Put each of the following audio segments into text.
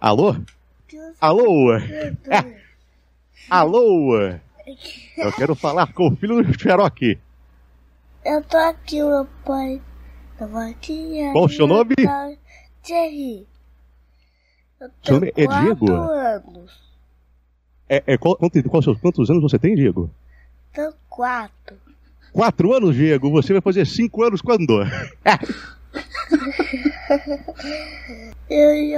Alô? Alô? Alô? Eu quero falar com o filho do Cherokee. Eu tô aqui, meu pai. Tava aqui. Qual o seu nome? Jerry. Eu tenho nome é Diego? anos. É, é, qual- quantos, quantos- quantos anos você tem, Diego? Tenho quatro. Quatro anos, Diego. Você vai fazer cinco anos quando?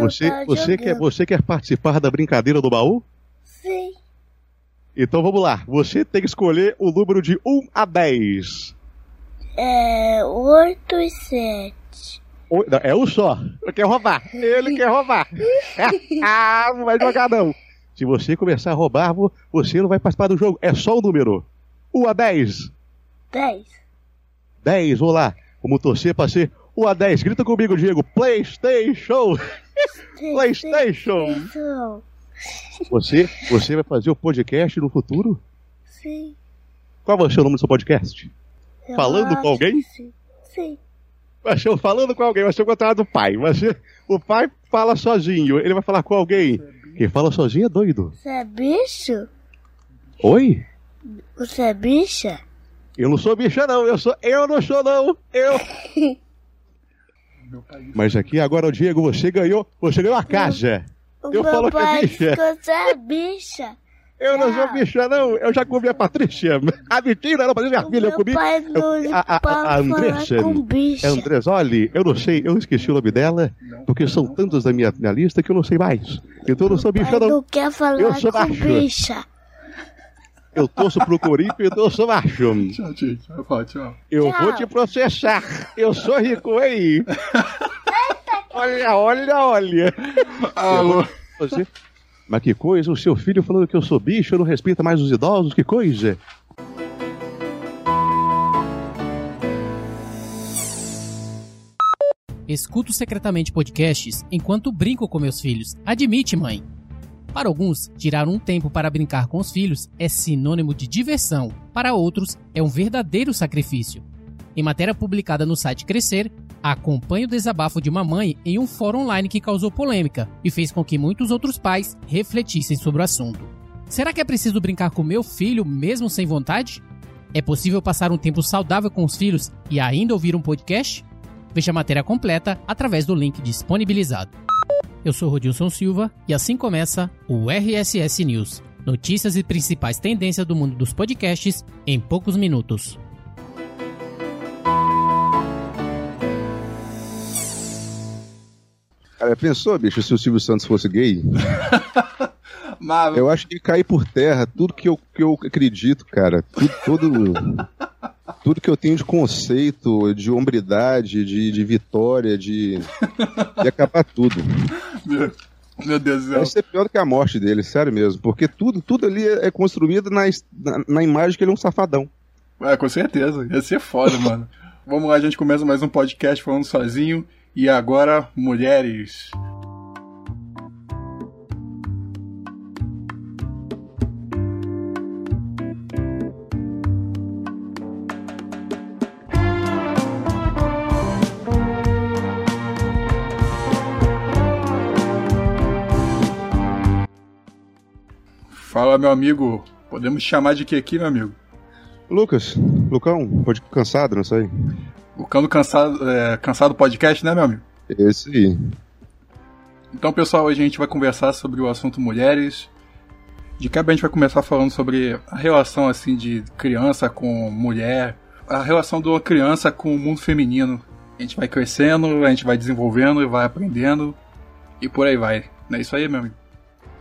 Você, você, quer, jogando. você quer participar da brincadeira do baú? Sim. Então vamos lá. Você tem que escolher o número de 1 a 10. É. Oito e sete. O- não, É um só. Ele quer roubar. Ele quer roubar. ah, não vai jogar não. Se você começar a roubar, vo- você não vai participar do jogo. É só o número. 1 a 10. Dez. 10, vamos lá. Vamos torcer pra ser 1 a 10. Grita comigo, Diego. PlayStation. PlayStation. Você, você vai fazer o podcast no futuro? Sim. Qual vai ser o nome do seu podcast? Eu Falando com alguém? Sim. Sim. Falando com alguém, vai ser o contrário do pai. Ser, o pai fala sozinho, ele vai falar com alguém. Quem fala sozinho é doido. Você é bicho? Oi? Você é bicha? Eu não sou bicha, não. Eu sou. Eu não sou, não. Eu. Mas aqui agora, o Diego, você ganhou. Você ganhou a casa. O Eu falo que é bicha. você é bicha. Eu não sou bicha, não. Eu já comi a Patrícia. A mentira, não, Patrícia, minha filha, eu comi. eu- não a, a, a, a Andressa. falar com bicha. É Andressa, olha, eu não sei, eu esqueci o nome dela, porque são tantos da minha, minha lista que eu não sei mais. Então eu não sou bicha, não. não quer falar Eu sou com macho. bicha. Eu torço pro Corinthians, eu sou macho. Tchau, gente. Vai falar, tchau. Eu Tchau. vou te processar. Eu sou rico, hein? olha, olha, olha. Alô. Você... Mas que coisa, o seu filho falando que eu sou bicho, eu não respeita mais os idosos, que coisa. Escuto secretamente podcasts enquanto brinco com meus filhos. Admite, mãe. Para alguns, tirar um tempo para brincar com os filhos é sinônimo de diversão. Para outros, é um verdadeiro sacrifício. Em matéria publicada no site Crescer, acompanhe o desabafo de uma mãe em um fórum online que causou polêmica e fez com que muitos outros pais refletissem sobre o assunto. Será que é preciso brincar com meu filho mesmo sem vontade? É possível passar um tempo saudável com os filhos e ainda ouvir um podcast? Veja a matéria completa através do link disponibilizado. Eu sou Rodilson Silva e assim começa o RSS News. Notícias e principais tendências do mundo dos podcasts em poucos minutos. Cara, pensou, bicho, se o Silvio Santos fosse gay? Mas, Eu acho que ia cair por terra tudo que eu, que eu acredito, cara. Tudo, tudo, tudo que eu tenho de conceito, de hombridade, de, de vitória, de. de acabar tudo. meu, meu Deus do Vai céu. ser pior do que a morte dele, sério mesmo. Porque tudo, tudo ali é é construído na, na, na imagem que ele é um safadão. É, com certeza. Ia ser foda, mano. Vamos lá, a gente começa mais um podcast falando sozinho. E agora, mulheres. Fala, meu amigo. Podemos chamar de que aqui, meu amigo? Lucas, Lucão, pode cansado, não sei. O Cano Cansado, é, cansado Podcast, né, meu amigo? Esse aí. Então, pessoal, hoje a gente vai conversar sobre o assunto mulheres. De quebra a gente vai começar falando sobre a relação assim de criança com mulher, a relação de uma criança com o mundo feminino. A gente vai crescendo, a gente vai desenvolvendo e vai aprendendo e por aí vai. Não é isso aí, meu amigo?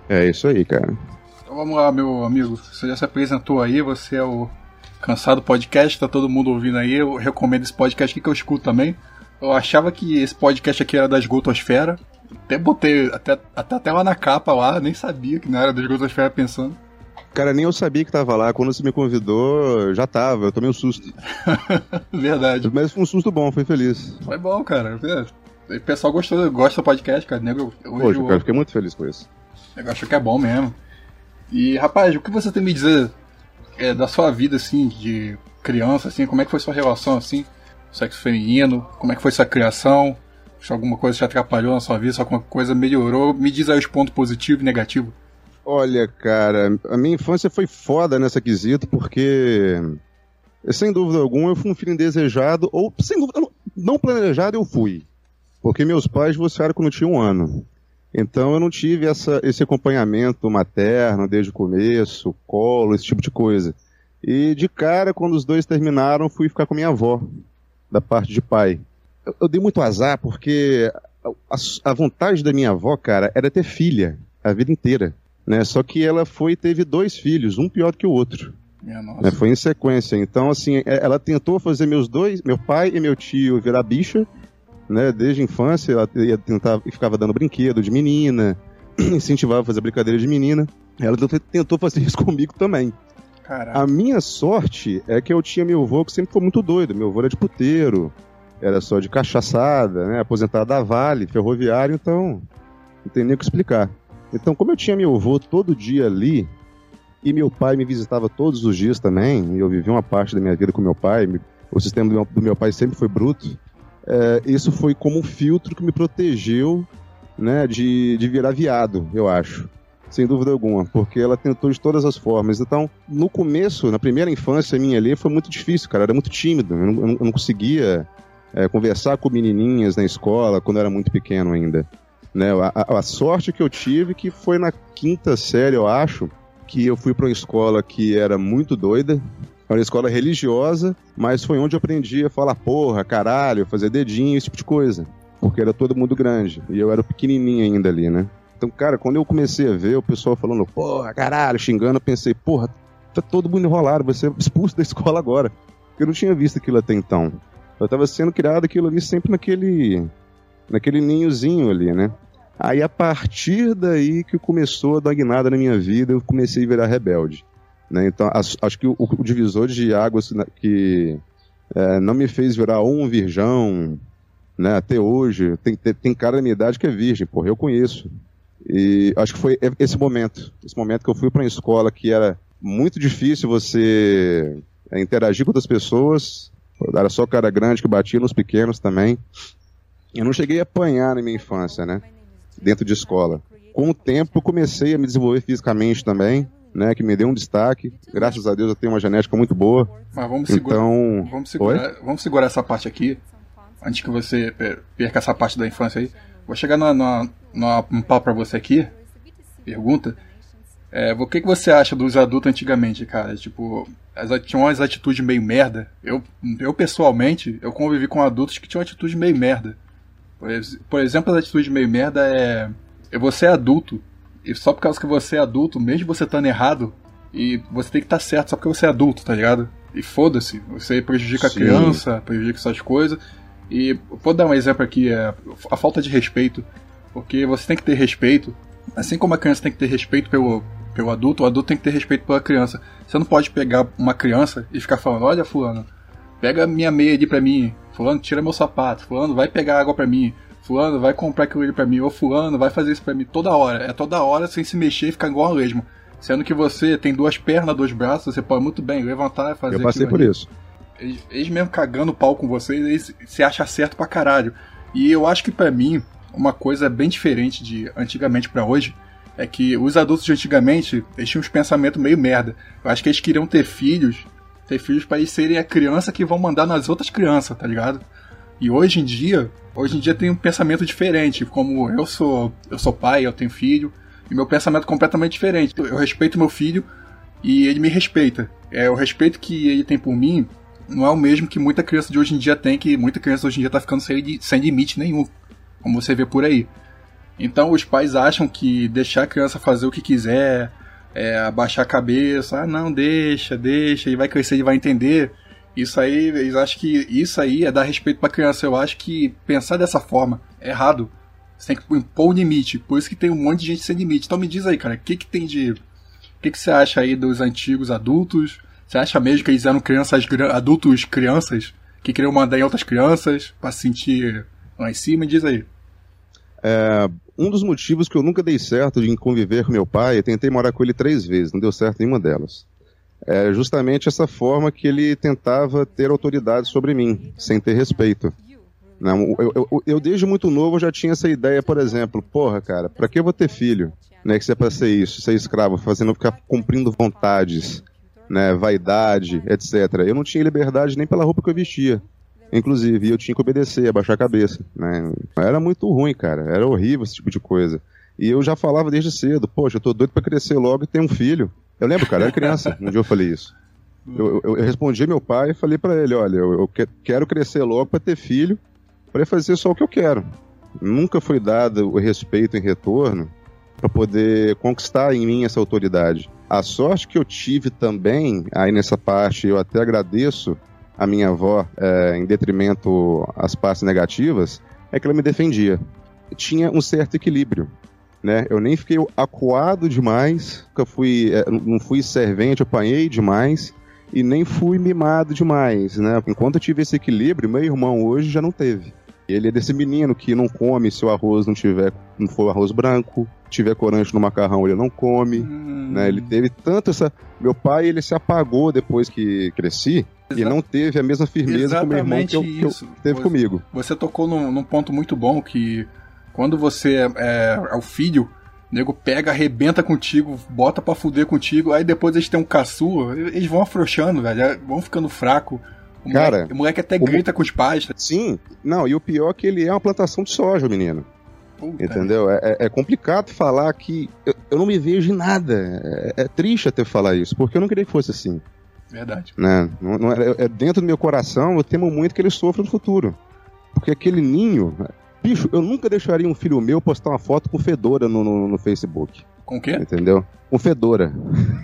É isso aí, cara. Vamos lá, meu amigo. Você já se apresentou aí, você é o Cansado Podcast, tá todo mundo ouvindo aí. Eu recomendo esse podcast aqui que eu escuto também. Eu achava que esse podcast aqui era da Esgotosfera. Até botei, até, até, até lá na capa lá, nem sabia que não era da Esgotosfera pensando. Cara, nem eu sabia que tava lá. Quando você me convidou, já tava. Eu tomei um susto. Verdade. Mas foi um susto bom, fui feliz. Foi bom, cara. É, O pessoal gostou, gosta do podcast, cara. Nego, hoje Poxa, o- cara, fiquei muito feliz com isso. Eu acho que é bom mesmo. E, rapaz, o que você tem me dizer é, da sua vida, assim, de criança, assim? Como é que foi sua relação, assim? Sexo feminino? Como é que foi sua criação? Se alguma coisa te atrapalhou na sua vida, se alguma coisa melhorou, me diz aí os pontos positivos e negativos. Olha, cara, a minha infância foi foda nessa quesito, porque, sem dúvida alguma, eu fui um filho indesejado, ou, sem dúvida, não planejado eu fui. Porque meus pais divorciaram quando eu tinha um ano. Então eu não tive essa, esse acompanhamento materno desde o começo, colo, esse tipo de coisa. E de cara, quando os dois terminaram, fui ficar com minha avó, da parte de pai. Eu, eu dei muito azar porque a, a, vontade da minha avó, cara, era ter filha a vida inteira. Né? Só que ela foi e teve dois filhos, um pior do que o outro. Né? Foi em sequência. Então, assim, é, ela tentou fazer meus dois, meu pai e meu tio virar bicha, né? Desde a infância, ela ia tentar, ficava dando brinquedo de menina, incentivava a fazer brincadeira de menina. Ela tentou fazer isso comigo também. Caraca. A minha sorte é que eu tinha meu avô que sempre foi muito doido. Meu avô era de puteiro, era só de cachaçada, né? Aposentado da Vale, ferroviário, então não tem nem o que explicar. Então, como eu tinha meu avô todo dia ali, e meu pai me visitava todos os dias também, e eu vivi uma parte da minha vida com meu pai, o sistema do meu, do meu pai sempre foi bruto, é, isso foi como um filtro que me protegeu né, de, de virar viado, eu acho sem dúvida alguma, porque ela tentou de todas as formas. Então, no começo, na primeira infância minha ali, foi muito difícil, cara. Era muito tímido, eu não, eu não conseguia é, conversar com menininhas na escola quando eu era muito pequeno ainda. Né? A, a, sorte que eu tive que foi na quinta série, eu acho, que eu fui para uma escola que era muito doida, era uma escola religiosa, mas foi onde eu aprendi a falar porra, caralho, fazer dedinho, esse tipo de coisa. Porque era todo mundo grande. E eu era pequenininho ainda ali, né? Então, cara, quando eu comecei a ver o pessoal falando, porra, caralho, xingando, eu pensei, porra, tá todo mundo enrolado, vai ser expulso da escola agora. Porque eu não tinha visto aquilo até então. Eu tava sendo criado aquilo ali sempre naquele. naquele ninhozinho ali, né? Aí a partir daí que começou a dar guinada na minha vida, eu comecei a virar rebelde. Né? Então, acho que o, o divisor de águas que é, não me fez virar um virgão, né? Até hoje, tem, tem cara da minha idade que é virgem, porra, eu conheço. E acho que foi esse momento, esse momento que eu fui para uma escola que era muito difícil você é, interagir com outras pessoas. Era só cara grande que batia nos pequenos também. Eu não cheguei a apanhar na minha infância, né? Dentro de escola. Com o tempo, comecei a me desenvolver fisicamente também, né? Que me deu um destaque. Graças a Deus eu tenho uma genética muito boa. Mas vamos segurar, então... vamos segurar, vamos segurar essa parte aqui, antes que você perca essa parte da infância aí. Vou chegar na, na, um pau pra você aqui. Pergunta. É, o que, que você acha dos adultos antigamente, cara? Tipo, as, tinham umas atitudes meio merda. Eu, eu, pessoalmente, eu convivi com adultos que tinham atitudes meio merda. Por, por exemplo, as atitudes meio merda é. Você é adulto. E só por causa que você é adulto, mesmo você estando errado, e você tem que estar tá certo só porque você é adulto, tá ligado? E foda-se, você prejudica Sim. a criança, prejudica essas coisas. E vou dar um exemplo aqui, é a falta de respeito. Porque você tem que ter respeito. Assim como a criança tem que ter respeito pelo, pelo adulto, o adulto tem que ter respeito pela criança. Você não pode pegar uma criança e ficar falando, olha fulano, pega minha meia ali pra mim, fulano, tira meu sapato, fulano, vai pegar água pra mim, fulano, vai comprar aquilo ali pra mim, ou fulano, vai fazer isso pra mim toda hora. É toda hora sem se mexer e ficar igual a lesma. Sendo que você tem duas pernas, dois braços, você pode muito bem levantar e fazer Eu passei por ali. isso. Eles, eles mesmo cagando pau com vocês, eles se acham certo pra caralho. E eu acho que para mim, uma coisa bem diferente de antigamente para hoje é que os adultos de antigamente eles tinham uns pensamentos meio merda. Eu acho que eles queriam ter filhos, ter filhos para eles serem a criança que vão mandar nas outras crianças, tá ligado? E hoje em dia, hoje em dia tem um pensamento diferente, como eu sou, eu sou pai, eu tenho filho, e meu pensamento é completamente diferente. Eu respeito meu filho e ele me respeita. É o respeito que ele tem por mim não é o mesmo que muita criança de hoje em dia tem, que muita criança hoje em dia tá ficando sem, sem limite nenhum, como você vê por aí. Então os pais acham que deixar a criança fazer o que quiser, é, abaixar a cabeça, ah não, deixa, deixa, ele vai crescer e vai entender. Isso aí, eles acham que isso aí é dar respeito pra criança. Eu acho que pensar dessa forma é errado. Você tem que impor um limite. Por isso que tem um monte de gente sem limite. Então me diz aí, cara, o que, que tem de. O que, que você acha aí dos antigos adultos você acha mesmo que eles eram crianças, adultos crianças, que queriam mandar em outras crianças para se sentir lá em cima? Me diz aí. É, um dos motivos que eu nunca dei certo de conviver com meu pai, eu tentei morar com ele três vezes, não deu certo nenhuma delas. É justamente essa forma que ele tentava ter autoridade sobre mim, sem ter respeito. Não, eu, eu, eu, desde muito novo já tinha essa ideia, por exemplo, porra, cara, pra que eu vou ter filho? Né, que você é pra ser isso, ser escravo, fazendo ficar cumprindo vontades, né, vaidade, etc. Eu não tinha liberdade nem pela roupa que eu vestia. Inclusive, eu tinha que obedecer, abaixar a cabeça, né? Era muito ruim, cara. Era horrível esse tipo de coisa. E eu já falava desde cedo, poxa, eu tô doido pra crescer logo e ter um filho. Eu lembro, cara, eu era criança, um dia eu falei isso. Eu, eu, eu respondi meu pai e falei para ele, olha, eu, eu, quero crescer logo para ter filho, para fazer só o que eu quero. Nunca foi dado o respeito em retorno para poder conquistar em mim essa autoridade. A sorte que eu tive também, aí nessa parte eu até agradeço a minha avó, é, em detrimento às partes negativas, é que ela me defendia. Tinha um certo equilíbrio né? Eu nem fiquei acuado demais, nunca fui, é, não fui servente, apanhei demais e nem fui mimado demais, né? Enquanto eu tive esse equilíbrio, meu irmão hoje já não teve. Ele é desse menino que não come se o arroz não tiver, não for arroz branco, tiver corante no macarrão ele não come, hum. né? Ele teve tanto essa, meu pai ele se apagou depois que cresci Exa... e não teve a mesma firmeza que o meu irmão que, eu, que eu teve você, comigo. Você tocou num, num ponto muito bom que quando você é, é, é o filho, o nego pega, arrebenta contigo, bota pra fuder contigo, aí depois eles têm um caçua, eles vão afrouxando, velho, é, vão ficando fraco. O Cara, moleque, o moleque até grita o... com os pais. Sim, não, e o pior é que ele é uma plantação de soja, menino. Puta Entendeu? É, é, é, complicado falar que eu, eu, não me vejo em nada. É, é, triste até falar isso, porque eu não queria que fosse assim. Verdade. Né? Não, não é, é, dentro do meu coração, eu temo muito que ele sofra no futuro. Porque aquele ninho, Bicho, eu nunca deixaria um filho meu postar uma foto com fedora no, no, no Facebook. Com o quê? Entendeu? Com fedora.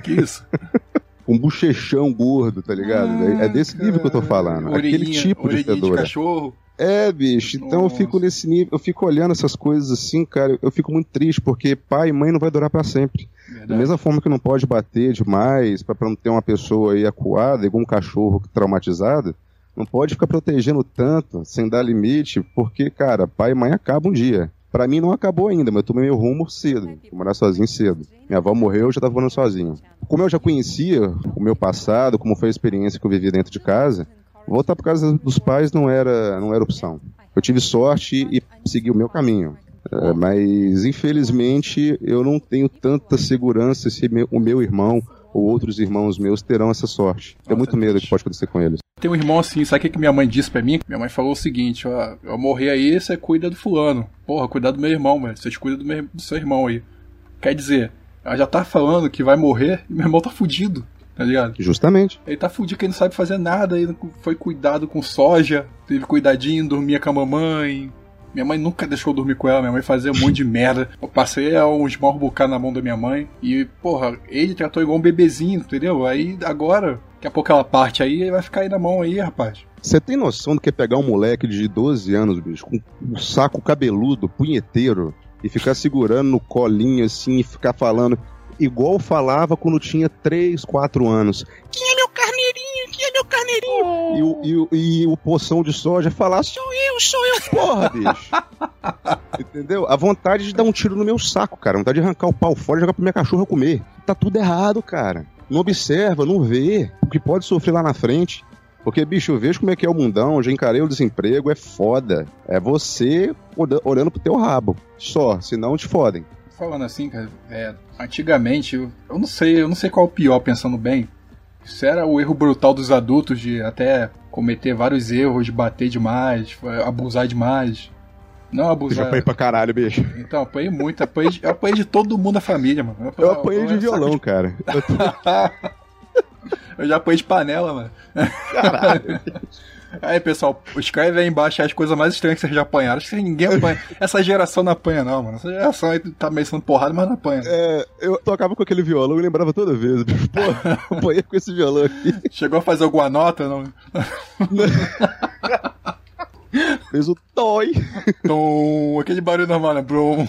Que isso? um bochechão gordo, tá ligado? Ah, é desse nível que eu tô falando. Aquele tipo de fedora. De cachorro. É, bicho. Então Nossa. eu fico nesse nível, eu fico olhando essas coisas assim, cara, eu fico muito triste, porque pai e mãe não vai durar para sempre. Verdade. Da mesma forma que não pode bater demais para não ter uma pessoa aí acuada, igual um cachorro traumatizado, não pode ficar protegendo tanto, sem dar limite, porque, cara, pai e mãe acabam um dia. Para mim não acabou ainda, mas eu tomei meu rumo cedo. Fui morar sozinho cedo. Minha avó morreu, eu já tava morando sozinho. Como eu já conhecia o meu passado, como foi a experiência que eu vivi dentro de casa, voltar para casa dos pais não era, não era opção. Eu tive sorte e segui o meu caminho. É, mas infelizmente eu não tenho tanta segurança se o meu irmão ou outros irmãos meus terão essa sorte. Tenho muito medo que pode acontecer com eles. Tem um irmão assim, sabe o que minha mãe disse pra mim? Minha mãe falou o seguinte, ó, eu morrer aí, você cuida do fulano. Porra, cuidar do meu irmão, velho. Vocês cuidam do, meu, do seu irmão aí. Quer dizer, ela já tá falando que vai morrer e meu irmão tá fudido, tá ligado? Justamente. Ele tá fudido que ele não sabe fazer nada, ele foi cuidado com soja, teve cuidadinho, dormia com a mamãe, minha mãe nunca deixou eu dormir com ela, minha mãe fazia um monte de merda. Eu passei uns morros bocados na mão da minha mãe. E, porra, ele tratou igual um bebezinho, entendeu? Aí agora, daqui a pouco ela parte aí, ele vai ficar aí na mão aí, rapaz. Você tem noção do que é pegar um moleque de 12 anos, bicho, com um saco cabeludo, punheteiro, e ficar segurando no colinho assim e ficar falando igual falava quando tinha 3, 4 anos. Quem é meu carneirinho? Quem é meu carneirinho? Oh. E, o, e, e o poção de soja falar: sou eu, sou eu, porra, bicho. Entendeu? A vontade de dar um tiro no meu saco, cara. A vontade de arrancar o pau fora e jogar pra minha cachorra comer. Tá tudo errado, cara. Não observa, não vê o que pode sofrer lá na frente. Porque, bicho, eu vejo como é que é o mundão, já encarei o desemprego, é foda. É você olhando pro teu rabo. Só, senão te fodem falando assim, cara, é, antigamente, eu, eu, não sei, eu não sei qual é o pior, pensando bem. Isso era o erro brutal dos adultos de até cometer vários erros, de bater demais, abusar demais. Não abusar. Eu já apanhei pra caralho, bicho. Então, apanhei muito, apanhei de, apanhei de todo mundo da família, mano. Eu, eu apanhei de violão, de... cara. eu já apanhei de panela, mano. Caralho. Aí, pessoal, escreve aí embaixo as coisas mais estranhas que vocês já apanharam. Acho que ninguém apanha. Essa geração não apanha, não, mano. Essa geração aí tá meio sendo porrada, mas não apanha. É, eu tocava com aquele violão e lembrava toda vez. Pô, apanhei com esse violão aqui. Chegou a fazer alguma nota, não? Fez o toy. Tom, aquele barulho normal, né? Brum.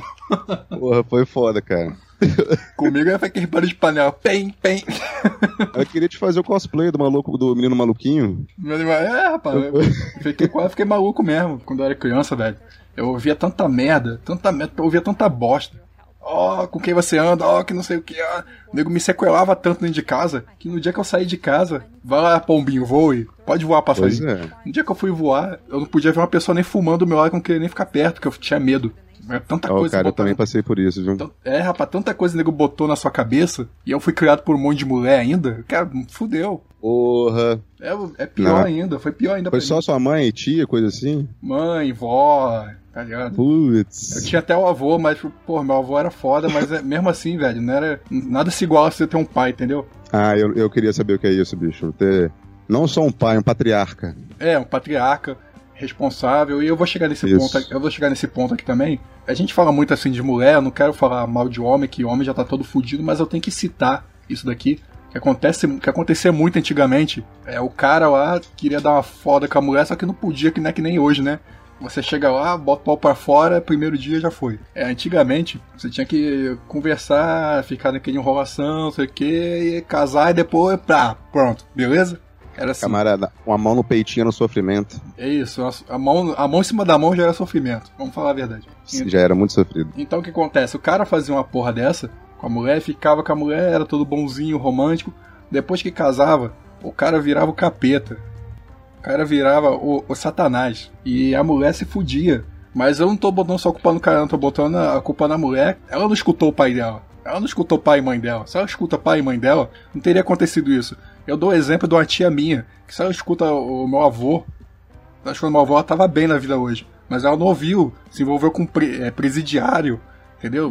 Porra, foi foda, cara. Comigo é aquele barulho de panela. Pem, pem. Eu queria te fazer o cosplay do maluco, do menino maluquinho. É, rapaz. Eu fiquei, quase fiquei maluco mesmo quando eu era criança, velho. Eu ouvia tanta merda, tanta merda, eu ouvia tanta bosta. Ó, oh, com quem você anda, ó, oh, que não sei o que. Oh. O nego me sequelava tanto dentro de casa que no dia que eu saí de casa, vai lá, pombinho, voe. Pode voar passarinho. é. No dia que eu fui voar, eu não podia ver uma pessoa nem fumando do meu lado, que eu não queria nem ficar perto, que eu tinha medo. É tanta Ó, coisa cara, eu também passei por isso, viu? Tan- É, rapaz, tanta coisa o nego botou na sua cabeça, e eu fui criado por um monte de mulher ainda, cara, fudeu. Porra. É, é pior Não. ainda, foi pior ainda Foi só mim. sua mãe e tia, coisa assim? Mãe, vó, tá ligado? Eu Putz. tinha até o avô, mas, pô, meu avô era foda, mas é- mesmo assim, velho, não era. Nada se iguala a você ter um pai, entendeu? Ah, eu, eu queria saber o que é isso, bicho. Ter não só um pai, um patriarca. É, um patriarca responsável, e eu vou chegar nesse Isso. ponto aqui, eu vou chegar nesse ponto aqui também. A gente fala muito assim de mulher, eu não quero falar mal de homem, que homem já tá todo fudido, mas eu tenho que citar isso daqui. Que, acontece, que acontecia muito antigamente. É, o cara lá queria dar uma foda com a mulher, só que não podia, que não é que nem hoje, né? Você chega lá, bota o pau pra fora, primeiro dia já foi. É, antigamente, você tinha que conversar, ficar naquele enrolação, não sei o que, casar e depois, pá, pronto, beleza? Era assim. Camarada, uma mão no peitinho no sofrimento. É isso, a mão, a mão em cima da mão já era sofrimento, vamos falar a verdade. Já era muito sofrido. Então o que acontece? O cara fazia uma porra dessa com a mulher, ficava com a mulher, era todo bonzinho, romântico. Depois que casava, o cara virava o capeta. O cara virava o, o satanás. E a mulher se fudia. Mas eu não tô botando só a culpa no cara, não tô botando a culpa na mulher. Ela não escutou o pai dela. Ela não escutou pai e mãe dela. Se ela escuta pai e mãe dela, não teria acontecido isso. Eu dou o exemplo de uma tia minha, que se ela escuta o meu avô, acho que o meu avô ela tava bem na vida hoje. Mas ela não ouviu, se envolveu com pre- é, presidiário, entendeu?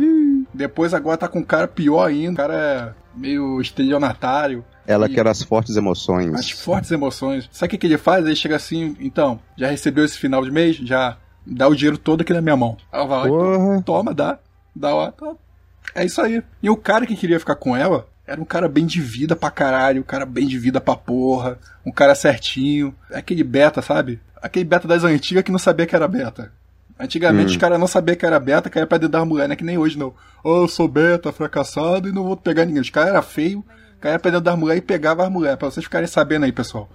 Depois agora tá com um cara pior ainda, um cara meio estelionatário, Ela E- quer as fortes emoções. as fortes emoções. Sabe o que, que ele faz? Ele chega assim, então, já recebeu esse final de mês? Já dá o dinheiro todo aqui na minha mão. Ela vai lá, Porra. toma, dá, dá lá, tá. É isso aí. E o cara que queria ficar com ela era um cara bem de vida pra caralho, um cara bem de vida pra porra, um cara certinho. Aquele beta, sabe? Aquele beta das antigas que não sabia que era beta. Antigamente Hum. os caras não sabiam que era beta, caía pra dentro das mulheres, não é que nem hoje não. Oh, eu sou beta, fracassado e não vou pegar ninguém. Os caras eram feios, caía pra dentro das mulheres e pegava as mulheres, pra vocês ficarem sabendo aí, pessoal.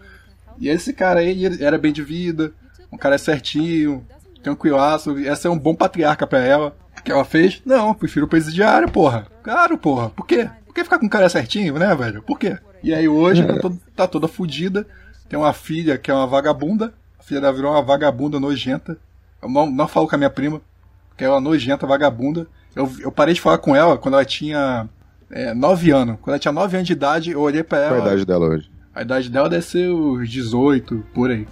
E esse cara aí ele era bem de vida, um cara certinho, tranquilaço, ia ser um bom patriarca pra ela. O que ela fez? Não, prefiro presidiário, porra. Claro, porra. Por quê? Por que ficar com um cara certinho, né, velho? Por quê? E aí hoje tá, todo- tá toda fudida. Tem uma filha que é uma vagabunda. A filha dela virou uma vagabunda nojenta. Eu não, não falo com a minha prima, que é uma nojenta vagabunda. Eu, eu parei de falar com ela quando ela tinha é, 9 anos. Quando ela tinha 9 anos de idade, eu olhei pra ela. Qual a idade dela hoje? A idade dela deve ser os 18, por aí.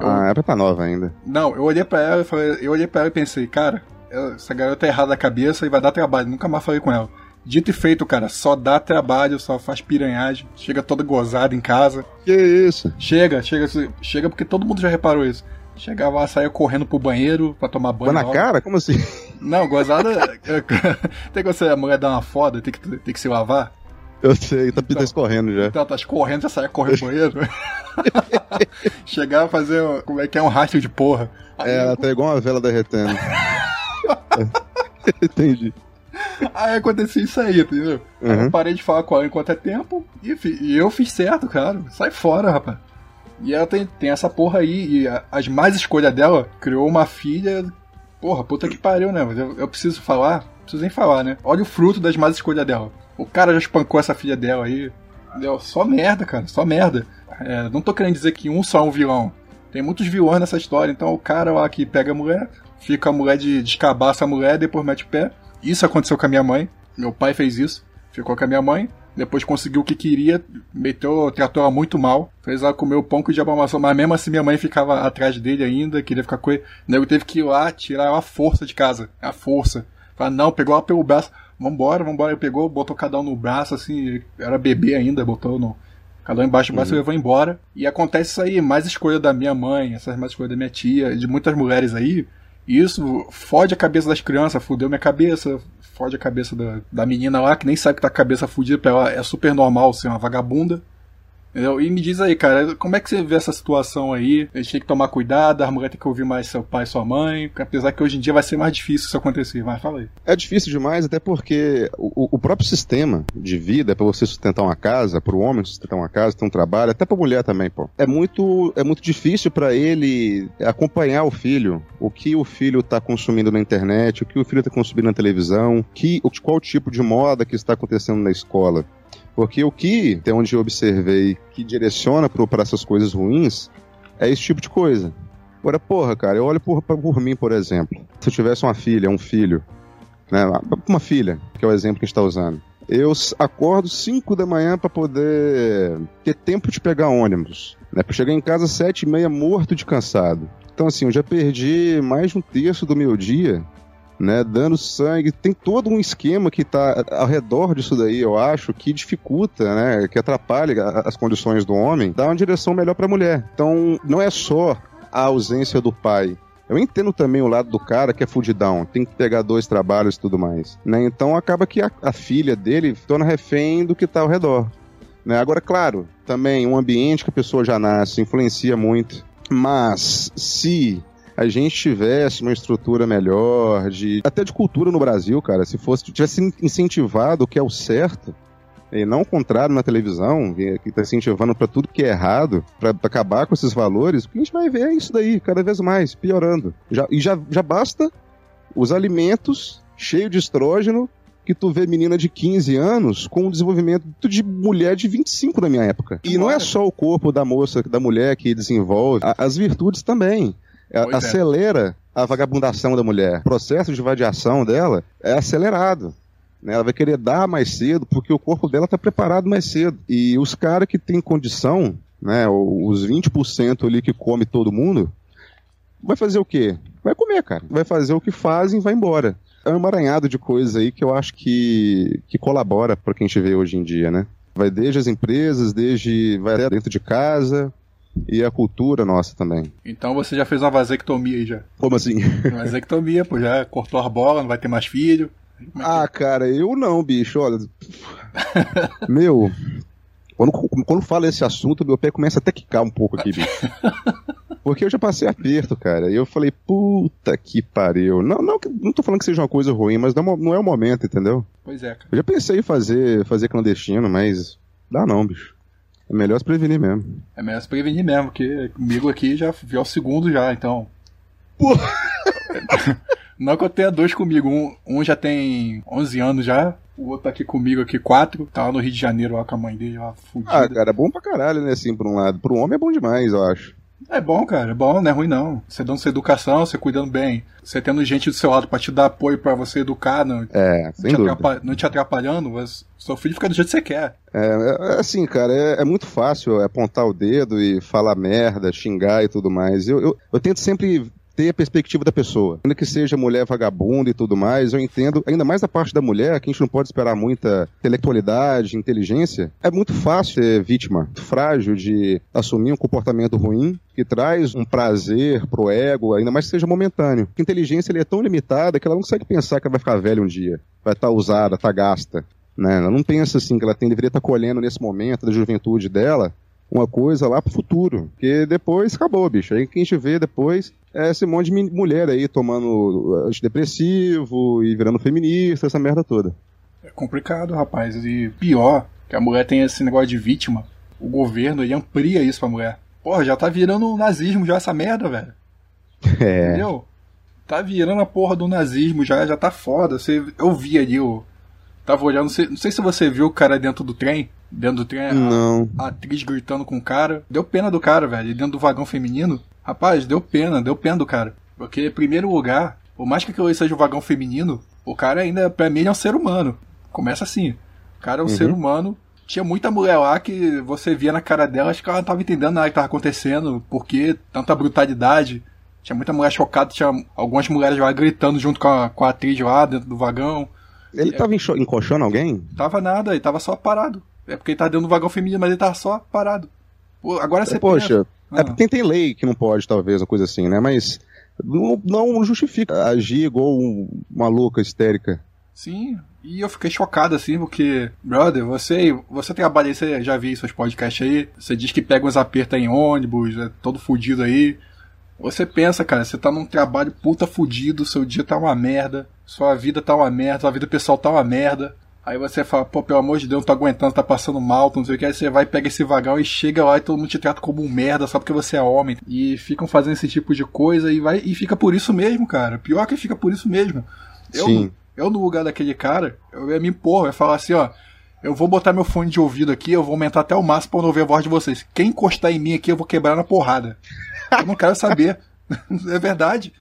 Eu- Ah, ela tá nova ainda. não, eu olhei pra ela e falei, eu olhei pra ela e pensei, cara, essa garota é errada da cabeça e vai dar trabalho. Nunca mais falei com ela. Dito e feito, cara, só dá trabalho, só faz piranhagem, chega toda gozada em casa. Que isso? Chega, chega, chega porque todo mundo já reparou isso. Chegava lá, saía correndo pro banheiro pra tomar banho. Foi na cara? Como assim? Não, gozada. tem que você, a mulher dá uma foda, tem que, tem que se lavar. Eu sei, tá, tá escorrendo já. Então, tá correndo, já saia correndo pro banheiro. Chegava a fazer, um- como é que é, um rastro de porra. Aí, É, ela tá igual uma vela derretendo. Entendi. Aí acontecia isso aí, entendeu? Uhum. Eu parei de falar com ela enquanto é tempo e, e eu fiz certo, cara. Sai fora, rapaz. E ela tem, tem essa porra aí, e a- as mais escolhas dela criou uma filha. Porra, puta que pariu, né? Mas eu, eu preciso falar, não preciso nem falar, né? Olha o fruto das más escolhas dela. O cara já espancou essa filha dela aí. Entendeu? Só merda, cara, só merda. É, não tô querendo dizer que um só é um vilão. Tem muitos vilões nessa história. Então o cara lá que pega a mulher, fica a mulher de descabaça a mulher, depois mete o pé. Isso aconteceu com a minha mãe. Meu pai fez isso. Ficou com a minha mãe. Depois conseguiu o que queria, meteu, tratou ela muito mal, fez ela comer o pão que o diabo amassou, mas mesmo assim minha mãe ficava atrás dele ainda, queria ficar com ele. O nego teve que ir lá tirar ela à força de casa, à força. Fala, não, pegou ela pelo braço, vambora, vambora. Ele pegou, botou cada um no braço, assim, era bebê ainda, botou no. Cada um embaixo do braço e levou embora. E acontece isso aí, mais escolha da minha mãe, essas mais escolha da minha tia, de muitas mulheres aí. E isso fode a cabeça das crianças, fudeu minha cabeça, fode a cabeça da, da menina lá, que nem sabe que tá a cabeça fudida, pra ela é super normal ser uma vagabunda. Entendeu? E me diz aí, cara, como é que você vê essa situação aí? A gente tem que tomar cuidado, a mulher tem que ouvir mais seu pai e sua mãe, apesar que hoje em dia vai ser mais difícil isso acontecer, mas fala aí. É difícil demais, até porque o, o próprio sistema de vida, para você sustentar uma casa, para o homem sustentar uma casa, ter um trabalho, até para mulher também, pô. É muito, é muito difícil para ele acompanhar o filho, o que o filho tá consumindo na internet, o que o filho tá consumindo na televisão, que, qual tipo de moda que está acontecendo na escola. Porque o que, até onde eu observei, que direciona para essas coisas ruins, é esse tipo de coisa. Agora, porra, cara, eu olho por, por mim, por exemplo. Se eu tivesse uma filha, um filho, né, uma filha, que é o exemplo que a gente está usando. Eu acordo 5 da manhã para poder ter tempo de pegar ônibus. Né, para chegar em casa 7 e meia morto de cansado. Então, assim, eu já perdi mais de um terço do meu dia né, dando sangue. Tem todo um esquema que está ao redor disso daí, eu acho, que dificulta, né, que atrapalha as condições do homem, dá uma direção melhor para a mulher. Então, não é só a ausência do pai. Eu entendo também o lado do cara que é fudidão, tem que pegar dois trabalhos e tudo mais. Né? Então acaba que a, a filha dele torna refém do que está ao redor. Né? Agora, claro, também um ambiente que a pessoa já nasce influencia muito. Mas se a gente tivesse uma estrutura melhor, de até de cultura no Brasil, cara, se fosse tivesse incentivado o que é o certo, e não o contrário na televisão, que está incentivando para tudo que é errado, para acabar com esses valores, o que a gente vai ver é isso daí, cada vez mais, piorando. Já, e já, já basta os alimentos cheios de estrógeno que tu vê menina de 15 anos com o desenvolvimento de mulher de 25 na minha época. E não é só o corpo da moça, da mulher que desenvolve, as virtudes também. Pois acelera é. a vagabundação da mulher. O processo de vadiação dela é acelerado. Né? Ela vai querer dar mais cedo porque o corpo dela está preparado mais cedo. E os caras que têm condição, né, os 20% ali que come todo mundo, vai fazer o quê? Vai comer, cara. Vai fazer o que fazem e vai embora. É um emaranhado de coisa aí que eu acho que, que colabora para quem a gente vê hoje em dia, né? Vai desde as empresas, desde vai até dentro de casa, e a cultura nossa também. Então você já fez uma vasectomia aí já? Como assim? Vasectomia, pô, já cortou a bola, não vai ter mais filho. É ah, cara, eu não, bicho, olha. meu, quando, quando fala esse assunto, meu pé começa a quicar um pouco aqui, bicho. Porque eu já passei aperto, cara. E eu falei, puta que pariu. Não, não, não tô falando que seja uma coisa ruim, mas não, não é o momento, entendeu? Pois é, cara. Eu já pensei em fazer, fazer clandestino, mas dá não, bicho. É melhor se prevenir mesmo. É melhor se prevenir mesmo, porque comigo aqui já viu o segundo já, então. Pô. Não que eu tenha dois comigo. Um, um já tem 11 anos já. O outro tá aqui comigo aqui, quatro. Tá lá no Rio de Janeiro lá com a mãe dele, lá fudida. Ah, cara, é bom pra caralho, né, assim, por um lado. Pro homem é bom demais, eu acho. É bom, cara, é bom, não é ruim não. Você dando sua educação, você cuidando bem, você tendo gente do seu lado pra te dar apoio pra você educar, não, é, não, te, não te atrapalhando, mas seu filho fica do jeito que você quer. É, é assim, cara, é, é, muito fácil apontar o dedo e falar merda, xingar e tudo mais. Eu, eu, eu tento sempre ter a perspectiva da pessoa. Ainda que seja mulher vagabunda e tudo mais, eu entendo, ainda mais da parte da mulher, que a gente não pode esperar muita intelectualidade, inteligência. É muito fácil ser vítima, frágil de assumir um comportamento ruim que traz um prazer pro ego, ainda mais que seja momentâneo. A inteligência é tão limitada que ela não consegue pensar que ela vai ficar velha um dia, vai estar tá usada, tá gasta. Né? Ela não pensa assim que ela tem, deveria estar tá colhendo nesse momento da juventude dela uma coisa lá pro futuro. Porque depois acabou, bicho. Aí quem a gente vê depois é esse monte de mulher aí tomando antidepressivo e virando feminista, essa merda toda. É complicado, rapaz. E pior, que a mulher tem esse negócio de vítima. O governo ele amplia isso pra mulher. Porra, já tá virando nazismo já essa merda, velho. É. Entendeu? Tá virando a porra do nazismo já, já tá foda. Você, eu vi ali o. Tava olhando, não sei, não sei se você viu o cara dentro do trem dentro do trem, Não. A, a, atriz gritando com o cara. Deu pena do cara, velho. E dentro do vagão feminino, rapaz, deu pena, deu pena do cara. Porque, em primeiro lugar, por mais que aquilo seja um vagão feminino, o cara ainda, pra mim, é um ser humano. Começa assim. O cara é um uhum. ser humano. Tinha muita mulher lá que você via na cara dela, acho que ela não tava entendendo nada que tava acontecendo, por que tanta brutalidade. Tinha muita mulher chocada, tinha algumas mulheres lá gritando junto com a, com a atriz lá dentro do vagão. Ele é, tava encoxando alguém? Tava nada, ele tava só parado. É porque ele tá dentro do vagão feminino, mas ele tá só parado. Pô, agora você Poxa, pensa... é porque tem lei que não pode, talvez, uma coisa assim, né? Mas não, não justifica agir igual uma louca histérica. Sim, e eu fiquei chocado assim, porque, brother, você, você trabalha, você já viu seus podcasts aí, você diz que pega uns apertos em ônibus, é todo fudido aí. Você pensa, cara, você tá num trabalho puta fudido, seu dia tá uma merda, sua vida tá uma merda, sua vida pessoal tá uma merda. Aí você fala, pô, pelo amor de Deus, não tô aguentando, tá passando mal, não sei o que. Aí você vai, pega esse vagão e chega lá e todo mundo te trata como um merda só porque você é homem. E ficam fazendo esse tipo de coisa e vai e fica por isso mesmo, cara. Pior que fica por isso mesmo. Eu, Sim. eu no lugar daquele cara, eu ia me impor, eu ia falar assim, ó. Eu vou botar meu fone de ouvido aqui, eu vou aumentar até o máximo pra não ouvir a voz de vocês. Quem encostar em mim aqui, eu vou quebrar na porrada. Eu não quero saber. é verdade.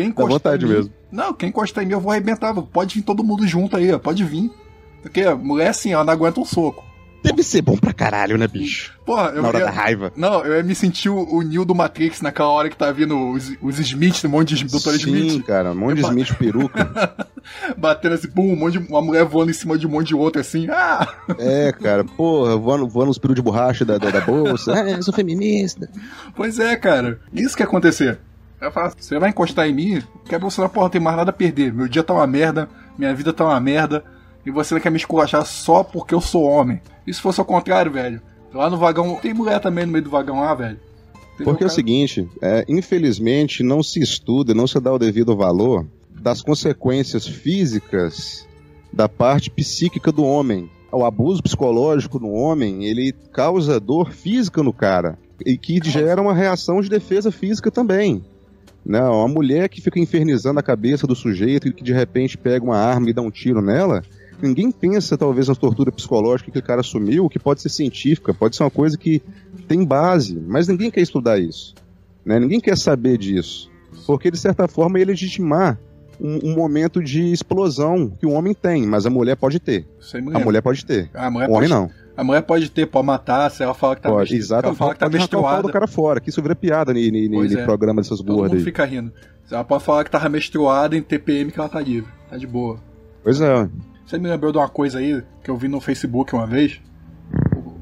Quem Dá encostar vontade em mim, mesmo. Não, quem encostar em mim eu vou arrebentar. Pode vir todo mundo junto aí, ó. Pode vir. Porque a mulher assim, ela não aguenta um soco. Deve ser bom pra caralho, né, bicho? Porra, eu Na hora ia- da raiva. Não, eu ia me sentir o, o Neo do Matrix naquela hora que tá vindo os, os Smith, um monte de Dr. Sim, Smith, cara, um monte de. Smith peruca. batendo assim, pum, um monte de, uma mulher voando em cima de um monte de outro assim. Ah! É, cara, porra, voando, voando os peru de borracha da, da, da bolsa. É, eu sou feminista. Pois é, cara. Isso que ia acontecer. Eu falo, você vai encostar em mim, quer você não porra, não tem mais nada a perder. Meu dia tá uma merda, minha vida tá uma merda, e você não quer me esculachar só porque eu sou homem. E se fosse ao contrário, velho? Lá no vagão, tem mulher também no meio do vagão lá, velho. Entendeu, Porque é o cara? seguinte, é, infelizmente não se estuda, não se dá o devido valor das consequências físicas da parte psíquica do homem. O abuso psicológico no homem, ele causa dor física no cara e que gera uma reação de defesa física também. Não, a mulher que fica infernizando a cabeça do sujeito e que de repente pega uma arma e dá um tiro nela, ninguém pensa talvez na tortura psicológica que o cara assumiu, que pode ser científica, pode ser uma coisa que tem base, mas ninguém quer estudar isso. Né? Ninguém quer saber disso. Porque, de certa forma, ia legitimar um, um momento de explosão que o homem tem, mas a mulher pode ter. Me A mulher pode ter. A mulher O homem pode, não. A mulher pode ter, pode matar, se ela fala que tá Pode, exato. se ela fala que tá arrancar o do menstruada. cara fora, que isso vira piada Pois é. programa dessas mundo aí. fica rindo. Ela pode falar que tava menstruada em TPM que ela tá livre. Tá de boa. Pois é. Você me lembrou de uma coisa aí que eu vi no Facebook uma vez?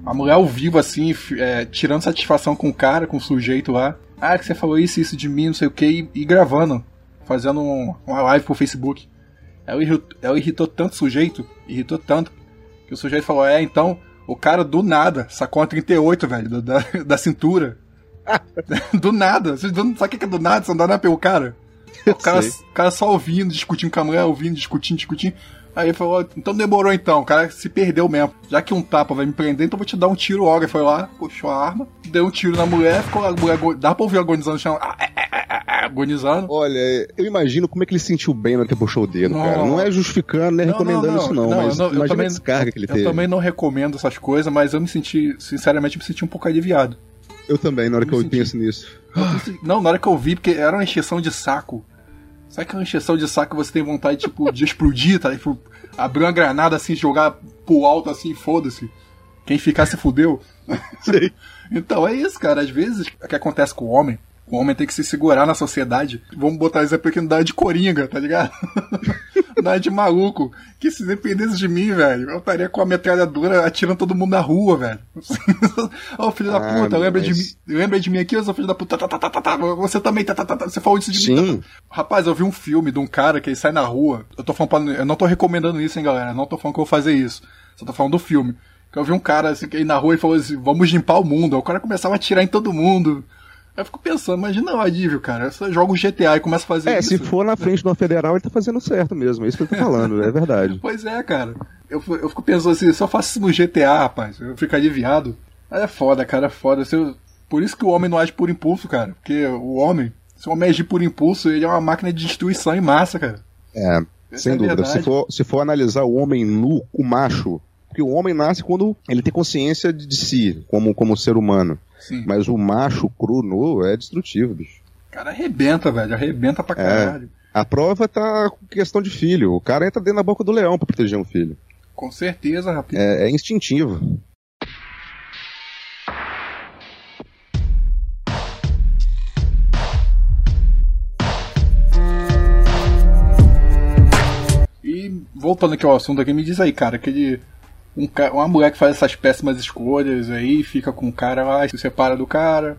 A mulher ao vivo, assim, é, tirando satisfação com o cara, com o sujeito lá. Ah, que você falou isso, isso de mim, não sei o que, e, e gravando. Fazendo um- uma live pro Facebook. Ela irritou, ela irritou tanto o sujeito, irritou tanto, que o sujeito falou: É, então, o cara do nada sacou uma 38, velho, da, da, cintura. do nada. Você não sabe o que é do nada? Você não dá nada pelo cara. O cara, o cara só ouvindo, discutindo com a mulher, ouvindo, discutindo, discutindo. Aí ele falou, então demorou então, o cara se perdeu mesmo. Já que um tapa vai me prender, então eu vou te dar um tiro logo. Ele foi lá, puxou a arma, deu um tiro na mulher, ficou a mulher, dá pra ouvir agonizando no chão, ah, ah, ah, agonizando. Olha, eu imagino como é que ele sentiu bem na hora que puxou o dedo, Não. cara. Não é justificando, nem Não, recomendando não, isso, não. Mas eu eu também- a descarga que ele Eu teve. também não recomendo essas coisas, mas eu me senti, sinceramente, me senti um pouco aliviado. Eu também, na hora que eu senti. penso nisso. Eu Não, na hora que eu vi, porque era uma encheção de saco. Sabe aquela encheção de saco que você tem vontade, tipo, de explodir, tá? Tipo, abrir uma granada assim, jogar pro alto assim, foda-se. Quem ficar se fudeu. Sei. Então é isso, cara. Às vezes, o que acontece com o homem, o homem tem que se segurar na sociedade. Vamos botar exemplo aqui, não dá de coringa, tá ligado? Não é de maluco. Que se dependesse de mim, velho, eu estaria com a metralhadora atirando todo mundo na rua, velho. Ô, filho da Ah, puta, lembra de mim? mas- Lembra de mim aqui, ô filho da puta? Tá, tá, tá, tá, tá. Você também, tá, tá, tá, tá. Você falou isso de mim. Sim. tá, tá. Rapaz, eu vi um filme de um cara que ele sai na rua. Eu tô falando, pra- eu não tô recomendando isso, hein, galera. Eu não tô falando que eu vou fazer isso. Só tô falando do filme. Que eu vi um cara assim, que aí na rua e falou assim: vamos limpar o mundo. Aí o cara começava a atirar em todo mundo. Eu fico pensando, imagina o alívio, cara. Você joga o GTA e começa a fazer É, isso. se for na frente de uma federal, ele tá fazendo certo mesmo. É isso que eu tô falando, é verdade. Pois é, cara. Eu, fico- eu fico pensando assim, se eu faço isso no GTA, rapaz, eu fico aliviado. Aí é foda, cara, é foda. Eu- Por isso que o homem não age por impulso, cara. Porque o homem, se o homem agir por impulso, ele é uma máquina de destruição em massa, cara. É, Essa sem é dúvida. verdade. Se for, se for analisar o homem nu, o macho, porque o homem nasce quando ele tem consciência de, de si, como, como ser humano. Sim. Mas o macho cru nu é destrutivo, bicho. O cara arrebenta, velho. Arrebenta pra caralho. A prova tá com questão de filho. O cara entra dentro da boca do leão pra proteger um filho. Com certeza, rapaz. É, é instintivo. E voltando aqui ao assunto aqui, me diz aí, cara, aquele. Um, ca- uma mulher que faz essas péssimas escolhas aí, fica com o cara lá, se separa do cara,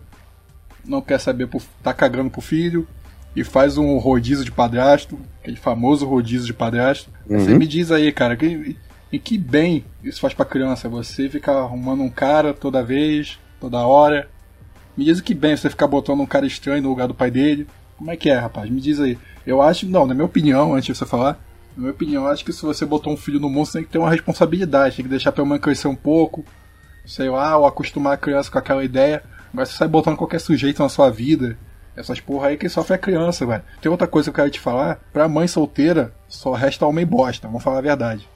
não quer saber, por, tá cagando pro filho, e faz um rodízio de padrasto, aquele famoso rodízio de padrasto. Você Uhum. me diz aí, cara, que, e que bem isso faz pra criança? Você ficar arrumando um cara toda vez, toda hora. Me diz o que bem você ficar botando um cara estranho no lugar do pai dele. Como é que é, rapaz? Me diz aí. Eu acho, não, na minha opinião, antes de você falar, na minha opinião, acho que se você botou um filho no mundo, você tem que ter uma responsabilidade, tem que deixar pelo menos crescer um pouco, sei lá, ou acostumar a criança com aquela ideia. Mas você sai botando qualquer sujeito na sua vida, essas porra aí que sofre a criança, velho. Tem outra coisa que eu quero te falar, pra mãe solteira, só resta homem bosta, vamos falar a verdade.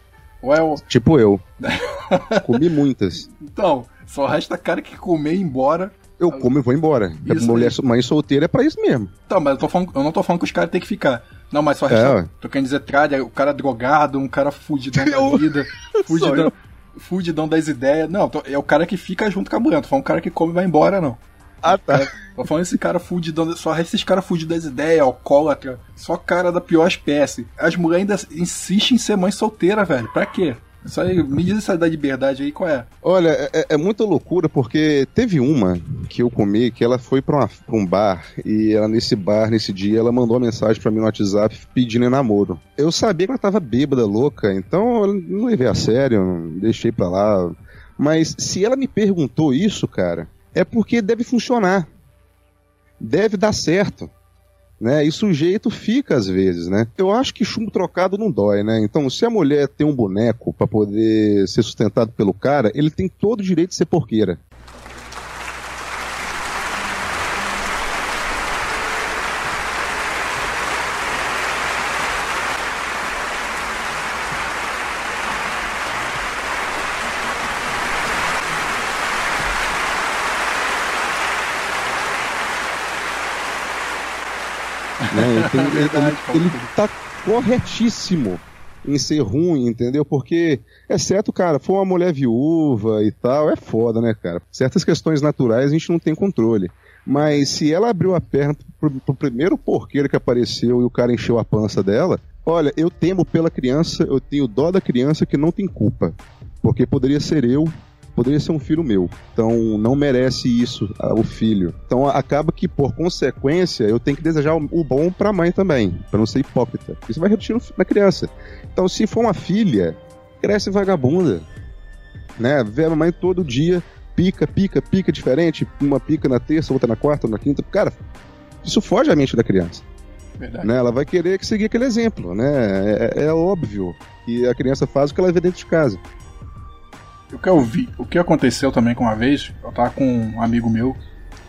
Ou é o... Tipo eu. Comi muitas. Então, só resta cara que comer e ir embora. Eu como e vou embora. É Isso mulher, mãe solteira é pra isso mesmo. Tá, mas eu, falando, eu não tô falando que os caras têm que ficar. Não, mas só É, resta. ué. tô querendo dizer tralha, o cara drogado, um cara fudidão da Eu- vida, Só fudidão, fudidão das ideias. Não, tô- é o cara que fica junto com a mulher. Tô falando o cara que come e vai embora, não. Ah, tá. Tô falando esse cara fudidão, só resta esses caras fudidos das ideias, alcoólatra, só cara da pior espécie. As mulheres ainda insistem em ser mãe solteira, velho. Pra quê? Isso aí, me diz essa da liberdade aí, qual é? Olha, é, é muita loucura porque teve uma que eu comi que ela foi pra, uma- pra um bar e ela nesse bar, nesse dia, ela mandou uma mensagem pra mim no WhatsApp pedindo namoro. Eu sabia que ela tava bêbada, louca, então eu não levei a sério, deixei pra lá. Mas se ela me perguntou isso, cara, é porque deve funcionar. Deve dar certo. Né? E sujeito fica às vezes, né? Eu acho que chumbo trocado não dói, né? Então, se a mulher tem um boneco pra poder ser sustentado pelo cara, ele tem todo o direito de ser porqueira. né? Ele, tem- ele- Verdade, ele- ele tá corretíssimo em ser ruim, entendeu? Porque, exceto, cara, for uma mulher viúva e tal, é foda, né, cara? Certas questões naturais a gente não tem controle. Mas se ela abriu a perna pro, pro primeiro porqueiro que apareceu e o cara encheu a pança dela, olha, eu temo pela criança, eu tenho dó da criança que não tem culpa. Porque poderia ser eu, poderia ser um filho meu. Então não merece isso ah, o filho. Então acaba que por consequência eu tenho que desejar o bom pra mãe também, pra não ser hipócrita. Isso vai repetir na criança. Então se for uma filha, cresce vagabunda, né? Vê a mãe todo dia, pica, pica, pica diferente, uma pica na terça, outra na quarta, na quinta. Cara, isso foge à mente da criança. Verdade. Né? Ela vai querer que seguir aquele exemplo, né? É, é óbvio que a criança faz o que ela vê dentro de casa. O que eu vi, o que aconteceu também com uma vez, eu tava com um amigo meu,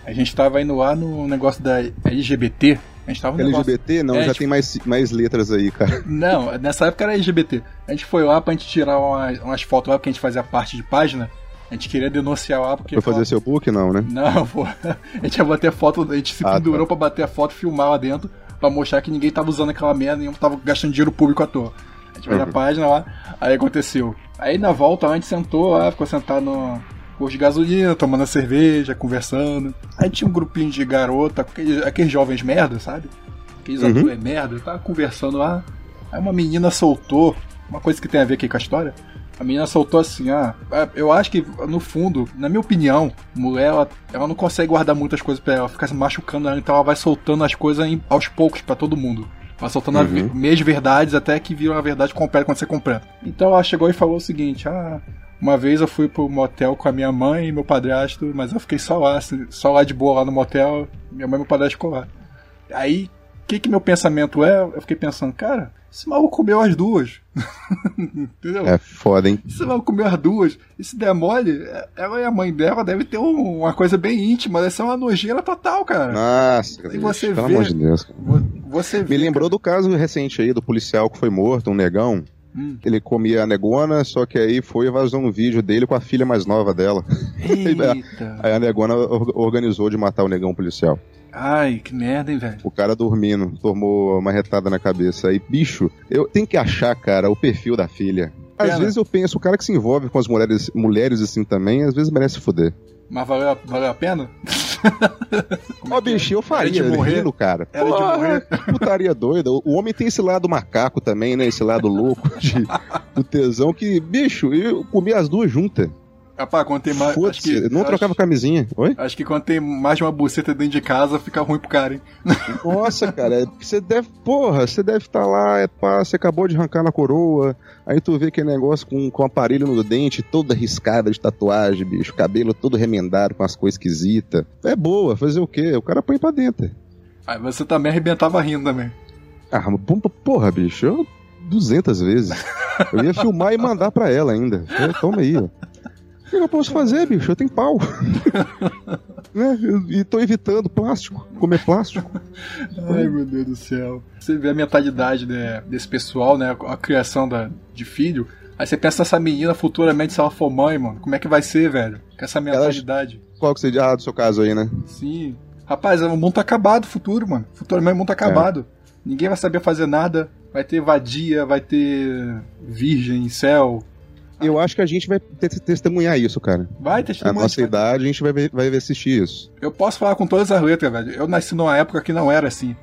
a gente tava indo lá no negócio da LGBT, a gente tava no negócio... LGBT, não, É, já tipo- tem mais, mais letras aí, cara. Não, nessa época era LGBT. A gente foi lá pra gente tirar umas, umas fotos lá, porque a gente fazia parte de página, a gente queria denunciar lá, porque... Foi fazer seu book, não, né? Não, pô, a gente ia bater foto, a gente se Ah, pendurou tá. pra bater a foto, filmar lá dentro, pra mostrar que ninguém tava usando aquela merda, nenhum tava gastando dinheiro público à toa. A gente vai na Uhum. página lá, aí aconteceu. Aí na volta a gente sentou lá, ficou sentado no posto de gasolina, tomando a cerveja, conversando. Aí tinha um grupinho de garota, aqueles, aqueles jovens merda, sabe? Aqueles Uhum. é merda, tava conversando lá. Aí uma menina soltou, uma coisa que tem a ver aqui com a história. A menina soltou assim, ah, eu acho que no fundo, na minha opinião, mulher, ela, ela não consegue guardar muitas coisas pra ela, fica se machucando ela, então ela vai soltando as coisas aos poucos pra todo mundo. Vai soltando Uhum. meias verdades até que vira uma verdade completa quando você completa. Então ela chegou e falou o seguinte, ah, uma vez eu fui pro motel com a minha mãe e meu padrasto, mas eu fiquei só lá, assim, só lá de boa lá no motel, minha mãe e meu padrasto ficou lá. Aí, o que que meu pensamento é? Eu fiquei pensando, cara, esse maluco comeu as duas. Entendeu? É foda, hein? Se ela comeu as duas, e se der mole, ela e a mãe dela devem ter um- uma coisa bem íntima, deve ser uma nojeira total, cara. Nossa, E você pelo vê- amor de Deus. cara. Vo- Você Me vê, lembrou do caso recente aí do policial que foi morto, um negão. Hum. Ele comia a negona, só que aí foi e vazou um vídeo dele com a filha mais nova dela. Eita. Aí a negona or- organizou de matar o negão policial. Ai, que merda, hein, velho. O cara dormindo, tomou uma retada na cabeça. Aí, bicho, eu tenho que achar, cara, o perfil da filha. Às Pena. vezes eu penso, o cara que se envolve com as mulheres, mulheres assim também, às vezes merece fuder. Mas valeu, a- valeu a pena? Ó, bicho, eu faria, Era de morrer? rindo, cara. Era de Porra, morrer? que Putaria doida. O homem tem esse lado macaco também, né? Esse lado louco de, do tesão que, bicho, eu comi as duas juntas. Rapaz, quando tem mais. Acho Foda-se, que, não acho, trocava camisinha. Oi? acho que quando tem mais de uma buceta dentro de casa, fica ruim pro cara, hein? Nossa, cara, é- você deve, porra, você deve estar lá, é pá, você acabou de arrancar na coroa, aí tu vê aquele negócio com, com aparelho no dente, toda riscada de tatuagem, bicho, cabelo todo remendado com as coisas esquisitas. É boa, fazer o quê? O cara põe pra dentro. Aí você também arrebentava rindo também. Ah, porra, bicho, eu 200 vezes. Eu ia filmar e mandar pra ela ainda. Eu, Toma aí, ó. O que eu posso fazer, bicho? Eu tenho pau. né? E tô evitando plástico, comer plástico. Ai, meu Deus do céu. Você vê a mentalidade né, desse pessoal, né? A criação da, de filho. Aí você pensa nessa menina futuramente, se ela for mãe, mano. Como é que vai ser, velho? Com essa mentalidade. Qual que seria ah, do seu caso aí, né? Sim. Rapaz, o mundo tá acabado, o futuro, mano. Futuramente o mundo tá acabado. Ninguém vai saber fazer nada. Vai ter vadia, vai ter virgem, céu. Eu acho que a gente vai ter que testemunhar isso, cara. Vai ter A nossa idade, a gente vai ver, vai assistir isso. Eu posso falar com todas as letras, velho. Eu nasci numa época que não era assim.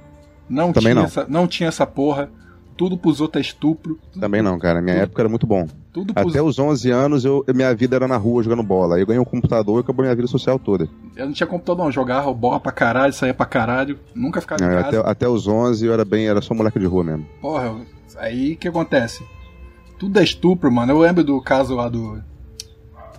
Não Também tinha não. Essa, não tinha essa porra. Tudo pros outros é estupro. Também não, cara. Minha época era muito bom. Tudo pros... Até os 11 anos, eu, minha vida era na rua jogando bola. Aí eu ganhei um computador e acabou minha vida social toda. Eu não tinha computador, não. Jogava bola pra caralho, saía pra caralho. Nunca ficava em É, casa. até, até os 11 eu era bem, era só moleque de rua mesmo. Porra, aí o que acontece? Tudo é estupro, mano. Eu lembro do caso lá do.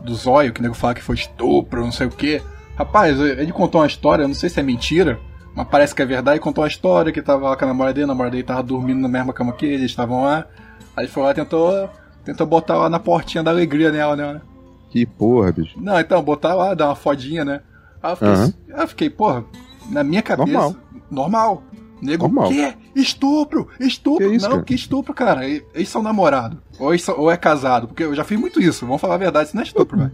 Do Zóio, que o nego fala que foi estupro, não sei o quê. Rapaz, ele contou uma história, não sei se é mentira, mas parece que é verdade. Ele contou uma história que tava lá com a namorada dele, a namorada dele tava dormindo na mesma cama que ele, eles estavam lá. Aí ele foi lá e tentou, tentou botar lá na portinha da alegria nela, né? Que porra, bicho. Não, então, botar lá, dar uma fodinha, né? Aí eu fiquei, aí eu fiquei porra, na minha cabeça. Normal. Normal. Nego, Normal. que? Estupro! Estupro! Que isso, não, cara? que estupro, cara. Eles são namorados. Ou, são- ou é casado. Porque eu já fiz muito isso. Vamos falar a verdade, isso não é estupro, velho.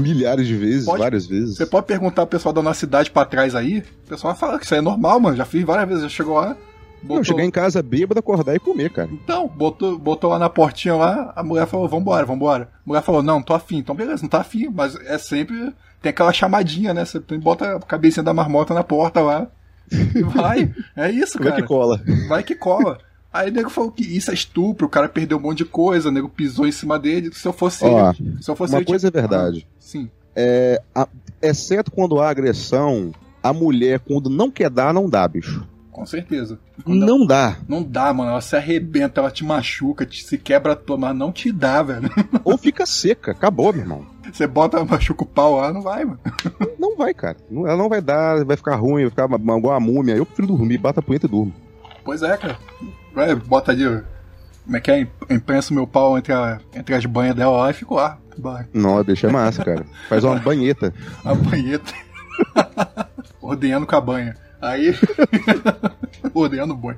Milhares de vezes, Pode- várias vezes. Você pode perguntar pro pessoal da nossa cidade pra trás aí, o pessoal vai falar que isso aí é normal, mano. Já fiz várias vezes. Já chegou lá. Botou... Não, chegar em casa bêbado, acordar e comer, cara. Então, botou, botou lá na portinha lá, a mulher falou, vambora, vambora. A mulher falou, não, tô afim. Então, beleza, não tá afim, mas é sempre. Tem aquela chamadinha, né? Você bota a cabecinha da marmota na porta lá. E vai. É isso, é cara. que cola? Vai que cola. Aí o nego falou que isso é estupro, o cara perdeu um monte de coisa, o nego pisou em cima dele. Se eu fosse Ó, ele. Se eu fosse Uma ele, coisa é tinha- verdade. Sim. É, a- exceto quando há agressão, a mulher, quando não quer dar, não dá, bicho. Com certeza. Quando Não dá. Não dá, mano. Ela se arrebenta, ela te machuca, te, se quebra toda, mas não te dá, velho. Ou fica seca. Acabou, meu irmão. Você bota, machuca o pau lá, não vai, mano. Não vai, cara. Ela não vai dar, vai ficar ruim, vai ficar uma- uma- igual a múmia. Eu prefiro dormir, bata a punheta e durmo. Pois é, cara. Vai, bota ali, como é que é? Imprensa o meu pau entre, a- entre as banhas dela lá e fico lá. Não, deixa massa, cara. Faz uma banheta. A banheta. Ordenhando com a banha. Aí. Ordenhando o boi.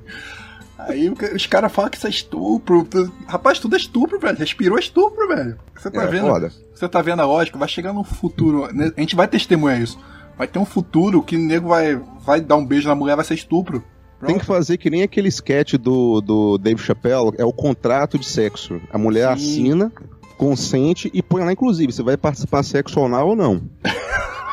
Aí os caras falam que isso é estupro. Tu- Rapaz, tudo é estupro, velho. Respirou é estupro, velho. Você tá É, vendo? foda. Você tá vendo a lógica? Vai chegar num futuro. né? A gente vai testemunhar isso. Vai ter um futuro que o nego vai, vai dar um beijo na mulher, vai ser estupro. Tem que Pronto. fazer que nem aquele sketch do, do Dave Chappelle, é o contrato de sexo. A mulher Sim. assina, consente e põe lá, inclusive, você vai participar sexo anal ou não.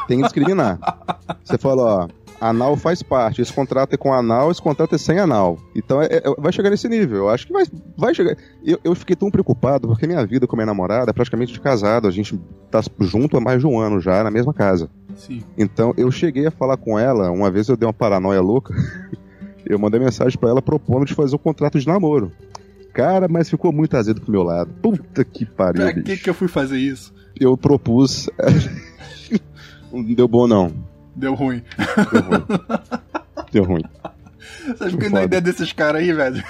Tem que discriminar. Você fala, ó, anal faz parte, esse contrato é com anal, esse contrato é sem anal. Então é- é- vai chegar nesse nível. Eu acho que vai, vai chegar. Eu, eu fiquei tão preocupado porque minha vida com minha namorada é praticamente de casado. A gente tá junto há mais de um ano já, na mesma casa. Sim. Então eu cheguei a falar com ela, uma vez eu dei uma paranoia louca. Eu mandei mensagem pra ela propondo de fazer um contrato de namoro. Cara, mas ficou muito azedo pro meu lado. Puta que pariu, Pra que, que eu fui fazer isso? Eu propus. Não deu bom, não. Deu ruim. Deu ruim. Deu ruim. Vocês ficam na ideia desses caras aí, velho?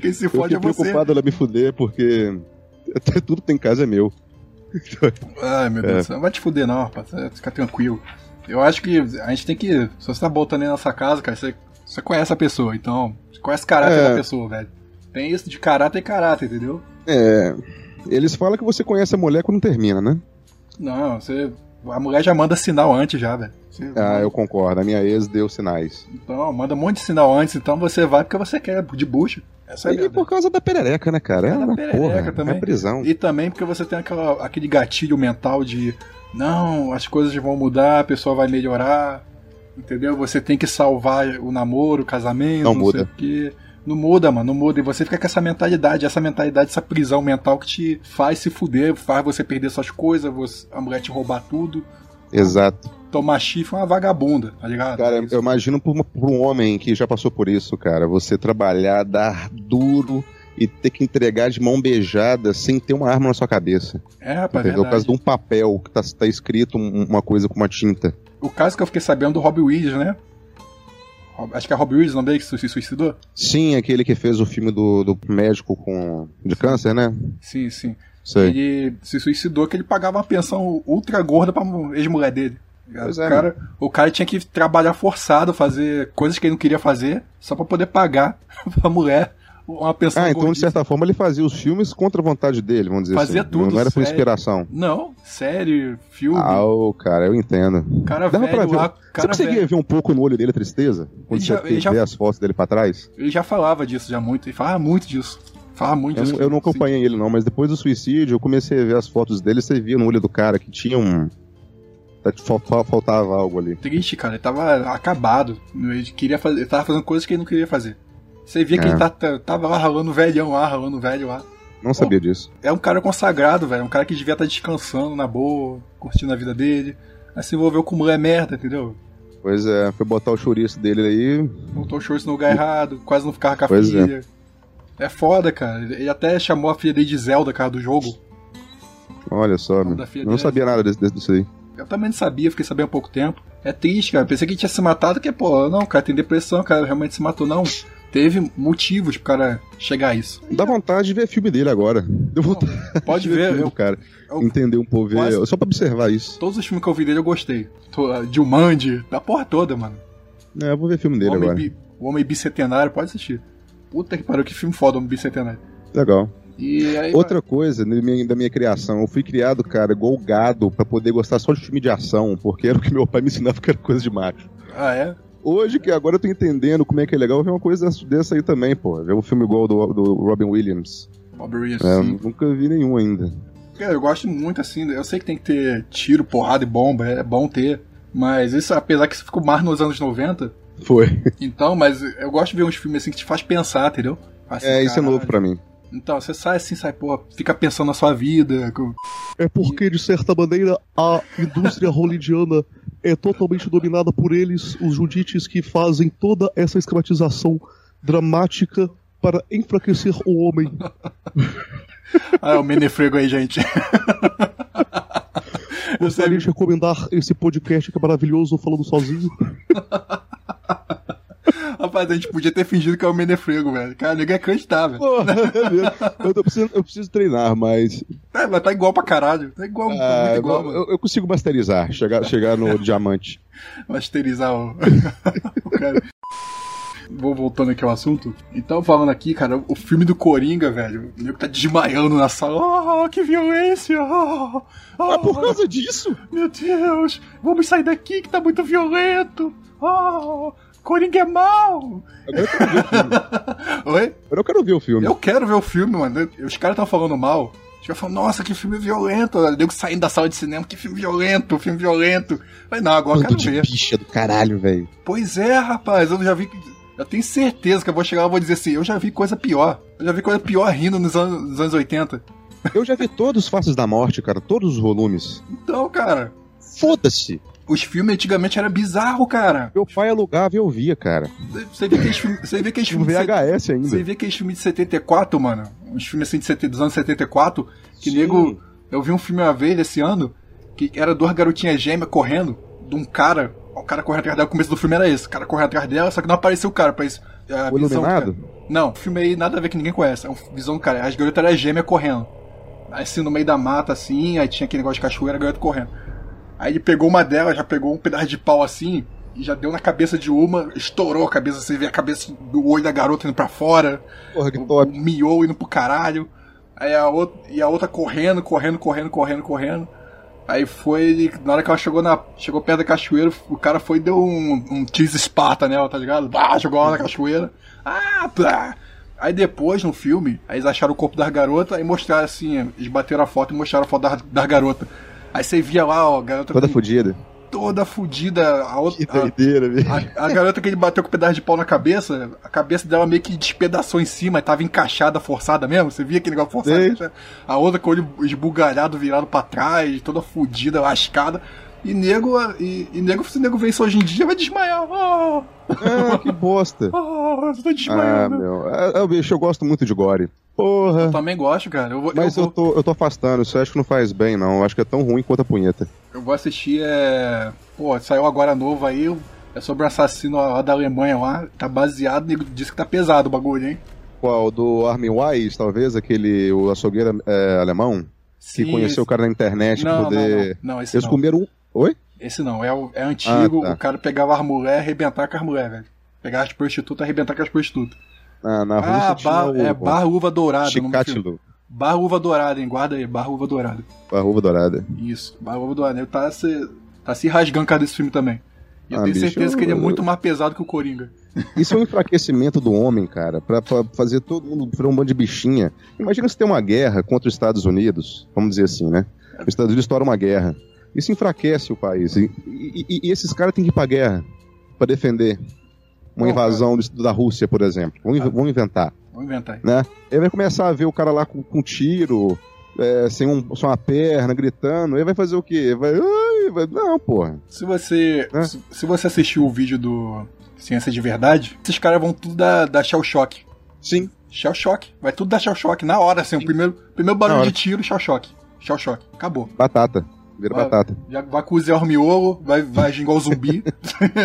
Quem se Eu fode é você. preocupado ela me fuder, porque até tudo que tem em casa é meu. Ai, meu Deus É. Não vai te fuder, não, rapaz. Fica tranquilo. Eu acho que a gente tem que. Se você tá botando aí nessa casa, cara, você, você conhece a pessoa, então. Você conhece o caráter É. da pessoa, velho. Tem isso de caráter e caráter, entendeu? É. Eles falam que você conhece a mulher quando termina, né? Não, você. A mulher já manda sinal antes já, velho. Você- Ah, eu concordo. A minha ex deu sinais. Então, manda um monte de sinal antes, então você vai porque você quer, de bucha. Essa é E por causa da perereca, né, cara? É, É da uma perereca porra. também. É prisão. E também porque você tem aquela, aquele gatilho mental de não, as coisas vão mudar, a pessoa vai melhorar, entendeu? Você tem que salvar o namoro, o casamento, Não não, muda. sei o quê. Não muda, mano, não muda. E você fica com essa mentalidade, essa mentalidade, essa prisão mental que te faz se fuder, faz você perder suas coisas, você- a mulher te roubar tudo, Exato. tomar chifre é uma vagabunda, tá ligado? Cara, É eu imagino uma- pra um homem que já passou por isso, cara. Você trabalhar, dar duro e ter que entregar de mão beijada sem ter uma arma na sua cabeça. é, rapaz, entendeu? Por causa de um papel que tá, tá escrito um- uma coisa com uma tinta. o caso que eu fiquei sabendo do Robbie Williams, né? Rob- Acho que é Robbie Williams o nome dele que se suicidou? Sim, aquele que fez o filme do, do médico com de câncer, né? Sim, sim. Sei. Ele se suicidou que ele pagava uma pensão ultra gorda pra mu- ex-mulher dele. Pois o, é, cara, o cara tinha que trabalhar forçado, fazer coisas que ele não queria fazer, só pra poder pagar pra mulher uma pensão Ah, então de gordíssima. certa forma ele fazia os filmes contra a vontade dele, vamos dizer Fazia assim. tudo, Não era por inspiração. Não, série, filme, Ah, ô, cara, eu entendo. cara Dava pra velho ver. lá, Você cara conseguia velho. ver um pouco no olho dele a tristeza? Quando Ele você já- ele já- vê as fotos dele pra trás? Ele já falava disso já muito, ele falava muito disso. Falava muito Eu, disso. eu não acompanhei ele não, mas depois do suicídio eu comecei a ver as fotos dele e você via no olho do cara que tinha um... tá- fal- fal- Faltava algo ali. Triste, cara, ele tava acabado. Ele queria fazer, ele tava fazendo coisas que ele não queria fazer. Você via que É. ele tá- tá- tava lá ralando velhão lá, ralando velho lá. Não sabia disso. É um cara consagrado, velho. Um cara que devia estar descansando na boa, curtindo a vida dele. Aí se envolveu com mulher merda, entendeu? Pois é, foi botar o chouriço dele aí. Botou o shorts no lugar errado, quase não ficava com a Pois é. filha. É. foda, cara. Ele até chamou a filha dele de Zelda, cara, do jogo. Olha só, meu. Eu não sabia nada desse, desse- disso aí. Eu também não sabia, fiquei sabendo há pouco tempo. É triste, cara. Pensei que ele tinha se matado, que, pô, não, cara, tem depressão, cara, realmente se matou. Não. Teve motivos pro cara chegar a isso. Dá vontade de ver filme dele agora. Deu vontade Pode de ver ver, eu, cara. eu- Entender um pouco, ver, Quase- só pra observar isso. todos os filmes que eu vi dele eu gostei. Tô- Dilmandi, da porra toda, mano. É, eu vou ver filme O dele Homem, agora. bi, o Homem Bicentenário, pode assistir. Puta que pariu, que filme foda, o Homem Bicentenário. Legal. E aí, Outra coisa da minha, da minha criação, eu fui criado, cara, igual gado, pra poder gostar só de filme de ação, porque era o que meu pai me ensinava que era coisa de macho. Ah, é? Hoje, que agora eu tô entendendo como é que é legal, ver uma coisa dessa, aí também, pô. Ver um filme igual do, do Robin Williams. Robert Williams, É, sim. nunca vi nenhum ainda. Cara, eu gosto muito assim. Eu sei que tem que ter tiro, porrada e bomba, é bom ter. Mas isso, apesar que isso ficou mais nos anos 90, Foi. então, mas eu gosto de ver uns filmes assim que te faz pensar, entendeu? Assim, É, isso é caralho. novo pra mim. Então, você sai assim, sai, porra, fica pensando na sua vida. com- É porque, de certa maneira, a indústria hollywoodiana é totalmente dominada por eles, os judites que fazem toda essa esquematização dramática para enfraquecer o homem. Ah, é o Menefrego aí, gente. Gostaria de recomendar esse podcast que é maravilhoso, falando sozinho. rapaz, a gente podia ter fingido que é o Menefrego, velho. Cara, ninguém velho. Porra, é eu, tô precisando, eu preciso treinar, mas. É, mas tá igual pra caralho. Tá igual, ah, muito igual, eu, eu consigo masterizar, chegar, chegar no diamante. masterizar o, o cara. Vou voltando aqui ao assunto. Então, falando aqui, cara, o filme do Coringa, velho. O nego tá desmaiando na sala. Oh, que violência! Oh, oh, Ah, por causa disso? Meu Deus! Vamos sair daqui que tá muito violento! Oh, Coringa é mal! Agora eu quero ver o filme. Oi? Agora eu quero ver o filme. Eu quero ver o filme, mano. Os caras estão falando mal. Os caras falam, nossa, que filme violento. O nego saindo da sala de cinema, que filme violento, filme violento. Mas não, agora eu Bando quero ver. bicha do caralho, velho. Pois é, rapaz, eu já vi. Eu tenho certeza que eu vou chegar lá e vou dizer assim: eu já vi coisa pior. Eu já vi coisa pior rindo nos anos, nos anos 80. Eu já vi todos os Faces da Morte, cara, todos os volumes. Então, cara, Foda-se. Os filmes antigamente era bizarro, cara. Meu pai alugava e eu via, cara. Você vê aqueles filmes. Você vê filmes. de set- VHS ainda. Você vê aqueles filmes de 74, mano. Uns filmes assim de 70 dos anos 74. Que Sim. nego. Eu vi um filme uma vez esse ano. Que era duas garotinhas gêmeas correndo. De um cara. O cara correndo atrás dela. O começo do filme era esse. O cara correndo atrás dela, só que não apareceu o cara. Apareceu a O visão do Iluminado? cara. Não, o filme aí nada a ver que ninguém conhece. É uma visão do cara. As garotas eram gêmeas correndo. Aí assim, no meio da mata, assim, aí tinha aquele negócio de cachoeira, a garota correndo. Aí ele pegou uma delas, já pegou um pedaço de pau assim, e já deu na cabeça de uma, estourou a cabeça, você vê a cabeça do olho da garota indo pra fora, Porra, que top. miou indo pro caralho. Aí a outra, e a outra correndo, correndo, correndo, correndo, correndo. Aí foi, na hora que ela chegou, na, chegou perto da cachoeira, o cara foi e deu um, um cheese Sparta nela, tá ligado? Bah, jogou ela na cachoeira. Ah, plá. Aí depois, no filme, aí eles acharam o corpo das garotas e mostraram assim, eles bateram a foto e mostraram a foto das, das garotas. Aí você via lá, ó, a garota Toda com- fodida. toda fudida, a outra... Que doideira, velho. A, a garota que ele bateu com o pedaço de pau na cabeça, a cabeça dela meio que despedaçou em cima, tava encaixada, forçada mesmo. Você via aquele negócio forçado? Sei. A outra com o olho esbugalhado, virado pra trás, toda fudida, lascada. E nego, e, e nego, se o nego vê isso hoje em dia, vai desmaiar. Oh, Ah, que bosta. oh. eu tô Ah, desmaiando. meu. É, é, bicho, eu gosto muito de gore. Porra. eu também gosto, cara. Eu vou, Mas eu eu, vou, tô, eu tô afastando, isso eu acho que não faz bem, não. Eu acho que é tão ruim quanto a punheta. eu vou assistir. É... Pô, saiu agora novo aí. É sobre um assassino lá da Alemanha lá. Tá baseado, nego disse que tá pesado o bagulho, hein? Qual? Do Armin Wise, talvez? Aquele, o açougueiro é, alemão? Que Sim, conheceu o cara na internet pra Não, poder... não, não. Não, esse Eles não. comeram um... Oi? Esse não, é, o- é antigo, Ah, tá. o cara pegava as mulheres e arrebentar com as mulheres, velho. Pegar as prostitutas e arrebentar com as prostitutas. Ah, na Ah, Rússia tinha bar, o... é Barra Uva Dourada. o nome do filme. Chikatilo. Barra Uva Dourada, hein? Guarda aí, Barra Uva Dourada. A Ruva Dourada. Isso, Barra Uva Dourada. Ele tá se, tá se rasgando causa desse filme também. E eu Ah, tenho bicho, certeza que ele é eu- muito mais pesado que o Coringa. Isso é um enfraquecimento do homem, cara, pra, pra fazer todo mundo virar um bando de bichinha. Imagina se tem uma guerra contra os Estados Unidos, vamos dizer assim, né? Os Estados Unidos estouram uma guerra. Isso enfraquece o país. E, e- e- esses caras têm que ir pra guerra pra defender uma Não, invasão do- da Rússia, por exemplo. Vamos, inv- vamos inventar, Vamos inventar né? Aí vai começar a ver o cara lá com, com tiro, é, sem um, só uma perna, gritando. Aí vai fazer o quê? Vai, ai, vai- não, porra. Se você, É. se, se você assistiu o vídeo do Ciência de Verdade, esses caras vão tudo da, da Shell Shock. Sim. Shell Shock. Vai tudo da Shell Shock na hora, assim. O primeiro, primeiro barulho de tiro, Shell Shock. Shell Shock. Acabou. Batata. Vira Vai. batata. Já vai cozinhar o miolo, vai, vai agir igual zumbi.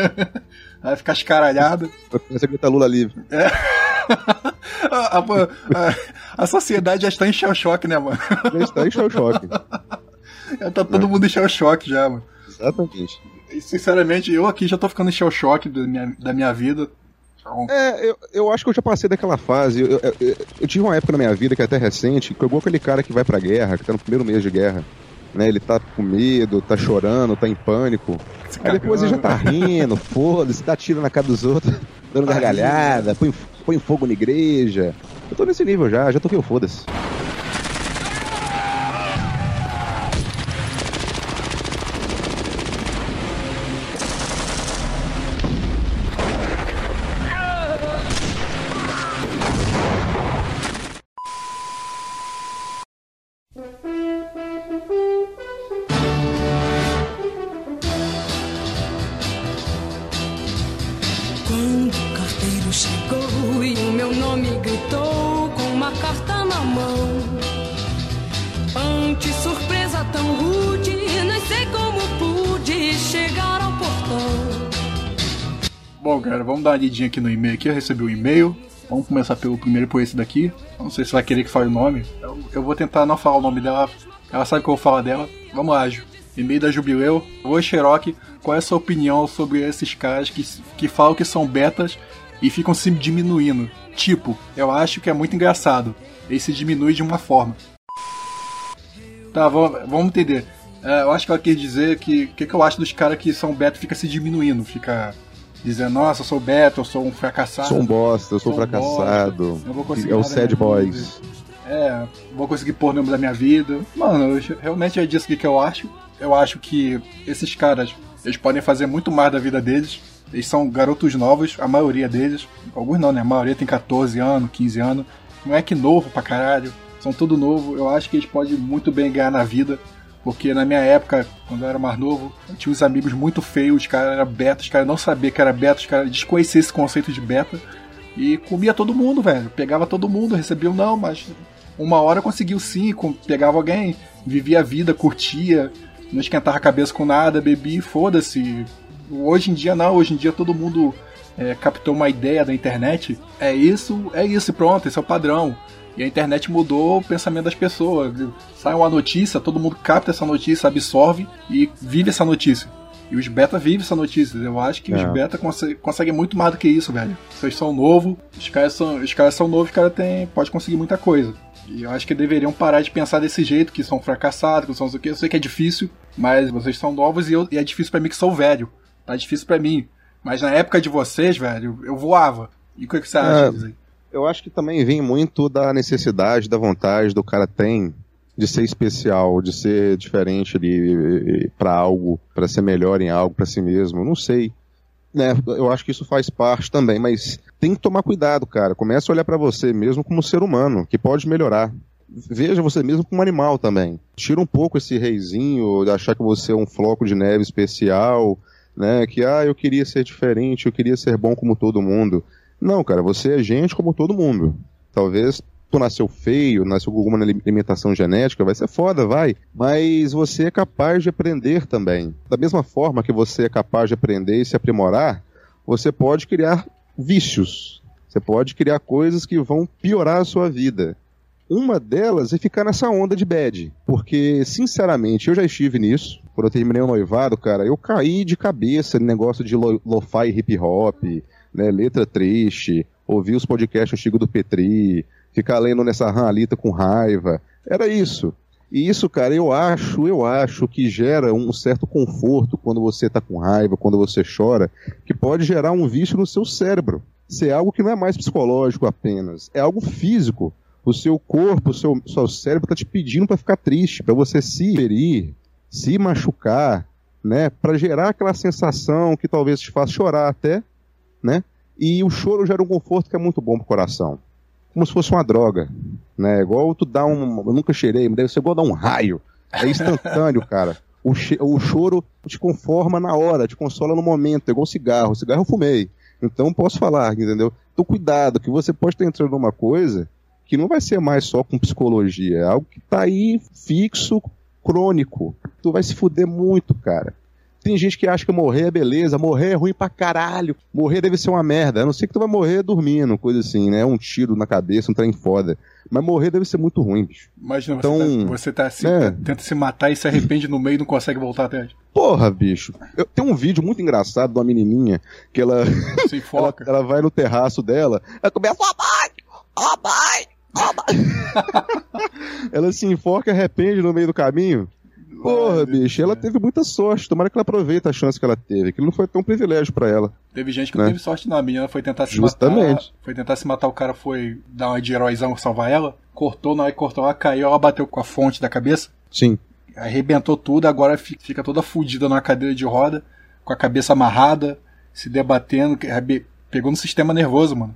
vai ficar escaralhado. Começa a gritar Lula livre. A, a- a- a sociedade já está em shell shock, né, mano? Já está em shell shock. Já tá todo mundo em shell shock já, mano. Exatamente. E, sinceramente, eu aqui já tô ficando em shell shock da minha, da minha vida. Então, É, eu, eu acho que eu já passei daquela fase. Eu, eu- eu- eu tive uma época na minha vida que é até recente, que eu igual aquele cara que vai pra guerra, que tá no primeiro mês de guerra. Né, ele tá com medo, tá chorando, tá em pânico. se Aí depois ele já tá rindo, foda-se, dá tiro na cara dos outros, dando gargalhada, põe, põe fogo na igreja. Eu tô nesse nível já, já toquei o foda-se. Lidinha aqui no e-mail aqui. Eu recebi um e-mail. Vamos começar pelo primeiro por esse daqui. Não sei se vai querer que fale o nome. Eu, eu vou tentar não falar o nome dela. Ela sabe que eu vou falar dela. Vamos lá, Ju. E-mail da Jubileu. Oi, Cherokee. Qual é a sua opinião sobre esses caras que, que falam que são betas e ficam se diminuindo? Tipo, eu acho que é muito engraçado. Eles se diminuem de uma forma. Tá, vamos, vamos entender. É, eu acho que ela quer dizer que o que, que eu acho dos caras que são beta fica se diminuindo, fica dizendo, nossa, eu sou beta, eu sou um fracassado. Sou um bosta, eu sou, Sou um fracassado. bosta, eu vou conseguir é o Sad Boys. É, vou conseguir pôr o nome da minha vida. Mano, eu realmente é disso que que eu acho. Eu acho que esses caras, eles podem fazer muito mais da vida deles. Eles são garotos novos, a maioria deles. Alguns não, né? A maioria tem 14 anos, 15 anos. Não é que novo pra caralho. São tudo novo. Eu acho que eles podem muito bem ganhar na vida. Porque na minha época, quando eu era mais novo, tinha uns amigos muito feios, os caras eram beta, os caras não sabiam que era beta, os caras desconheciam esse conceito de beta. E comia todo mundo, velho. Pegava todo mundo, recebia um não, mas uma hora conseguiu sim, pegava alguém, vivia a vida, curtia, não esquentava a cabeça com nada, bebia e foda-se. Hoje em dia não, hoje em dia todo mundo é, captou uma ideia da internet. É isso, é isso, pronto, esse é o padrão. E a internet mudou o pensamento das pessoas. Sai uma notícia, todo mundo capta essa notícia, absorve e vive essa notícia. E os beta vivem essa notícia. Eu acho que os É. beta conse- conseguem muito mais do que isso, velho. Vocês são novos, os caras são, os caras são novos, os caras têm, pode conseguir muita coisa. E eu acho que deveriam parar de pensar desse jeito, que são fracassados, que são não sei o que. Eu sei que é difícil, mas vocês são novos e, eu- e é difícil pra mim que sou velho. Tá difícil pra mim. Mas na época de vocês, velho, eu voava. E o que, que você acha É. disso aí? Eu acho que também vem muito da necessidade, da vontade do cara tem de ser especial, de ser diferente ali para algo, para ser melhor em algo para si mesmo. Não sei. Né, eu acho que isso faz parte também, mas tem que tomar cuidado, cara. Comece a olhar para você mesmo como ser humano, que pode melhorar. Veja você mesmo como animal também. Tira um pouco esse reizinho de achar que você é um floco de neve especial, né? Que ah, eu queria ser diferente, eu queria ser bom como todo mundo. Não, cara, você é gente como todo mundo. Talvez tu nasceu feio, nasceu com alguma limitação genética, vai ser foda, vai. Mas você é capaz de aprender também. Da mesma forma que você é capaz de aprender e se aprimorar, você pode criar vícios. Você pode criar coisas que vão piorar a sua vida. Uma delas é ficar nessa onda de bad. Porque, sinceramente, eu já estive nisso. Quando eu terminei o noivado, cara, eu caí de cabeça no negócio de lo- lo-fi hip hop, né, letra triste, ouvir os podcasts antigos do Petri, ficar lendo nessa ranalita com raiva. Era isso. E isso, cara, eu acho, eu acho que gera um certo conforto quando você tá com raiva, quando você chora, que pode gerar um vício no seu cérebro. Ser algo que não é mais psicológico apenas, é algo físico. O seu corpo, o seu, seu cérebro tá te pedindo para ficar triste, para você se ferir, se machucar, né, para gerar aquela sensação que talvez te faça chorar até, né? E o choro gera um conforto que é muito bom pro coração. Como se fosse uma droga, né? Igual tu dá um, eu nunca cheirei, mas deve ser igual dar um raio. É instantâneo, cara. O, che- o choro te conforma na hora, te consola no momento, é igual cigarro. Cigarro eu fumei. Então posso falar, entendeu? Então cuidado, que você pode estar entrando numa coisa que não vai ser mais só com psicologia, é algo que tá aí fixo, crônico. Tu vai se fuder muito, cara. Tem gente que acha que morrer é beleza, morrer é ruim pra caralho. Morrer deve ser uma merda. A não ser que tu vai morrer dormindo, coisa assim, né? Um tiro na cabeça, um trem foda. Mas morrer deve ser muito ruim, bicho. Imagina, Então, você, tá, você tá se- é. tenta se matar e se arrepende no meio e não consegue voltar atrás. Porra, bicho. Eu, tem um vídeo muito engraçado de uma menininha que ela, Se ela, enfoca. ela vai no terraço dela, ela começa, ó mãe, ó mãe, ó mãe. ela se enfoca e arrepende no meio do caminho. Porra, bicho, ela teve muita sorte. Tomara que ela aproveite a chance que ela teve. Aquilo não foi tão privilégio pra ela. Teve gente que não né? teve sorte não. A menina foi tentar se Justamente. matar. Foi tentar se matar, o cara foi dar uma de heróizão salvar ela. Cortou, na hora que cortou, ela caiu, ela bateu com a fonte da cabeça. Sim. Arrebentou tudo, agora fi- fica toda fudida numa cadeira de roda, com a cabeça amarrada, se debatendo, arrebe- pegou no sistema nervoso, mano.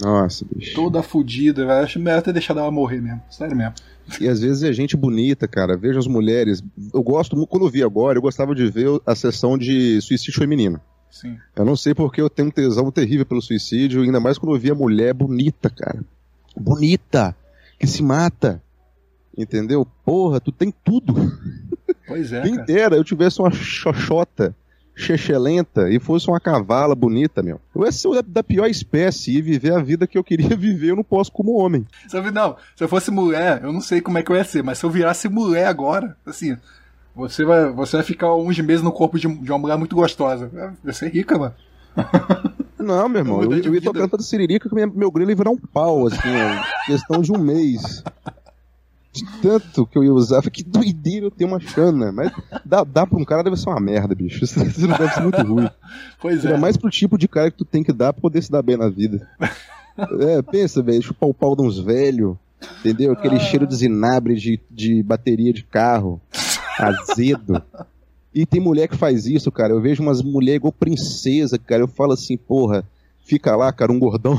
Nossa, bicho. Toda fudida, velho. Acho melhor ter deixado ela morrer mesmo. Sério mesmo. E às vezes é gente bonita, cara. Veja as mulheres. Eu gosto, quando eu vi agora, eu gostava de ver a sessão de suicídio feminino. Sim. Eu não sei porque eu tenho um tesão terrível pelo suicídio, ainda mais quando eu vi a mulher bonita, cara. Bonita! Que se mata. Entendeu? Porra, tu tem tudo. Pois é, Quem dera eu tivesse uma xoxota, chechelenta e fosse uma cavala bonita, meu. Eu ia ser da, pior espécie e viver a vida que eu queria viver, eu não posso como homem. Se eu, não, se eu fosse mulher, eu não sei como é que eu ia ser, mas se eu virasse mulher agora, assim, você vai, você vai ficar uns meses no corpo de, de uma mulher muito gostosa. Vai ser rica, mano. Não, meu irmão, Eu eu, eu ia vida. cantando siririca que meu grilo ia virar um pau, assim, ó, questão de um mês. De tanto que eu ia usar, que doideira eu ter uma chana. Mas dá, dá pra um cara, deve ser uma merda, bicho. Isso não deve ser muito ruim. Pois é. Ainda mais pro tipo de cara que tu tem que dar pra poder se dar bem na vida. É, pensa, velho, chupar o pau de uns velhos, entendeu? Aquele cheiro de zinabre de, de bateria de carro, azedo. E tem mulher que faz isso, cara. Eu vejo umas mulheres igual princesa, cara. Eu falo assim, porra, fica lá, cara, um gordão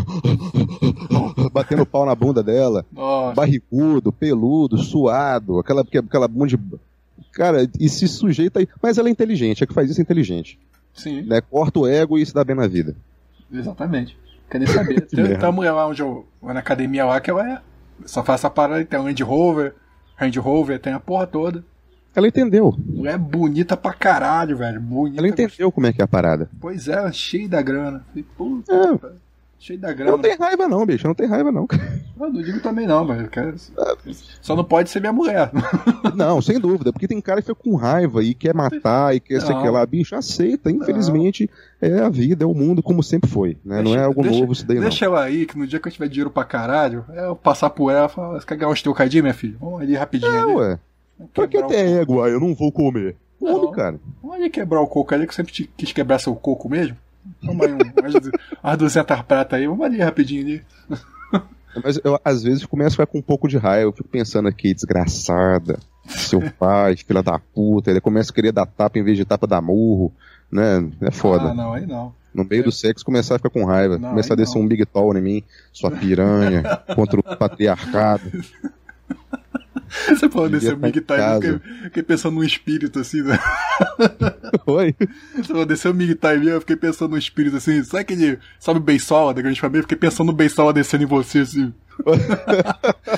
batendo pau na bunda dela, Nossa, barrigudo, peludo, suado, aquela, aquela bunda de. Cara, e se sujeita aí. Mas ela é inteligente, é que faz isso é inteligente. sim, Né? Corta o ego e se dá bem na vida. exatamente. Quer nem saber. Tem, tem uma mulher lá onde eu na academia lá que ela é. Só faz essa parada, tem um Land Rover, Range Rover, tem a porra toda. Ela entendeu. Mulher bonita pra caralho, velho. Bonita. Ela entendeu como é que é a parada. Pois é, cheio da grana. Falei, Puta, É. cara, cheio da grana. não tenho raiva não, bicho. Não tenho raiva não. Eu não digo também não, mas quero... Só não pode ser minha mulher. Não, sem dúvida. Porque tem cara que fica com raiva e quer matar e quer sei Não. que lá. Bicho, aceita. Infelizmente, é a vida, é o mundo como sempre foi. Né? não é Deixa- algo deixa- novo isso daí não. Deixa ela aí, que no dia que eu tiver dinheiro pra caralho, eu passar por ela e falar, você quer ganhar uns trocadinhos, minha filha? Vamos ali rapidinho É, ali. ué. Pra que ter ego? Ah, eu não vou comer. Come, cara. Vamos ali quebrar o coco ali, que eu sempre quis quebrar seu coco mesmo. Toma aí um, umas, du- umas 200 prata aí, vamos ali rapidinho ali. Mas eu, às vezes, começo a ficar com um pouco de raiva. Eu fico pensando aqui, desgraçada. Seu pai, filha da puta. Ele começa a querer dar tapa em vez de tapa dar murro. Né? É foda. Ah, não, aí não. No meio do sexo, começar a ficar com raiva. Não, começar a aí descer não. um big tall em mim, sua piranha, contra o patriarcado. Você falou o tá Mig Time, eu fiquei, fiquei pensando num espírito assim, né? Oi? Você falou descer o Mig Time, eu fiquei pensando num espírito assim, sabe aquele. Sabe o Beisola da grande família? Eu fiquei pensando no Beisola descendo em você, assim.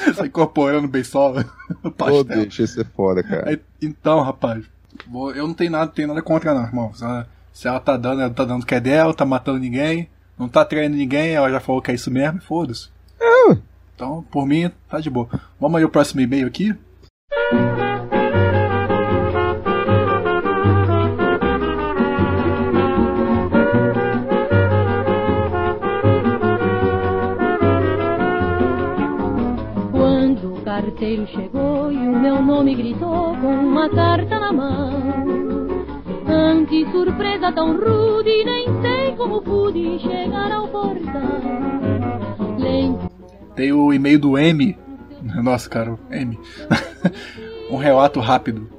Você incorporando o Beisola. Pô, bicho, isso é foda, cara. Aí, então, rapaz, eu não tenho nada, tenho nada contra não, irmão. Se ela, se ela tá dando, ela tá dando o que é dela, tá matando ninguém, não tá traindo ninguém, ela já falou que é isso mesmo, foda-se. Então, por mim, tá de boa. Vamos aí o próximo e-mail aqui. Quando o carteiro chegou e o meu nome gritou com uma carta na mão. Ante surpresa tão rude, nem sei como pude chegar ao portão. Lembro Tem o e-mail do M. Nossa, cara, M. um relato rápido.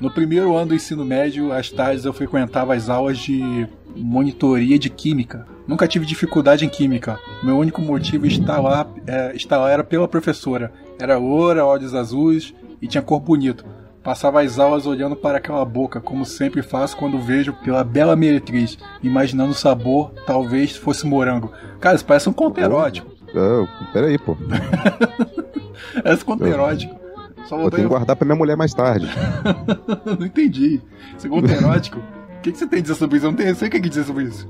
No primeiro ano do ensino médio, às tardes eu frequentava as aulas de monitoria de química. Nunca tive dificuldade em química. Meu único motivo de estar lá, é, estar lá era pela professora. Era loura, olhos azuis e tinha cor bonito. Passava as aulas olhando para aquela boca, como sempre faço quando vejo pela bela meretriz, imaginando o sabor, talvez fosse morango. Cara, isso parece um conto erótico. Ah, peraí, pô. Parece um conto erótico. Só Vou voltei ter que guardar pra minha mulher mais tarde. Não entendi. Segundo erótico, o que, que você tem a dizer sobre isso? Eu não tenho, eu sei o que, que dizer sobre isso.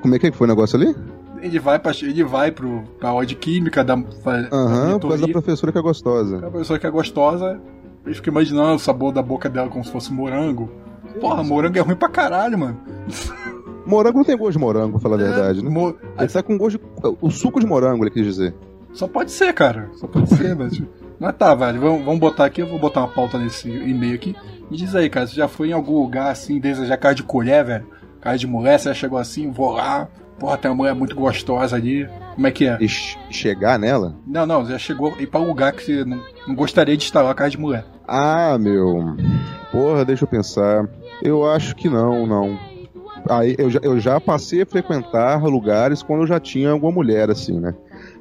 Como é que foi o negócio ali? Ele vai pra, ele vai pro, pra aula de química, da, Aham, por causa da professora que é gostosa. A pessoa que é gostosa, ele fica imaginando o sabor da boca dela como se fosse morango. Porra, morango é ruim pra caralho, mano. Morango não tem gosto de morango, pra falar a É, verdade, né? mo- Ele tá com gosto de... O suco de morango, ele quis dizer. Só pode ser, cara. Só pode ser, mas. Mas tá, velho. Vamos, vamos botar aqui, eu vou botar uma pauta nesse e-mail aqui. Me diz aí, cara, você já foi em algum lugar assim, desejar casa de colher, velho? Casa de mulher, você já chegou assim, vou lá. Porra, tem uma mulher muito gostosa ali. Como é que é? E che- chegar nela? Não, não, já chegou e pra um lugar que você não, não gostaria de estar lá, casa de mulher. Ah, meu. Porra, deixa eu pensar. Eu acho que não, não. Aí eu já, eu já passei a frequentar lugares quando eu já tinha alguma mulher, assim, né?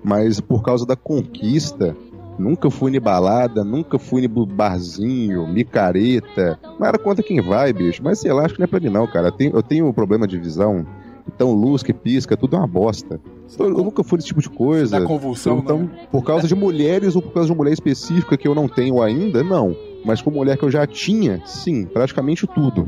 Mas por causa da conquista, nunca fui em balada, nunca fui em barzinho, micareta. Não era conta quem vai, bicho. Mas sei lá, acho que não é pra mim, não, cara. Eu tenho, eu tenho um problema de visão. Então, luz que pisca, tudo é uma bosta. Eu, eu nunca fui nesse tipo de coisa. Dá convulsão, Então, né? por causa de mulheres ou por causa de uma mulher específica que eu não tenho ainda, não. Mas com mulher que eu já tinha, sim, praticamente tudo.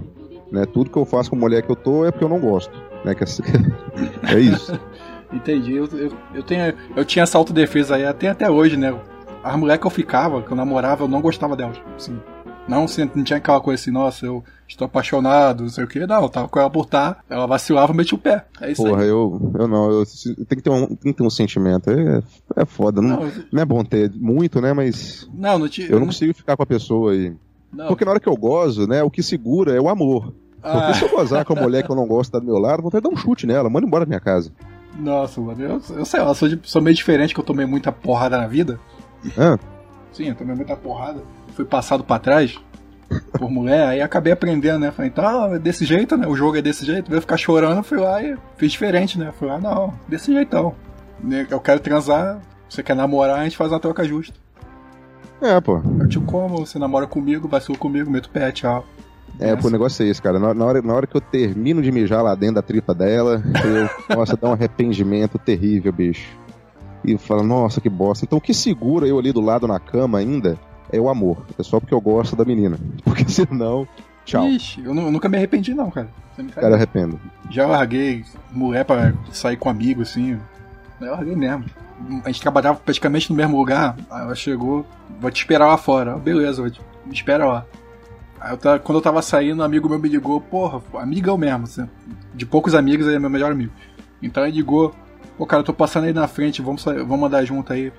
Né? Tudo que eu faço com mulher que eu tô é porque eu não gosto. Né? Que é, é isso. Entendi. Eu, eu, eu, tenho, eu tinha essa autodefesa aí, até até hoje, né? As mulheres que eu ficava, que eu namorava, eu não gostava delas. Assim, não, assim, não tinha aquela coisa assim, nossa, eu estou apaixonado, não sei o que. Não, eu tava com ela por estar, ela vacilava, eu meti o pé. É isso Porra, aí. eu, eu não, eu tem que ter um, tem que ter um sentimento. É, é foda. Não, Não, não é bom ter muito, né? Mas não, não tinha. eu não consigo ficar com a pessoa aí. Não. Porque na hora que eu gozo, né, o que segura é o amor. Porque Ah, se eu gozar com a mulher que eu não gosto tá do meu lado, vou até dar um chute nela, manda embora da minha casa. nossa, mano, eu, eu sei lá, sou, de- sou meio diferente, que eu tomei muita porrada na vida. Ah, Sim, eu tomei muita porrada. Fui passado pra trás por mulher, aí acabei aprendendo, né? Falei, então, é desse jeito, né? O jogo é desse jeito. Vai ficar chorando, fui lá e fiz diferente, né? Fui lá, não, desse jeitão. Né, Eu quero transar, você quer namorar, a gente faz uma troca justa. É, pô. Eu te como, você namora comigo, vacila comigo, meto pé, tchau. É, pô, o negócio é esse, cara. Na, na hora, na hora que eu termino de mijar lá dentro da tripa dela, eu, nossa, dá um arrependimento terrível, bicho. E eu falo, nossa, que bosta. Então o que segura eu ali do lado na cama ainda é o amor. É só porque eu gosto da menina. Porque senão, tchau. Ixi, eu, eu nunca me arrependi, não, cara. Você me Cara, eu arrependo. Já larguei mulher pra sair com amigo, assim. Eu larguei mesmo. A gente trabalhava praticamente no mesmo lugar. Aí ela chegou, vou te esperar lá fora. Eu, Beleza, vou te, me espera lá. Aí eu quando eu tava saindo, um amigo meu me ligou, porra, amigão mesmo, assim, de poucos amigos, ele é meu melhor amigo. Então ele ligou, pô, cara, eu tô passando aí na frente, vamos, vamos andar junto aí.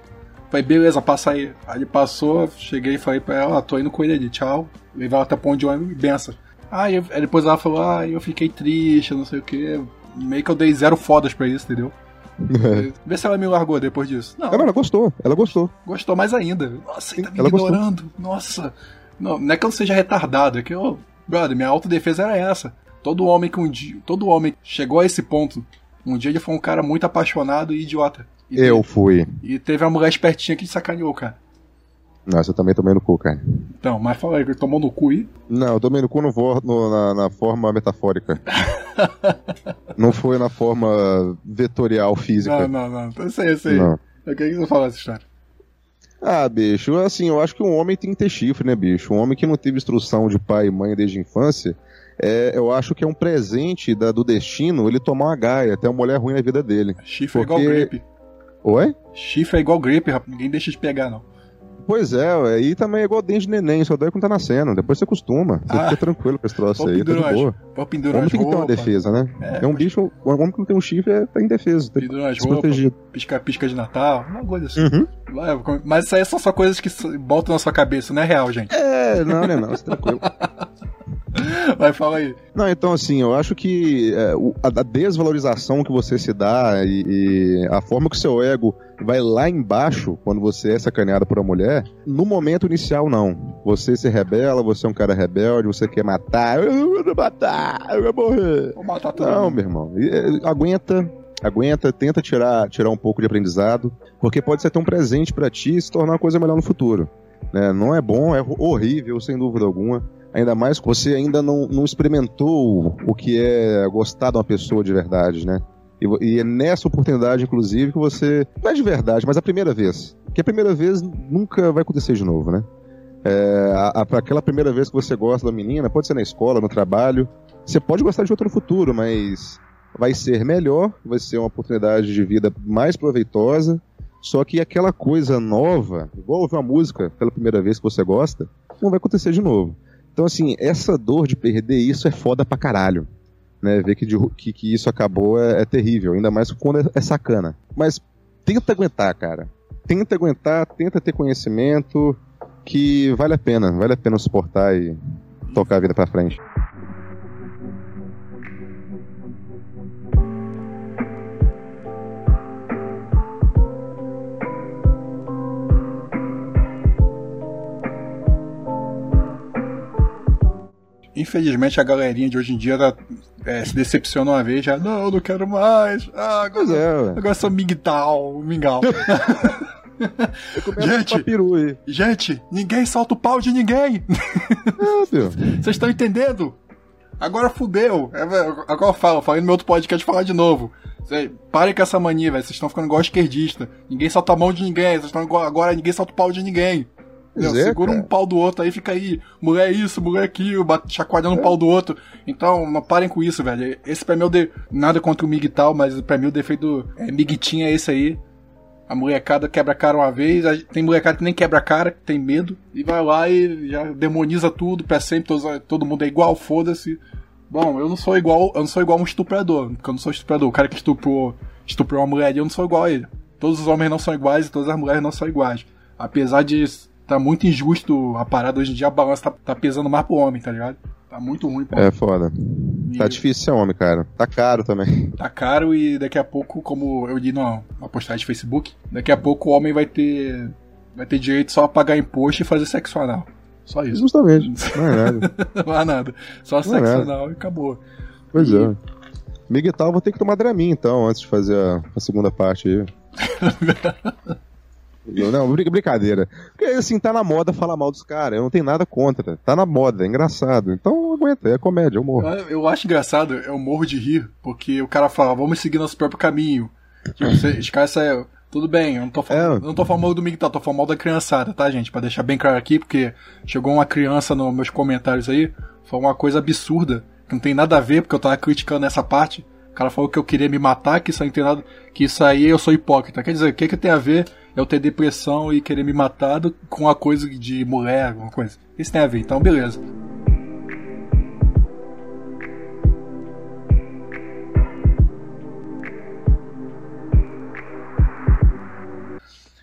Falei, beleza, passa aí. Aí ele passou, cheguei e falei pra ela, ó, tô indo com ele ali, tchau. Levar até o ponto de ônibus e benção. Aí, aí depois ela falou, ah, eu fiquei triste, não sei o que. Meio que eu dei zero fodas pra isso, entendeu? Vê se ela me largou depois disso. Não, Ela, ela gostou, ela gostou. gostou mais ainda. Nossa, ele tá me Ela gostou. ignorando. Nossa. Não, não é que eu seja retardado, é que eu. Brother, minha autodefesa era essa. Todo homem que um dia. Todo homem chegou a esse ponto. Um dia ele foi um cara muito apaixonado e idiota. E Eu fui. E teve uma mulher espertinha que sacaneou, cara. Nossa, eu também tomei no cu, cara. Então, mas fala aí, ele tomou no cu aí? Não, eu tomei no cu no, no- na, na forma metafórica. não foi na forma vetorial física. Não, não, não. Eu sei, eu sei. Não. Eu queria que você falasse essa história. Ah, bicho, assim, eu acho que um homem tem que ter chifre, né, bicho? Um homem que não teve instrução de pai e mãe desde a infância, é, eu acho que é um presente da- do destino ele tomar uma gaia, até uma mulher ruim na vida dele. Chifre Porque- é igual gripe. Oi? Chifre é igual gripe, rapaz. Ninguém deixa de pegar, não. Pois é, ué, e também é igual dente de neném, só dói quando tá nascendo. Depois você acostuma. Você Ah. fica tranquilo com esse troço aí, tá de boa. O homem tem que ter uma defesa, né? É, É, um bicho, um homem que não tem um chifre é, tá indefeso, tá desprotegido. pisca-pisca de Natal, uma coisa assim. Uhum. Mas isso aí são só coisas que botam na sua cabeça, não é real, gente. É, não, né, não, você tranquilo. Vai, fala aí. Não, então assim, eu acho que é, a, desvalorização que você se dá e, e a forma que o seu ego vai lá embaixo quando você é sacaneado por uma mulher, no momento inicial não. Você se rebela, você é um cara rebelde, você quer matar, eu vou matar, eu vou morrer. Vou matar todo Não, mundo. meu irmão. É, Aguenta, aguenta, tenta tirar, tirar um pouco de aprendizado, porque pode ser até um presente pra ti e se tornar uma coisa melhor no futuro. né? Não é bom, é horrível, sem dúvida alguma. Ainda mais que você ainda não, não experimentou o que é gostar de uma pessoa de verdade, né? E, e é nessa oportunidade, inclusive, que você. Não é de verdade, mas a primeira vez. Que a primeira vez nunca vai acontecer de novo, né? É, a- a- aquela primeira vez que você gosta da menina, pode ser na escola, no trabalho. Você pode gostar de outra no futuro, mas vai ser melhor, vai ser uma oportunidade de vida mais proveitosa. Só que aquela coisa nova, igual ouvir uma música pela primeira vez que você gosta, não vai acontecer de novo. Então, assim, essa dor de perder isso é foda pra caralho. Né? Ver que, de- que, que isso acabou é, é terrível, ainda mais quando é, é sacana. Mas tenta aguentar, cara. Tenta aguentar, tenta ter conhecimento, que vale a pena, vale a pena suportar e tocar a vida pra frente. Infelizmente a galerinha de hoje em dia tá, é, se decepciona uma vez, já, não, não quero mais. Ah, agora, Pois é, agora sou mingtal, mingau. Gente. Gente, ninguém solta o pau de ninguém. É. Vocês estão entendendo? Agora fudeu. É, velho, agora eu falo, falei no meu outro podcast falar de novo. Cê- Parem com essa mania, velho. Vocês estão ficando igual esquerdista. Ninguém solta a mão de ninguém. Vocês estão igual agora, ninguém solta o pau de ninguém. É, Segura cara. um pau do outro aí, fica aí, mulher isso, mulher aquilo, bate- chacoalhando É. um pau do outro. Então, não parem com isso, velho. Esse pra mim é o de... Nada contra o Mig e tal, mas pra mim o defeito é Miguitinha é esse aí. A molecada quebra a cara uma vez, a- tem molecada que nem quebra a cara, que tem medo, e vai lá e já demoniza tudo, pra sempre, todos- todo mundo é igual, foda-se. Bom, eu não sou igual, eu não sou igual um estuprador, porque eu não sou estuprador. O cara que estuprou, estuprou uma mulher ali, eu não sou igual a ele. Todos os homens não são iguais e todas as mulheres não são iguais. Apesar de tá muito injusto a parada hoje em dia, a balança tá, tá pesando mais pro homem, tá ligado? Tá muito ruim, pô. É foda. E Tá difícil ser homem, cara. Tá caro também. Tá caro e daqui a pouco, como eu li numa, postagem de Facebook, daqui a pouco o homem vai ter vai ter direito só a pagar imposto e fazer sexo anal. Só isso. Justamente. Não é nada. Não há nada. Só Não é sexo nada. anal e acabou. Pois é. Miguel, vou ter que tomar Dramin então, antes de fazer a, a segunda parte aí. Não, brin- brincadeira. Porque assim, tá na moda falar mal dos caras. Eu não tenho nada contra. Tá na moda, é engraçado. Então aguenta, é comédia, eu morro. Eu, acho engraçado, eu morro de rir, porque o cara fala, vamos seguir nosso próprio caminho. Tipo, você- os caras saem. Tudo bem, eu não tô falando, É. não tô falando mal do Miguel, tô falando mal da criançada, tá, gente? Pra deixar bem claro aqui, porque chegou uma criança nos meus comentários aí, falou uma coisa absurda, que não tem nada a ver, porque eu tava criticando essa parte. O cara falou que eu queria me matar, que isso aí não tem nada. Que isso aí eu sou hipócrita. Quer dizer, o que, que tem a ver eu ter depressão e querer me matar do- com a coisa de mulher, alguma coisa? Isso tem a ver, então beleza.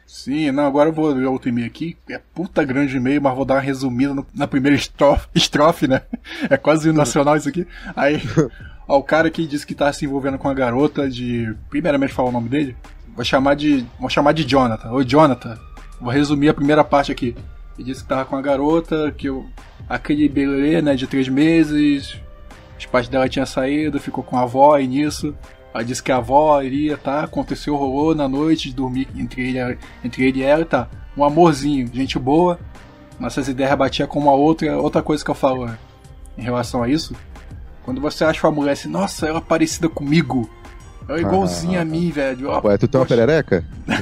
Sim, não, agora eu vou ler outro e-mail aqui. É puta grande e-mail, mas vou dar uma resumida no- na primeira estrofe, estrofe, né? É quase nacional isso aqui. Aí, ó, o cara aqui disse que tá se envolvendo com a garota de. Primeiramente falar o nome dele. Vou chamar de. Vou chamar de Jonathan. Oi, Jonathan. Vou resumir a primeira parte aqui. Ele disse que tava com a garota, que eu. Aquele belê, né, de três meses. Os pais dela tinham saído, ficou com a avó e nisso. Ela disse que a avó iria, tá? Aconteceu, rolou na noite de dormir entre ele, entre ele e ela, tá? um amorzinho, gente boa, nossas ideias batiam com uma outra. Outra coisa que eu falo né, em relação a isso, quando você acha uma mulher assim, nossa, ela é parecida comigo, é igualzinha a mim, velho. Ué, tu tem uma perereca?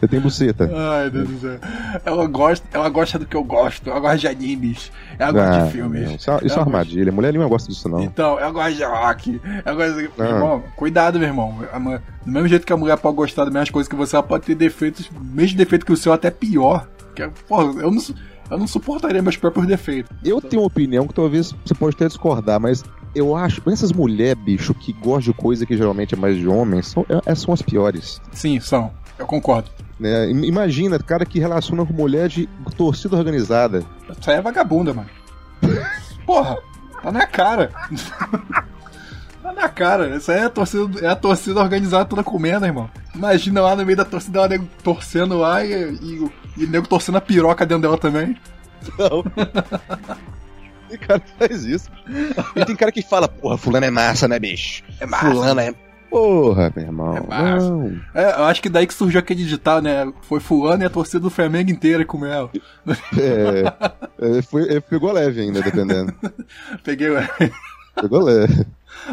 Você tem buceta. Ai, Deus do céu. Ela gosta, ela gosta do que eu gosto, ela gosta de animes, ela gosta Ah, de filmes. não, Isso é, isso é uma gosta- armadilha. Mulher nenhuma gosta disso, não. Então, ela gosta de rock. Ela gosta de... Ah. Irmão, cuidado, meu irmão. A mu- Do mesmo jeito que a mulher pode gostar das mesmas coisas que você, ela pode ter defeitos, mesmo defeito que o seu, até pior. Que, é- porra, eu não, eu não suportaria meus próprios defeitos. Eu tenho uma opinião que talvez você pode até discordar, mas eu acho essas mulheres, bicho, que gostam de coisa que geralmente é mais de homens, são, é- são as piores. Sim, são. Eu concordo. Im- Imagina, cara que relaciona com mulher de torcida organizada. Isso aí é vagabunda, mano. Porra, tá na cara. tá na cara. Isso aí é a torcida, é a torcida organizada toda comendo, irmão. Imagina lá no meio da torcida, o nego torcendo lá e, e, e o nego torcendo a piroca dentro dela também. Não. Tem cara que faz isso. E tem cara que fala, porra, fulano é massa, né, bicho? É massa. Fulano é. Porra, meu irmão. É massa. É, eu acho que daí que surgiu aquele ditado, né? Foi fulano e a torcida do Flamengo inteira comeu ela. É, é, foi, é, pegou leve ainda, dependendo. Peguei ué, Pegou leve.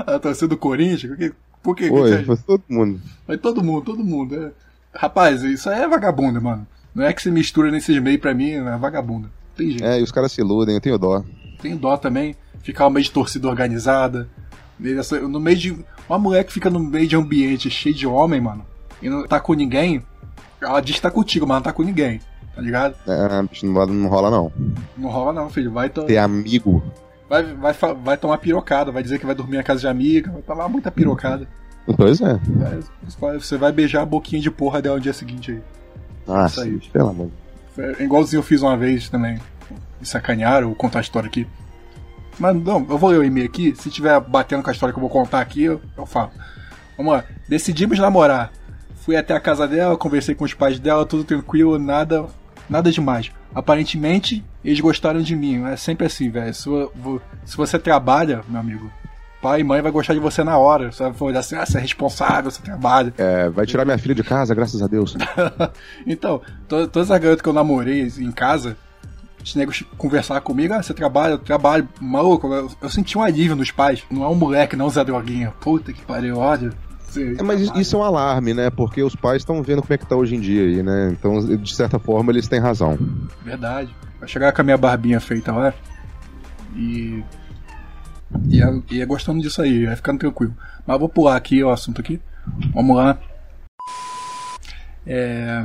a torcida do Corinthians. Que? Por que? Foi, que- foi todo mundo. Foi todo mundo, todo mundo. é. Rapaz, isso aí é vagabunda, mano. Não é que se mistura nesses meios pra mim, é vagabunda. Tem jeito. É, e os caras se iludem, eu tenho dó. Tem dó também. Ficar no meio de torcida organizada. dessa- No meio de. Uma mulher que fica no meio de ambiente cheio de homem, mano. E não tá com ninguém. Ela diz que tá contigo, mas não tá com ninguém. Tá ligado? É, bicho, não, não rola não. Não rola não, filho. Vai, to... Ter amigo. vai, vai, vai tomar pirocada. Vai dizer que vai dormir na casa de amiga. Vai tomar muita pirocada. Pois é. Vai- Você vai beijar a boquinha de porra dela no dia seguinte aí. Bicho, pelo amor. É igualzinho eu fiz uma vez também. Me sacanearam, vou contar a história aqui. Mas não, eu vou ler o e-mail aqui. Se tiver batendo com a história que eu vou contar aqui, eu, eu falo. Vamos lá. Decidimos namorar. Fui até a casa dela, conversei com os pais dela, tudo tranquilo, nada, nada demais. Aparentemente, eles gostaram de mim. É sempre assim, velho. Se, se você trabalha, meu amigo, pai e mãe vai gostar de você na hora. Você vai olhar assim, ah, você é responsável, você trabalha. É, vai tirar minha filha de casa, graças a Deus. então, to- todas as garotas que eu namorei em casa, os negros conversavam comigo, ah, você trabalha, eu trabalho, maluco, eu, eu senti um alívio nos pais. Não é um moleque, não Zé Droguinha. Puta que pariu. Você- É, mas isso é um alarme, né? Porque os pais estão vendo como é que tá hoje em dia aí, né? Então, de certa forma, eles têm razão. Verdade. Vai chegar com a minha barbinha feita lá. E. Ia, ia gostando disso aí, ia ficando tranquilo. Mas vou pular aqui o assunto aqui. Vamos lá. É,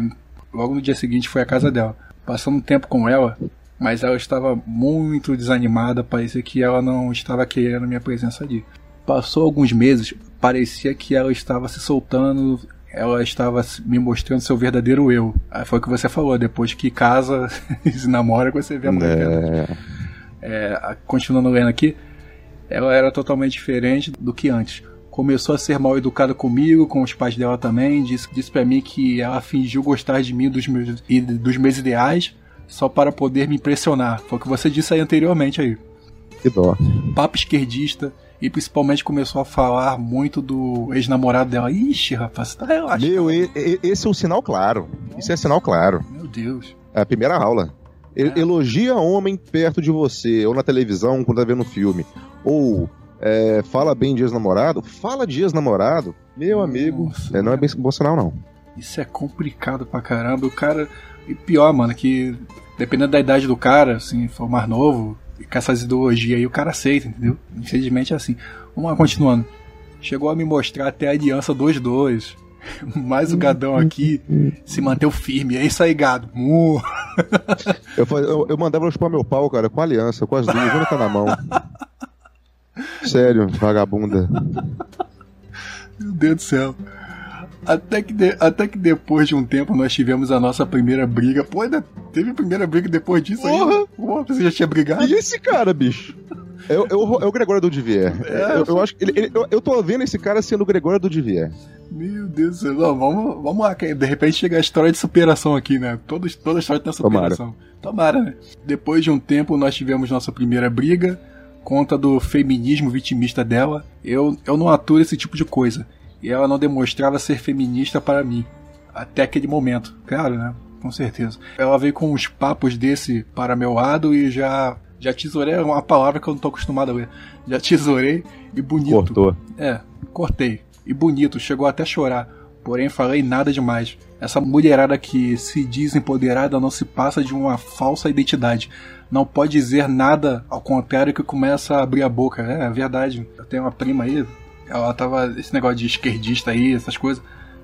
logo no dia seguinte foi à casa dela. Passando um tempo com ela, mas ela estava muito desanimada, parecia que ela não estava querendo minha presença ali. Passou alguns meses, parecia que ela estava se soltando, ela estava me mostrando seu verdadeiro eu. Foi o que você falou, depois que casa e se namora, você vê a mulher. É, É, a- continuando lendo aqui, ela era totalmente diferente do que antes. Começou a ser mal educada comigo, com os pais dela também. Disse, disse para mim que ela fingiu gostar de mim dos meus, dos meus ideais só para poder me impressionar. Foi o que você disse aí anteriormente aí. que dó. Papo esquerdista e principalmente começou a falar muito do ex-namorado dela. Ixi, rapaz, você tá relaxado. Meu, e- e- esse é um sinal claro. Isso é sinal claro. Meu Deus. É a primeira aula. É. Elogia homem perto de você, ou na televisão, quando tá vendo filme. Ou é, fala bem de ex-namorado. Fala de ex-namorado. Meu amigo, Nossa, é, não é bem bom sinal, não. Isso é complicado pra caramba. O cara. E pior, mano, que dependendo da idade do cara, assim, for mais novo, e com essas ideologias aí, o cara aceita, entendeu? Infelizmente é assim. Vamos lá, continuando. Chegou a me mostrar até a aliança dos dois. Mais o gadão aqui se manteve firme. É isso aí, gado. Uh. Eu, eu, eu mandava chupar meu pau, cara, com aliança, com as duas, uma tá na mão. Sério, vagabunda. Meu Deus do céu. Até que, de- até que depois de um tempo nós tivemos a nossa primeira briga. Pô, ainda teve a primeira briga depois disso aí? Porra! Porra, você já tinha brigado? E esse cara, bicho? É, o- é o, é o Gregório do Divier. É, eu, eu acho que ele, ele- eu, eu tô vendo esse cara sendo o Gregório do Divier. Meu Deus do céu. Não, vamos, vamos lá, que de repente chega a história de superação aqui, né? Toda, toda história tem superação. Tomara. né? Depois de um tempo, nós tivemos nossa primeira briga. Conta do feminismo vitimista dela. Eu, eu não aturo esse tipo de coisa. E ela não demonstrava ser feminista para mim. até aquele momento. Claro, né? Com certeza. Ela veio com uns papos desse para meu lado e já já tesourei é uma palavra que eu não tô acostumado a ler. Já tesourei e bonito. Cortou. É, cortei. E bonito, chegou até a chorar. Porém, falei nada demais. Essa mulherada que se diz empoderada não se passa de uma falsa identidade. Não pode dizer nada ao contrário que começa a abrir a boca. É, é verdade. Eu tenho uma prima aí, ela tava. Esse negócio de esquerdista aí, essas coisas.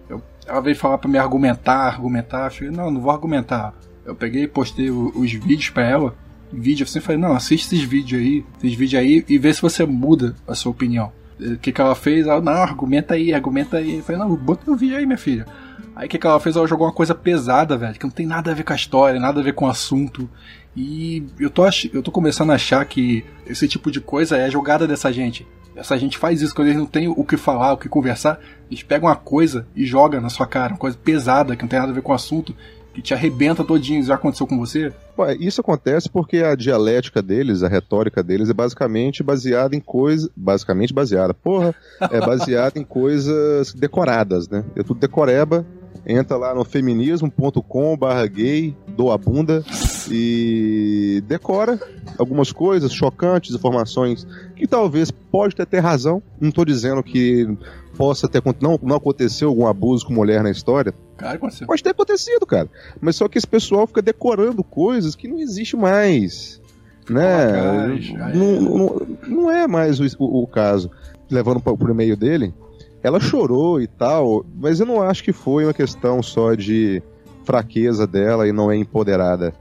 Eu, ela veio falar para me argumentar, argumentar. Eu falei, não, não vou argumentar. Eu peguei e postei o- os vídeos para ela. Vídeo, assim, falei, não, assiste esses vídeos aí, esses vídeos aí e vê se você muda a sua opinião. O que, que ela fez? Ela, não, argumenta aí, argumenta aí. Eu falei, não, bota no vídeo aí, minha filha. Aí o que, que ela fez? Ela jogou uma coisa pesada, velho, que não tem nada a ver com a história, nada a ver com o assunto. E eu tô, ach... eu tô começando a achar que esse tipo de coisa é jogada dessa gente. Essa gente faz isso quando eles não têm o que falar, o que conversar. Eles pegam uma coisa e jogam na sua cara, uma coisa pesada, que não tem nada a ver com o assunto, que te arrebenta todinho. Já aconteceu com você? Bom, Isso acontece porque a dialética deles, a retórica deles é basicamente baseada em coisas. Basicamente baseada, porra, é baseada em coisas decoradas, né? É tudo decoreba. Entra lá no feminismo.com barra gay, doa a bunda e decora algumas coisas chocantes, informações que talvez pode até ter razão. Não tô dizendo que possa ter não, não aconteceu algum abuso com mulher na história. Cara, aconteceu. Pode ter acontecido, cara. Mas só que esse pessoal fica decorando coisas que não existe mais. Né? Não, não, não é mais o, o- o caso. Levando para o e-mail dele, ela chorou e tal, mas eu não acho que foi uma questão só de fraqueza dela e não é empoderada.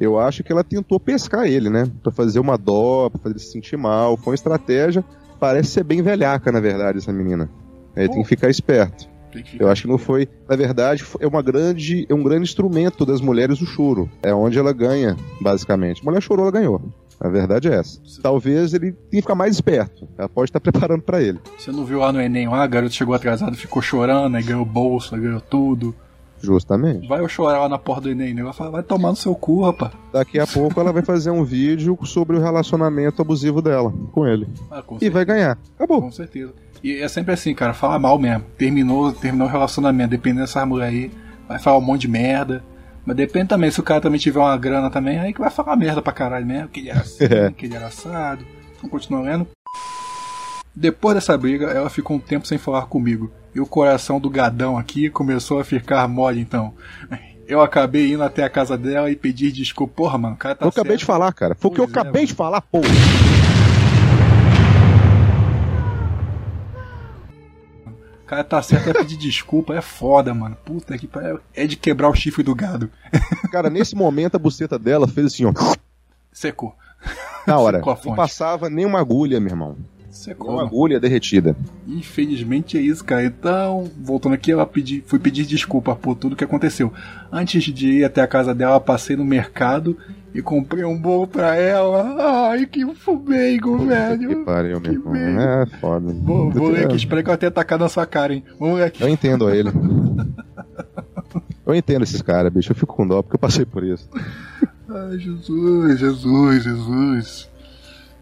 Eu acho que ela tentou pescar ele, né? Pra fazer uma dó, pra fazer ele se sentir mal. Foi uma estratégia. Parece ser bem velhaca, na verdade, essa menina. Aí tem que ficar esperto. Que Eu acho que não foi. Na verdade, é uma grande, é um grande instrumento das mulheres o choro. É onde ela ganha, basicamente. A mulher chorou, ela ganhou. A verdade é essa. Talvez ele tenha que ficar mais esperto. Ela pode estar preparando pra ele. Você não viu lá no Enem, lá, a garota chegou atrasado, ficou chorando, aí ganhou bolsa, ganhou tudo. Justamente. Vai eu chorar lá na porta do Enem, né? Ela fala, vai tomar no seu cu, rapaz. Daqui a pouco ela vai fazer um vídeo sobre o relacionamento abusivo dela com ele. Ah, com, E vai ganhar. Acabou. com certeza. E é sempre assim, cara, fala mal mesmo. Terminou, terminou o relacionamento, dependendo dessa mulher aí, vai falar um monte de merda. Mas depende também, se o cara também tiver uma grana também, aí que vai falar merda pra caralho mesmo, que ele era assim, É. que ele era assado. Então continua lendo. Depois dessa briga, ela ficou um tempo sem falar comigo. E o coração do gadão aqui começou a ficar mole então. Eu acabei indo até a casa dela e pedi desculpa. Porra, mano, o cara tá eu acabei certo. de falar, cara. Foi o que eu é, acabei mano. de falar, pô. Cara tá certo, é pedir desculpa, é foda, mano. Puta que pariu. É de quebrar o chifre do gado. Cara, nesse momento a buceta dela fez assim, ó. Secou. Na hora. Secou Não passava nem uma agulha, meu irmão. Secou. Uma agulha derretida. Infelizmente é isso, cara. Então, voltando aqui, ela pedi, fui pedir desculpa por tudo que aconteceu. Antes de ir até a casa dela, passei no mercado e comprei um bolo pra ela. Ai, que fumeigo, Que velho. pariu, meu Que irmão. É foda. Vou, ler aqui, espero que ela tenha tacado na sua cara, hein. Aqui. Eu entendo ele. Eu entendo esses caras, bicho. Eu fico com dó porque eu passei por isso. Ai, Jesus, Jesus, Jesus.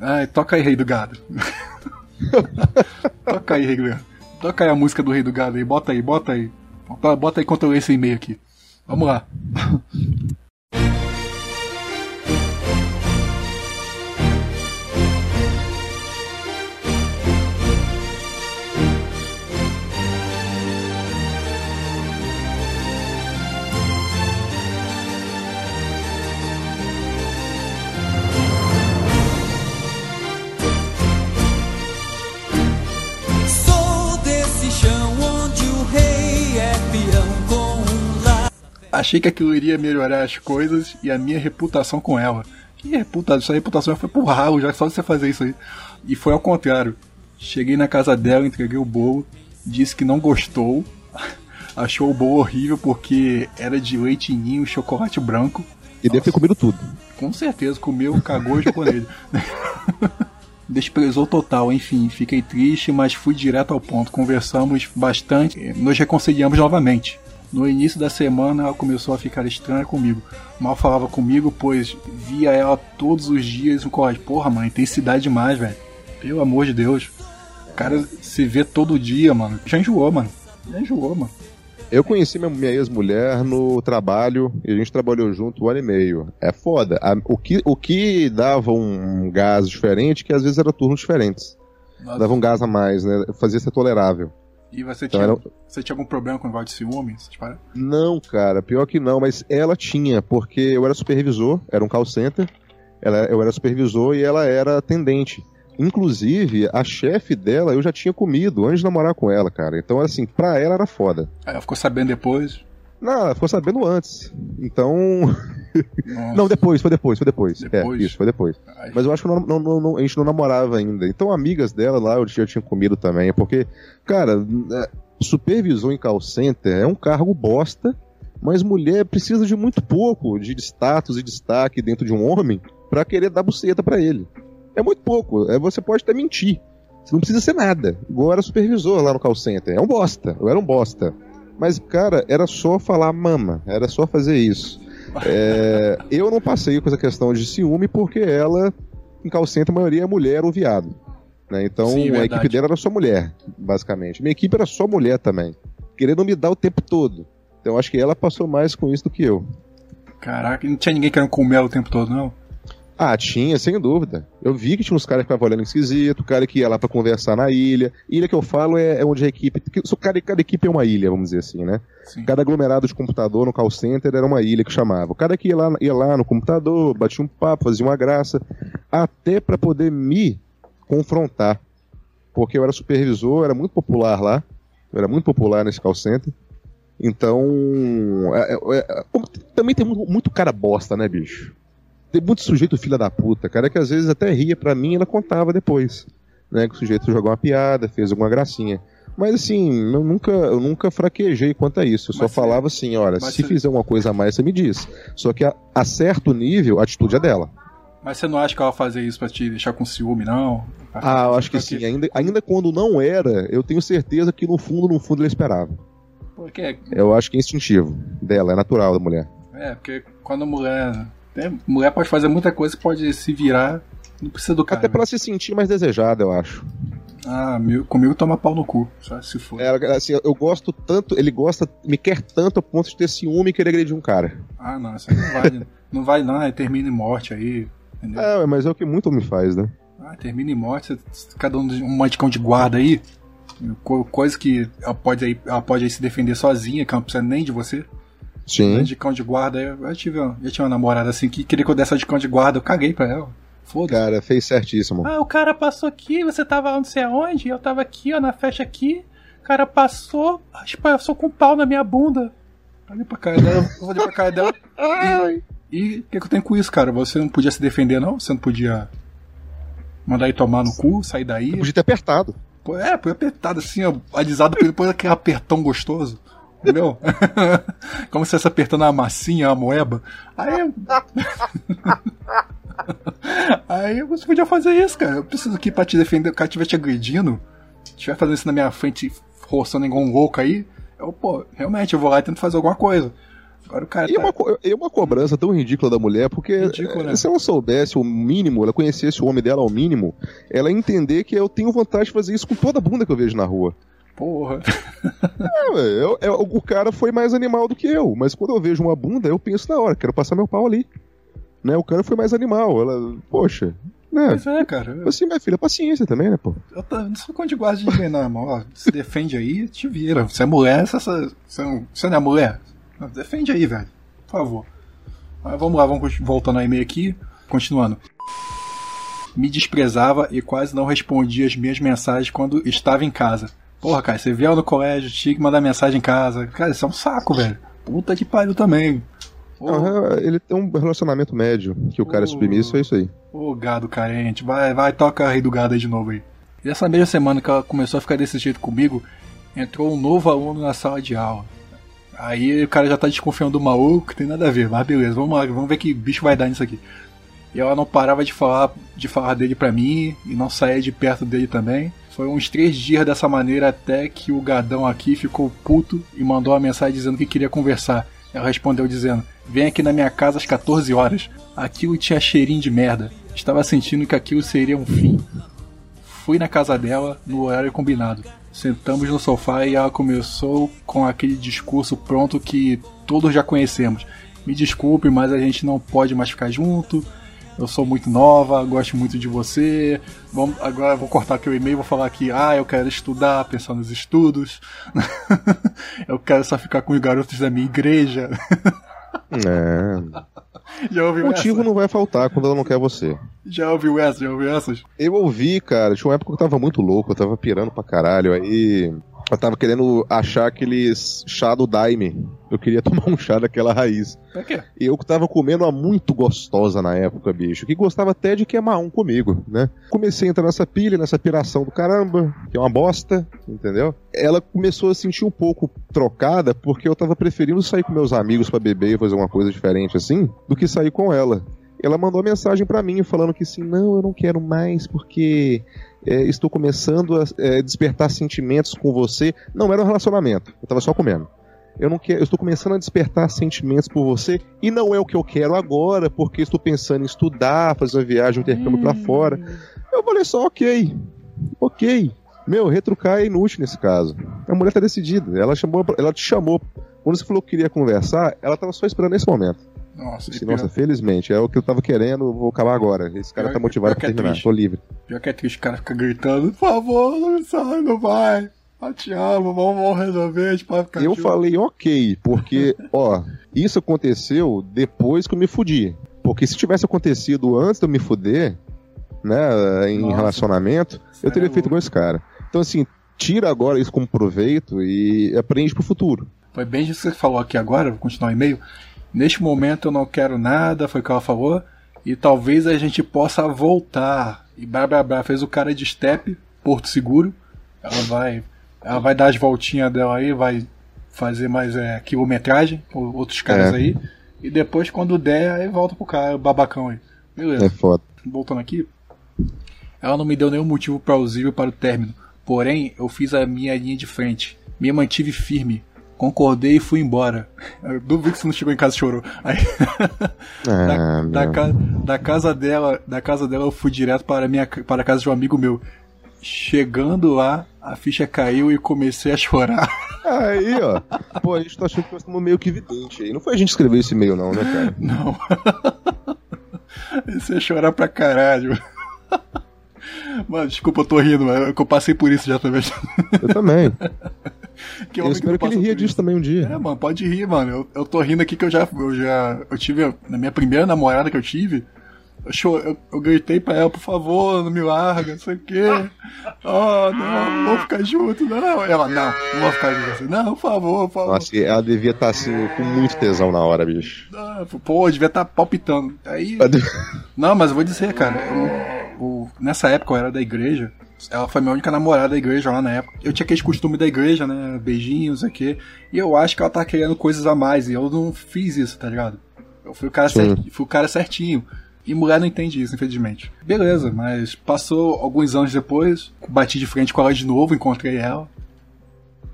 Ai, toca aí, Rei do Gado. toca aí, Rei do Gado. Toca aí a música do Rei do Gado aí, bota aí, bota aí. Bota, bota aí enquanto eu leio esse e-mail aqui. Vamos lá. Achei que aquilo iria melhorar as coisas e a minha reputação com ela. Que reputação? Essa reputação já foi pro ralo, já só de você fazer isso aí. E foi ao contrário. Cheguei na casa dela, entreguei o bolo, disse que não gostou, achou o bolo horrível porque era de leite ninho e chocolate branco. E deve ter comido tudo. Com certeza, comeu, cagou e jogou nele. Desprezou total, enfim, fiquei triste, mas fui direto ao ponto. Conversamos bastante, nos reconciliamos novamente. No início da semana ela começou a ficar estranha comigo. Mal falava comigo, pois via ela todos os dias no colégio. Porra, mano, intensidade demais, velho. Pelo amor de Deus. O cara se vê todo dia, mano. Já enjoou, mano. Já enjoou, mano. Eu conheci minha, ex-mulher no trabalho e a gente trabalhou junto um ano e meio. É foda. O, que, o que dava um gás diferente, que às vezes era turnos diferentes. Nossa. Dava um gás a mais, né? Fazia ser tolerável. E você Então tinha, você tinha algum problema com o de ciúme? essas paradas? Não, cara, pior que não, mas ela tinha, porque eu era supervisor, era um call center, ela, eu era supervisor e ela era atendente. Inclusive, a chefe dela eu já tinha comido antes de namorar com ela, cara. Então, assim, pra ela era foda. Ela ficou sabendo depois. Não, ela ficou sabendo antes. Então. Não, depois, foi depois, foi depois. Depois? É, isso, foi depois. Ai. Mas eu acho que não- não- não- a gente não namorava ainda. Então, amigas dela lá eu já tinha comido também. Porque, cara, é, supervisor em call center é um cargo bosta, mas mulher precisa de muito pouco de status e destaque dentro de um homem pra querer dar buceta pra ele. É muito pouco. É, você pode até mentir. Você não precisa ser nada. Igual eu era supervisor lá no call center. É um bosta. Eu era um bosta. Mas, cara, era só falar mama. Era só fazer isso. É, eu não passei com essa questão de ciúme porque ela, em call center, a maioria é mulher ou viado. né? Então Sim, a verdade. equipe dela era só mulher, basicamente. Minha equipe era só mulher também. Querendo me dar o tempo todo. Então acho que ela passou mais com isso do que eu. Caraca, não tinha ninguém querendo comer ela o tempo todo, não? Ah, tinha, sem dúvida. Eu vi que tinha uns caras que ficavam olhando esquisito, cara que ia lá pra conversar na ilha. Ilha que eu falo é, é onde a equipe. Cada, cada equipe é uma ilha, vamos dizer assim, né? Sim. Cada aglomerado de computador no call center era uma ilha que chamava. O cara que ia lá, ia lá no computador, batia um papo, fazia uma graça, até pra poder me confrontar. Porque eu era supervisor, era muito popular lá. Eu era muito popular nesse call center. Então. é- é- é- também tem muito, muito cara bosta, né, bicho? Tem muito sujeito filha da puta, cara, que às vezes até ria pra mim e ela contava depois. Né, que o sujeito jogou uma piada, fez alguma gracinha. Mas assim, eu nunca, eu nunca fraquejei quanto a isso. Eu só Mas falava assim, olha, se você- fizer uma coisa a mais, você me diz. Só que a, a certo nível, a atitude é dela. Mas você não acha que ela fazia isso pra te deixar com ciúme, não? Ah, eu acho que sim. Ainda, ainda quando não era, eu tenho certeza que no fundo, no fundo, ele esperava. Porque, Eu acho que é instintivo dela, é natural da mulher. é, porque quando a mulher. É, mulher pode fazer muita coisa pode se virar. Não precisa do cara. Até pra ela se sentir mais desejada, eu acho. Ah, meu, comigo toma pau no cu. Só se for. É, assim, eu gosto tanto, ele gosta, me quer tanto a ponto de ter ciúme e querer agredir um cara. Ah, não, isso aí não vai. não vai, não. Aí termina em morte aí. Entendeu? É, mas é o que muito me faz, né? Ah, termina em morte. Cada um de- um maticão de guarda aí. co- Coisa que ela pode, aí, ela pode aí se defender sozinha, que ela não precisa nem de você. Sim. De cão de guarda, eu, eu tive, uma- eu tinha uma namorada assim que queria que eu desse de cão de guarda, eu caguei pra ela. Foda-se. Cara, fez certíssimo. Ah, o cara passou aqui, você tava não sei aonde, eu tava aqui, ó, na festa aqui. O cara passou, acho que passou com um pau na minha bunda. Olhei pra cara dela, eu olhei pra cara dela. e o que, que eu tenho com isso, cara? Você não podia se defender, não? Você não podia mandar ele tomar no cu, sair daí? Podia ter apertado. É, foi apertado assim, ó, alisado depois daquele apertão gostoso. Entendeu? Como se fosse apertando uma massinha, uma moeba. Aí. Aí você podia fazer isso, cara. Eu preciso aqui pra te defender. O cara estiver te agredindo, estiver fazendo isso na minha frente, roçando igual um louco aí. Eu, pô, realmente, eu vou lá e tento fazer alguma coisa. Agora o cara. E tá- uma, co- e uma cobrança tão ridícula da mulher, porque Ridículo, né? eh, se ela soubesse o mínimo, ela conhecesse o homem dela ao mínimo, ela ia entender que eu tenho vontade de fazer isso com toda a bunda que eu vejo na rua. Porra. É, eu- eu- o cara foi mais animal do que eu, mas quando eu vejo uma bunda, eu penso na hora, quero passar meu pau ali. Né, o cara foi mais animal, ela, poxa, né? Mas é, cara. Eu, Assim, minha filha, paciência também, né, pô? eu tô- não sou conde de guarda de ninguém, não, irmão. Ó, se defende aí, te vira. Você é mulher, você, você, você não, é mulher? Defende aí, velho. Por favor. Mas vamos lá, vamos voltando ao e-mail aqui. Continuando. Me desprezava e quase não respondia as minhas mensagens quando estava em casa. Porra, cara, você viu no colégio, tinha que mandar mensagem em casa. Cara, isso é um saco, velho. Puta que pariu também. Ô, Não, é, ele tem um relacionamento médio, que o cara Oh. submissa, isso é isso aí. Ô gado carente, vai, vai, toca a rei do gado aí de novo aí. E essa mesma semana que ela começou a ficar desse jeito comigo, entrou um novo aluno na sala de aula. Aí o cara já tá desconfiando do maluco, que tem nada a ver, mas beleza, vamos lá, vamos ver que bicho vai dar nisso aqui. E ela não parava de falar, de falar dele pra mim, e não saía de perto dele também. Foi uns três dias dessa maneira até que o gadão aqui ficou puto e mandou uma mensagem dizendo que queria conversar. Ela respondeu dizendo: Vem aqui na minha casa às 14 horas. Aquilo tinha cheirinho de merda. Estava sentindo que aquilo seria um fim. Fui na casa dela no horário combinado. Sentamos no sofá e ela começou com aquele discurso pronto que todos já conhecemos. Me desculpe, mas a gente não pode mais ficar junto. Eu sou muito nova, gosto muito de você. Vamos, agora eu vou cortar aqui o e-mail e vou falar aqui, ah, eu quero estudar, pensar nos estudos. eu quero só ficar com os garotos da minha igreja. É. Já ouviu Motivo essa? não vai faltar quando ela não quer você. Já ouviu essa? Já ouviu essas? Eu ouvi, cara, tinha uma época que eu tava muito louco, eu tava pirando pra caralho, aí eu tava querendo achar aqueles chá do Daime. Eu queria tomar um chá daquela raiz. Pra quê? E eu tava comendo uma muito gostosa na época, bicho, que gostava até de queimar um comigo, né? Comecei a entrar nessa pilha, nessa piração do caramba, que é uma bosta, entendeu? Ela começou a sentir um pouco trocada, porque eu tava preferindo sair com meus amigos pra beber e fazer uma coisa diferente assim, do que sair com ela. Ela mandou uma mensagem pra mim falando que assim, não, eu não quero mais porque é, estou começando a é, despertar sentimentos com você. Não era um relacionamento, eu tava só comendo. Eu não quero, eu estou começando a despertar sentimentos por você e não é o que eu quero agora, porque estou pensando em estudar, fazer uma viagem, um intercâmbio pra fora. Eu falei só, ok, ok. Meu, retrucar é inútil nesse caso. A mulher tá decidida. Ela chamou, ela te chamou. Quando você falou que queria conversar, ela tava só esperando esse momento. Nossa, disse, nossa, felizmente, é o que eu tava querendo, vou acabar agora. Esse cara Pior- tá motivado pra é terminar, triste. tô livre. pior que é triste, o cara fica gritando, por favor, não sai, não vai. Eu te amo, vamos, vamos resolver, a gente pode ficar Eu junto." falei ok, porque, ó, isso aconteceu depois que eu me fudi. Porque se tivesse acontecido antes de eu me fuder, né, em Nossa. relacionamento, eu Cê teria é feito com esse cara. Então, assim, tira agora isso como proveito e aprende pro futuro. Foi bem isso que você falou aqui agora, vou continuar o e-mail. Neste momento eu não quero nada, foi o que ela falou. E talvez a gente possa voltar. E blá blá blá. Fez o cara de step, Porto Seguro. Ela vai. Ela vai dar as voltinhas dela aí, vai fazer mais é, quilometragem com outros caras É. aí. E depois, quando der, aí volta pro cara, o babacão aí. Beleza É foda. voltando aqui, ela não me deu nenhum motivo plausível para o término. Porém, eu fiz a minha linha de frente. Me mantive firme. Concordei e fui embora. Eu duvido que você não chegou em casa e chorou. Aí, da, Ah, da, ca- da casa dela, da casa dela eu fui direto para a minha para a casa de um amigo meu. Chegando lá, a ficha caiu e comecei a chorar. Aí, ó. Pô, a gente tá achando que nós estamos meio que vidente aí. Não foi a gente escrever esse e-mail, não, né, cara? Não. Comecei a chorar pra caralho. Mano, desculpa, eu tô rindo, mas eu passei por isso já também. Eu também. Que Eu espero não que ele ria disso isso. também um É, dia. mano, pode rir, mano. Eu, eu tô rindo aqui que eu já, eu já. Eu tive. Na minha primeira namorada que eu tive, eu, eu, eu gritei pra ela, por favor, não me larga, não sei o quê. Oh, não, vamos ficar junto, não. Ela, não, não vou ficar você. Não, por favor, por favor. Nossa, ela devia estar assim, com muito tesão na hora, bicho. Ah, Pô, devia estar palpitando. Aí. Não, mas eu vou dizer, cara, eu- nessa época eu era da igreja. Ela foi minha única namorada da igreja lá na época. Eu tinha aquele costume da igreja, né? Beijinhos, aqui. E eu acho que ela tá querendo coisas a mais. E eu não fiz isso, tá ligado? Eu fui o cara, certi- fui o cara certinho. E mulher não entende isso, infelizmente. Beleza, mas passou alguns anos depois, bati de frente com ela de novo, encontrei ela.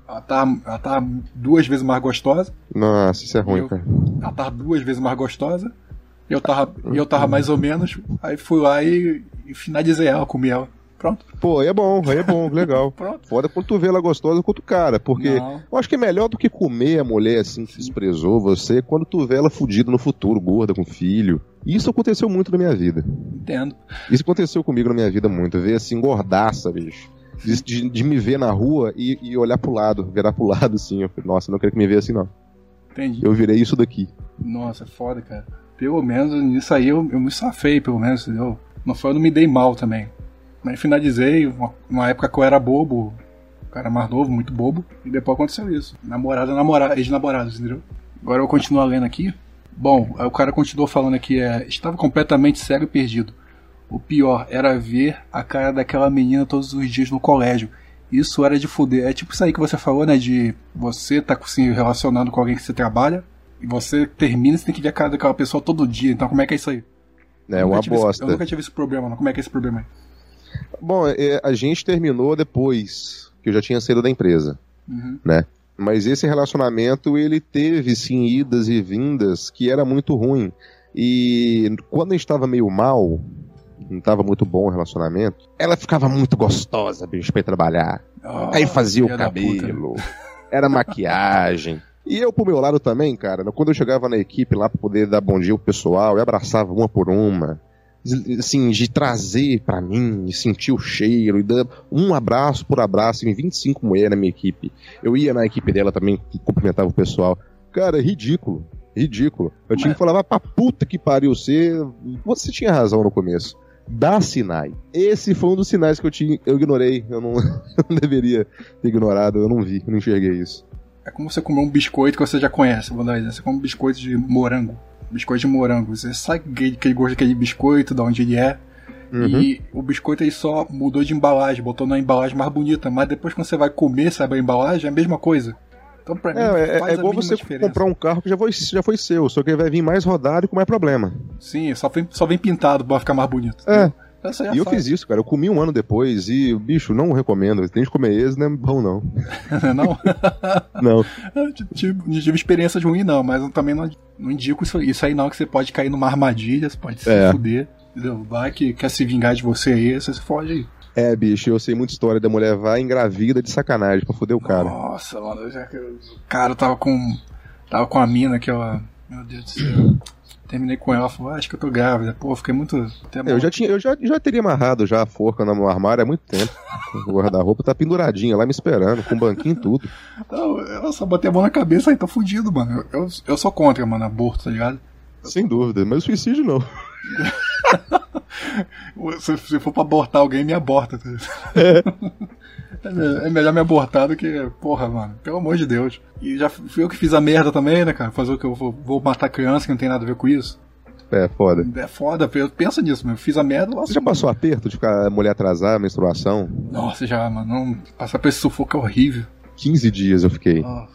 Ela tá, ela tá duas vezes mais gostosa. Nossa, isso é ruim, Eu- cara. Ela tava duas vezes mais gostosa. E eu tava, eu tava mais ou menos. Aí fui lá e, e finalizei ela, comi ela. Pronto, Pô, aí é bom, aí é bom, legal. pronto. Foda quando tu vê ela gostosa quanto o cara, porque Não. eu acho que é melhor do que comer a mulher assim que desprezou você quando tu vê ela fudida no futuro, gorda, com filho. E isso aconteceu muito na minha vida. Entendo. Isso aconteceu comigo na minha vida muito. Ver assim, gordaça, bicho. De, de- me ver na rua e, e olhar pro lado, virar pro lado assim. Eu falei, nossa, não quero que me veja assim, não. Entendi. Eu virei isso daqui. Nossa, foda, cara. Pelo menos nisso aí eu, eu me safei, pelo menos, entendeu? Não foi, eu não me dei mal também. Mas finalizei, uma, uma época que eu era bobo, cara mais novo, muito bobo, e depois aconteceu isso. Namorada, namorada, ex-namorados, entendeu? Agora eu vou continuar lendo aqui. Bom, o cara continuou falando aqui, é, estava completamente cego e perdido. O pior era ver a cara daquela menina todos os dias no colégio. Isso era de fuder. É tipo isso aí que você falou, né? De você tá se relacionando com alguém que você trabalha, e você termina, você tem que ver a cara daquela pessoa todo dia. Então como é que é isso aí? É uma tive esse- bosta. eu nunca tive esse problema, não. Como é que é esse problema aí? Bom, é, a gente terminou depois que eu já tinha saído da empresa. Uhum. Mas esse relacionamento, ele teve sim idas e vindas que era muito ruim. E quando a gente estava meio mal, não tava muito bom o relacionamento, ela ficava muito gostosa, bicho, pra ir trabalhar. Ah, Aí fazia o cabelo, era maquiagem. E eu, pro meu lado também, cara, quando eu chegava na equipe lá pra poder dar bom dia pro pessoal, eu abraçava uma por uma. Assim, de trazer pra mim, e sentir o cheiro, e dar um abraço por abraço, em 25 mulheres na minha equipe. Eu ia na equipe dela também, cumprimentava o pessoal. Cara, é ridículo. Ridículo. Eu tinha que falar, pra puta que pariu você. Você tinha razão no começo. Dá sinais. Esse foi um dos sinais que eu, tinha, eu ignorei. Eu não, eu não deveria ter ignorado. Eu não vi, eu não enxerguei isso. É como você comer um biscoito que você já conhece, vou dar exemplo. Você come um biscoito de morango. Biscoito de morango. Você sabe aquele, aquele gosto daquele biscoito, de onde ele é. Uhum. E o biscoito ele só mudou de embalagem, botou na embalagem mais bonita. Mas depois quando você vai comer, sabe a embalagem, é a mesma coisa. Então pra mim É, é, faz é a igual você diferença. comprar um carro que já foi, já foi seu, só que ele vai vir mais rodado e com mais problema. Sim, só vem, só vem pintado pra ficar mais bonito. É. Já E eu sabe. fiz isso, cara. Eu comi um ano depois e, bicho, não recomendo. Tem de comer esse, não é bom, não. não? Não. Eu tive, não tive experiências ruins, não, mas eu também não, não indico isso, isso aí, não, que você pode cair numa armadilha, você pode se É. fuder. Entendeu? Vai que quer se vingar de você aí, você se fode aí. É, bicho, eu sei muita história da mulher vai engravida de sacanagem pra foder o cara. Nossa, mano, já, o cara tava com. Tava com a mina que ela. Meu Deus do céu. Terminei com ela, falou, ah, acho que eu tô grávida. Pô, fiquei muito. Até Eu já, tinha, eu já, já teria amarrado já a forca no meu armário há muito tempo. O guarda-roupa tá penduradinha lá me esperando, com banquinho e tudo. Não, eu só botei a mão na cabeça aí, tô fudido, mano. Eu, eu, eu sou contra, mano, aborto, tá ligado? Sem dúvida, mas suicídio não. Se, se for pra abortar alguém, me aborta. É, me- é melhor me abortar do que. Porra, mano. Pelo amor de Deus. E já fui eu que fiz a merda também, né, cara? Fazer o que eu vou, vou matar criança que não tem nada a ver com isso. É, foda. É foda, eu pensa nisso, meu. Fiz a merda, nossa. Você já passou aperto de ficar a mulher atrasar, menstruação? Nossa, já, mano. Não, passar por esse sufoco é horrível. 15 dias eu fiquei. Ah,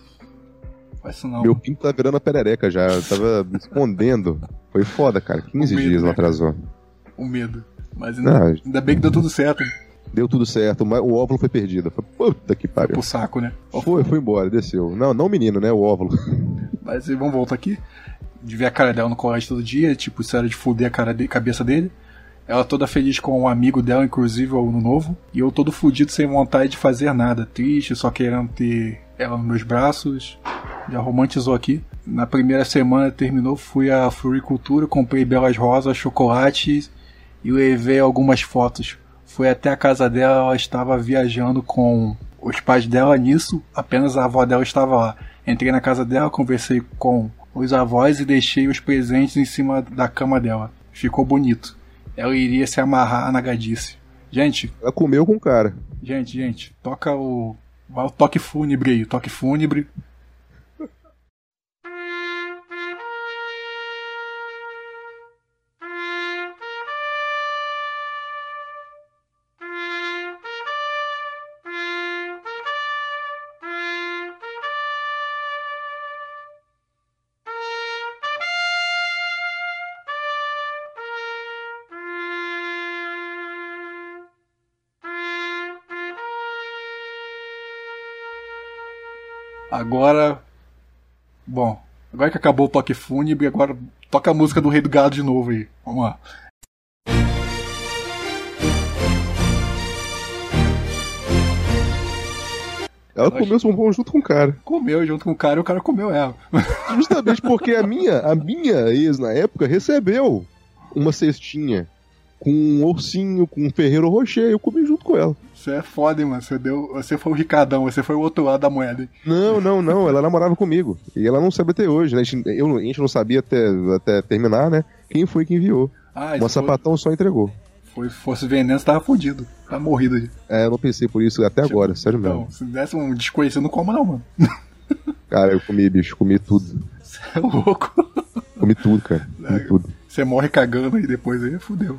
faz isso não. Meu pinto tá virando a perereca já, eu tava me escondendo. Foi foda, cara. 15 medo, dias né? ela atrasou. O medo. Mas ainda, Não. ainda bem que deu tudo certo. Deu tudo certo, mas o óvulo foi perdido. Foi, puta que pariu. Pro saco, né? Foi, foi embora, desceu. Não, não o menino, né? O óvulo. Mas vamos voltar aqui. De ver a cara dela no colégio todo dia, tipo, isso era de fuder a cara de, cabeça dele. Ela toda feliz com um amigo dela, inclusive o ano novo. E eu todo fudido sem vontade de fazer nada. Triste, só querendo ter ela nos meus braços. Já romantizou aqui. Na primeira semana terminou, fui à floricultura, comprei belas rosas, chocolates e levei algumas fotos. Fui até a casa dela, ela estava viajando com os pais dela nisso, apenas a avó dela estava lá. Entrei na casa dela, conversei com os avós e deixei os presentes em cima da cama dela. Ficou bonito. Ela iria se amarrar na gadice. Gente, Ela comeu com o cara. gente, gente, toca o. o toque fúnebre aí, toque fúnebre. Agora. Bom, agora que acabou o toque fúnebre, agora toca a música do Rei do Gado de novo aí. Vamos lá. Ela comeu os bombons junto com o cara. Comeu junto com o cara e o cara comeu ela. Justamente porque a minha, a minha ex na época recebeu uma cestinha com um ursinho, com um Ferreiro Rocher. Eu comi junto com ela. Você é foda, hein, mano. Você, deu, você foi o Ricardão, você foi o outro lado da moeda. hein? Não, não, não. Ela namorava comigo. E ela não sabe até hoje. Né? A, gente, eu, a gente não sabia até, até terminar, né? Quem foi que enviou. Ah, Uma foi, sapatão só entregou. foi, fosse veneno, você tava fudido. Tá morrido aí. É, eu não pensei por isso até agora, sério mesmo. Então, se desse um desconhecido, não coma não, mano. Cara, eu comi, bicho, comi tudo. Você é louco. Comi tudo, cara. Comi tudo. Você morre cagando aí depois aí, fudeu.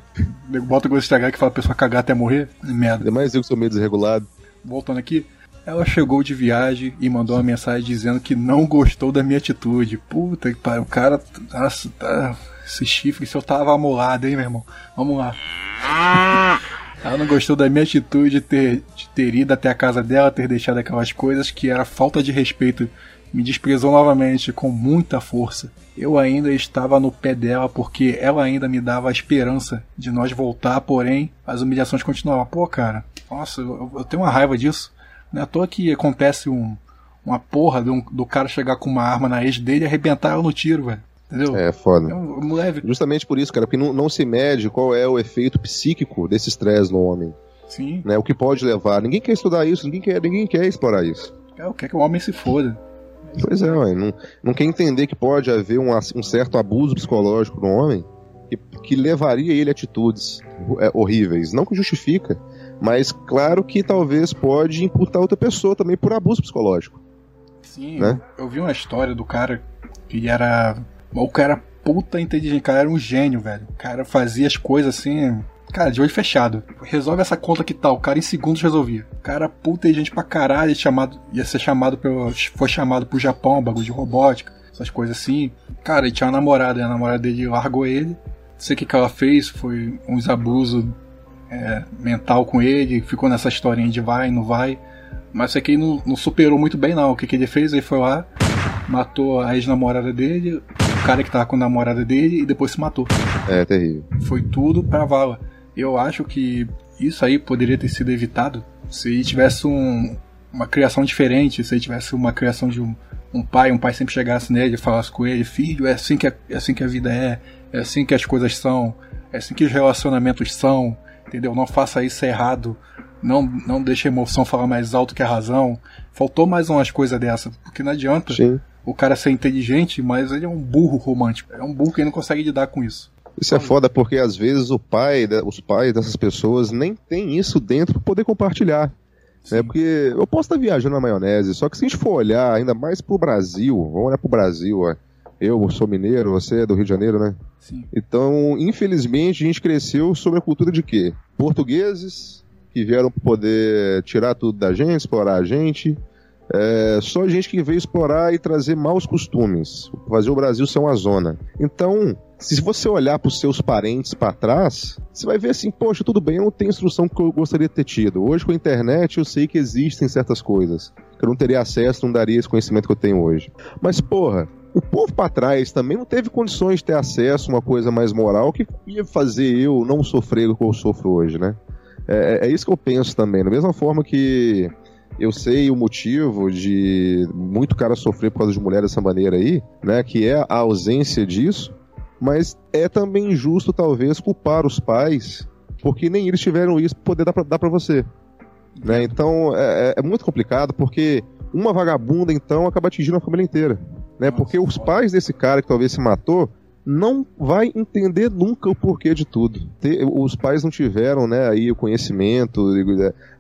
Nego Bota o gosto estragar que fala a pessoa cagar até morrer. Merda. Ainda mais eu que sou meio desregulado. Voltando aqui. Ela chegou de viagem e mandou uma mensagem dizendo que não gostou da minha atitude. Puta que pariu, o cara. Nossa, tá, esse chifre, se eu tava amolado, hein, meu irmão? Vamos lá. Ela não gostou da minha atitude de ter, de ter ido até a casa dela, ter deixado aquelas coisas que era falta de respeito me desprezou novamente com muita força. Eu ainda estava no pé dela porque ela ainda me dava a esperança de nós voltar, porém as humilhações continuavam. Pô, cara, nossa, eu, eu tenho uma raiva disso. Não é à toa que acontece um, uma porra do, do cara chegar com uma arma na ex dele e arrebentar ela no tiro, velho. Entendeu? É foda. É um moleque. Justamente por isso, cara, porque não, não se mede qual é o efeito psíquico desse estresse no homem. Sim. Né, o que pode levar. Ninguém quer estudar isso, ninguém quer, ninguém quer explorar isso. É, eu quero que o homem se foda. Pois é, ué, não, não quer entender que pode haver um, um certo abuso psicológico no homem que, que levaria ele a atitudes é, horríveis. Não que justifica, mas claro que talvez pode imputar outra pessoa também por abuso psicológico. Sim, Né? eu, vi uma história do cara que era. O cara era puta inteligente, o cara era um gênio, velho. O cara fazia as coisas assim. Cara, de olho fechado. Resolve essa conta que tal. O cara em segundos resolvia. Cara era puta inteligente pra caralho. Chamado, ia ser chamado pelo. Foi chamado pro Japão, bagulho de robótica, essas coisas assim. Cara, ele tinha uma namorada, e a namorada dele largou ele. Não sei o que, que ela fez, foi uns abusos é, mental com ele, ficou nessa historinha de vai, não vai. Mas isso aqui não, não superou muito bem, não. O que, que ele fez? Ele foi lá, matou a ex-namorada dele, o cara que tava com a namorada dele, e depois se matou. É terrível. Foi tudo pra vala. Eu acho que isso aí poderia ter sido evitado se ele tivesse um, uma criação diferente, se tivesse uma criação de um, um pai, um pai sempre chegasse nele e falasse com ele, filho, é assim, que a, é assim que a vida é, é assim que as coisas são, é assim que os relacionamentos são, entendeu? Não faça isso errado, não, não deixe a emoção falar mais alto que a razão. Faltou mais umas coisas dessa, porque não adianta Sim. o cara ser inteligente, mas ele é um burro romântico. É um burro que não consegue lidar com isso. Isso é foda porque às vezes o pai, os pais dessas pessoas nem tem isso dentro pra poder compartilhar. Né? Porque eu posso estar viajando na maionese, só que se a gente for olhar ainda mais pro Brasil, vamos olhar pro Brasil, ó. Eu sou mineiro, você é do Rio de Janeiro, né? Sim. Então, infelizmente, a gente cresceu sobre a cultura de quê? Portugueses que vieram pra poder tirar tudo da gente, explorar a gente. É, só gente que veio explorar e trazer maus costumes, fazer o Brasil ser uma zona. Então, se você olhar para os seus parentes para trás, você vai ver assim, poxa, tudo bem, eu não tenho instrução que eu gostaria de ter tido. Hoje com a internet eu sei que existem certas coisas que eu não teria acesso, não daria esse conhecimento que eu tenho hoje. Mas porra, o povo para trás também não teve condições de ter acesso a uma coisa mais moral que ia fazer eu não sofrer o que eu sofro hoje, né? É, é isso que eu penso também. Da mesma forma que eu sei o motivo de muito cara sofrer por causa de mulher dessa maneira aí, né? Que é a ausência disso, mas é também injusto, talvez, culpar os pais, porque nem eles tiveram isso pra poder dar pra, dar pra você. Né? Então é, é- é muito complicado, porque uma vagabunda, então, acaba atingindo a família inteira. Né? Porque os pais desse cara que talvez se matou não vai entender nunca o porquê de tudo. Os pais não tiveram, né, aí o conhecimento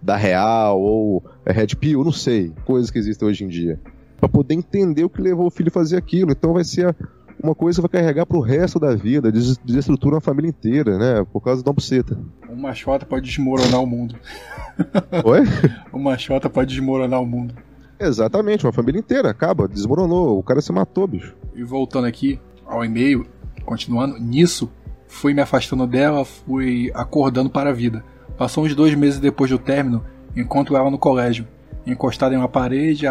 da- real ou é, Red Pill, não sei, coisas que existem hoje em dia, Pra poder entender o que levou o filho a fazer aquilo. Então vai ser a- uma coisa vai carregar pro resto da vida, des- desestrutura a família inteira, né, por causa uma buceta. Uma chota pode desmoronar o mundo. Oi? Uma chota pode desmoronar o mundo. Exatamente, uma família inteira acaba, desmoronou, o cara se matou, bicho. E voltando aqui ao e-mail, continuando, nisso, fui me afastando dela, fui acordando para a vida. Passou uns dois meses depois do término, encontro ela no colégio, encostada em uma parede,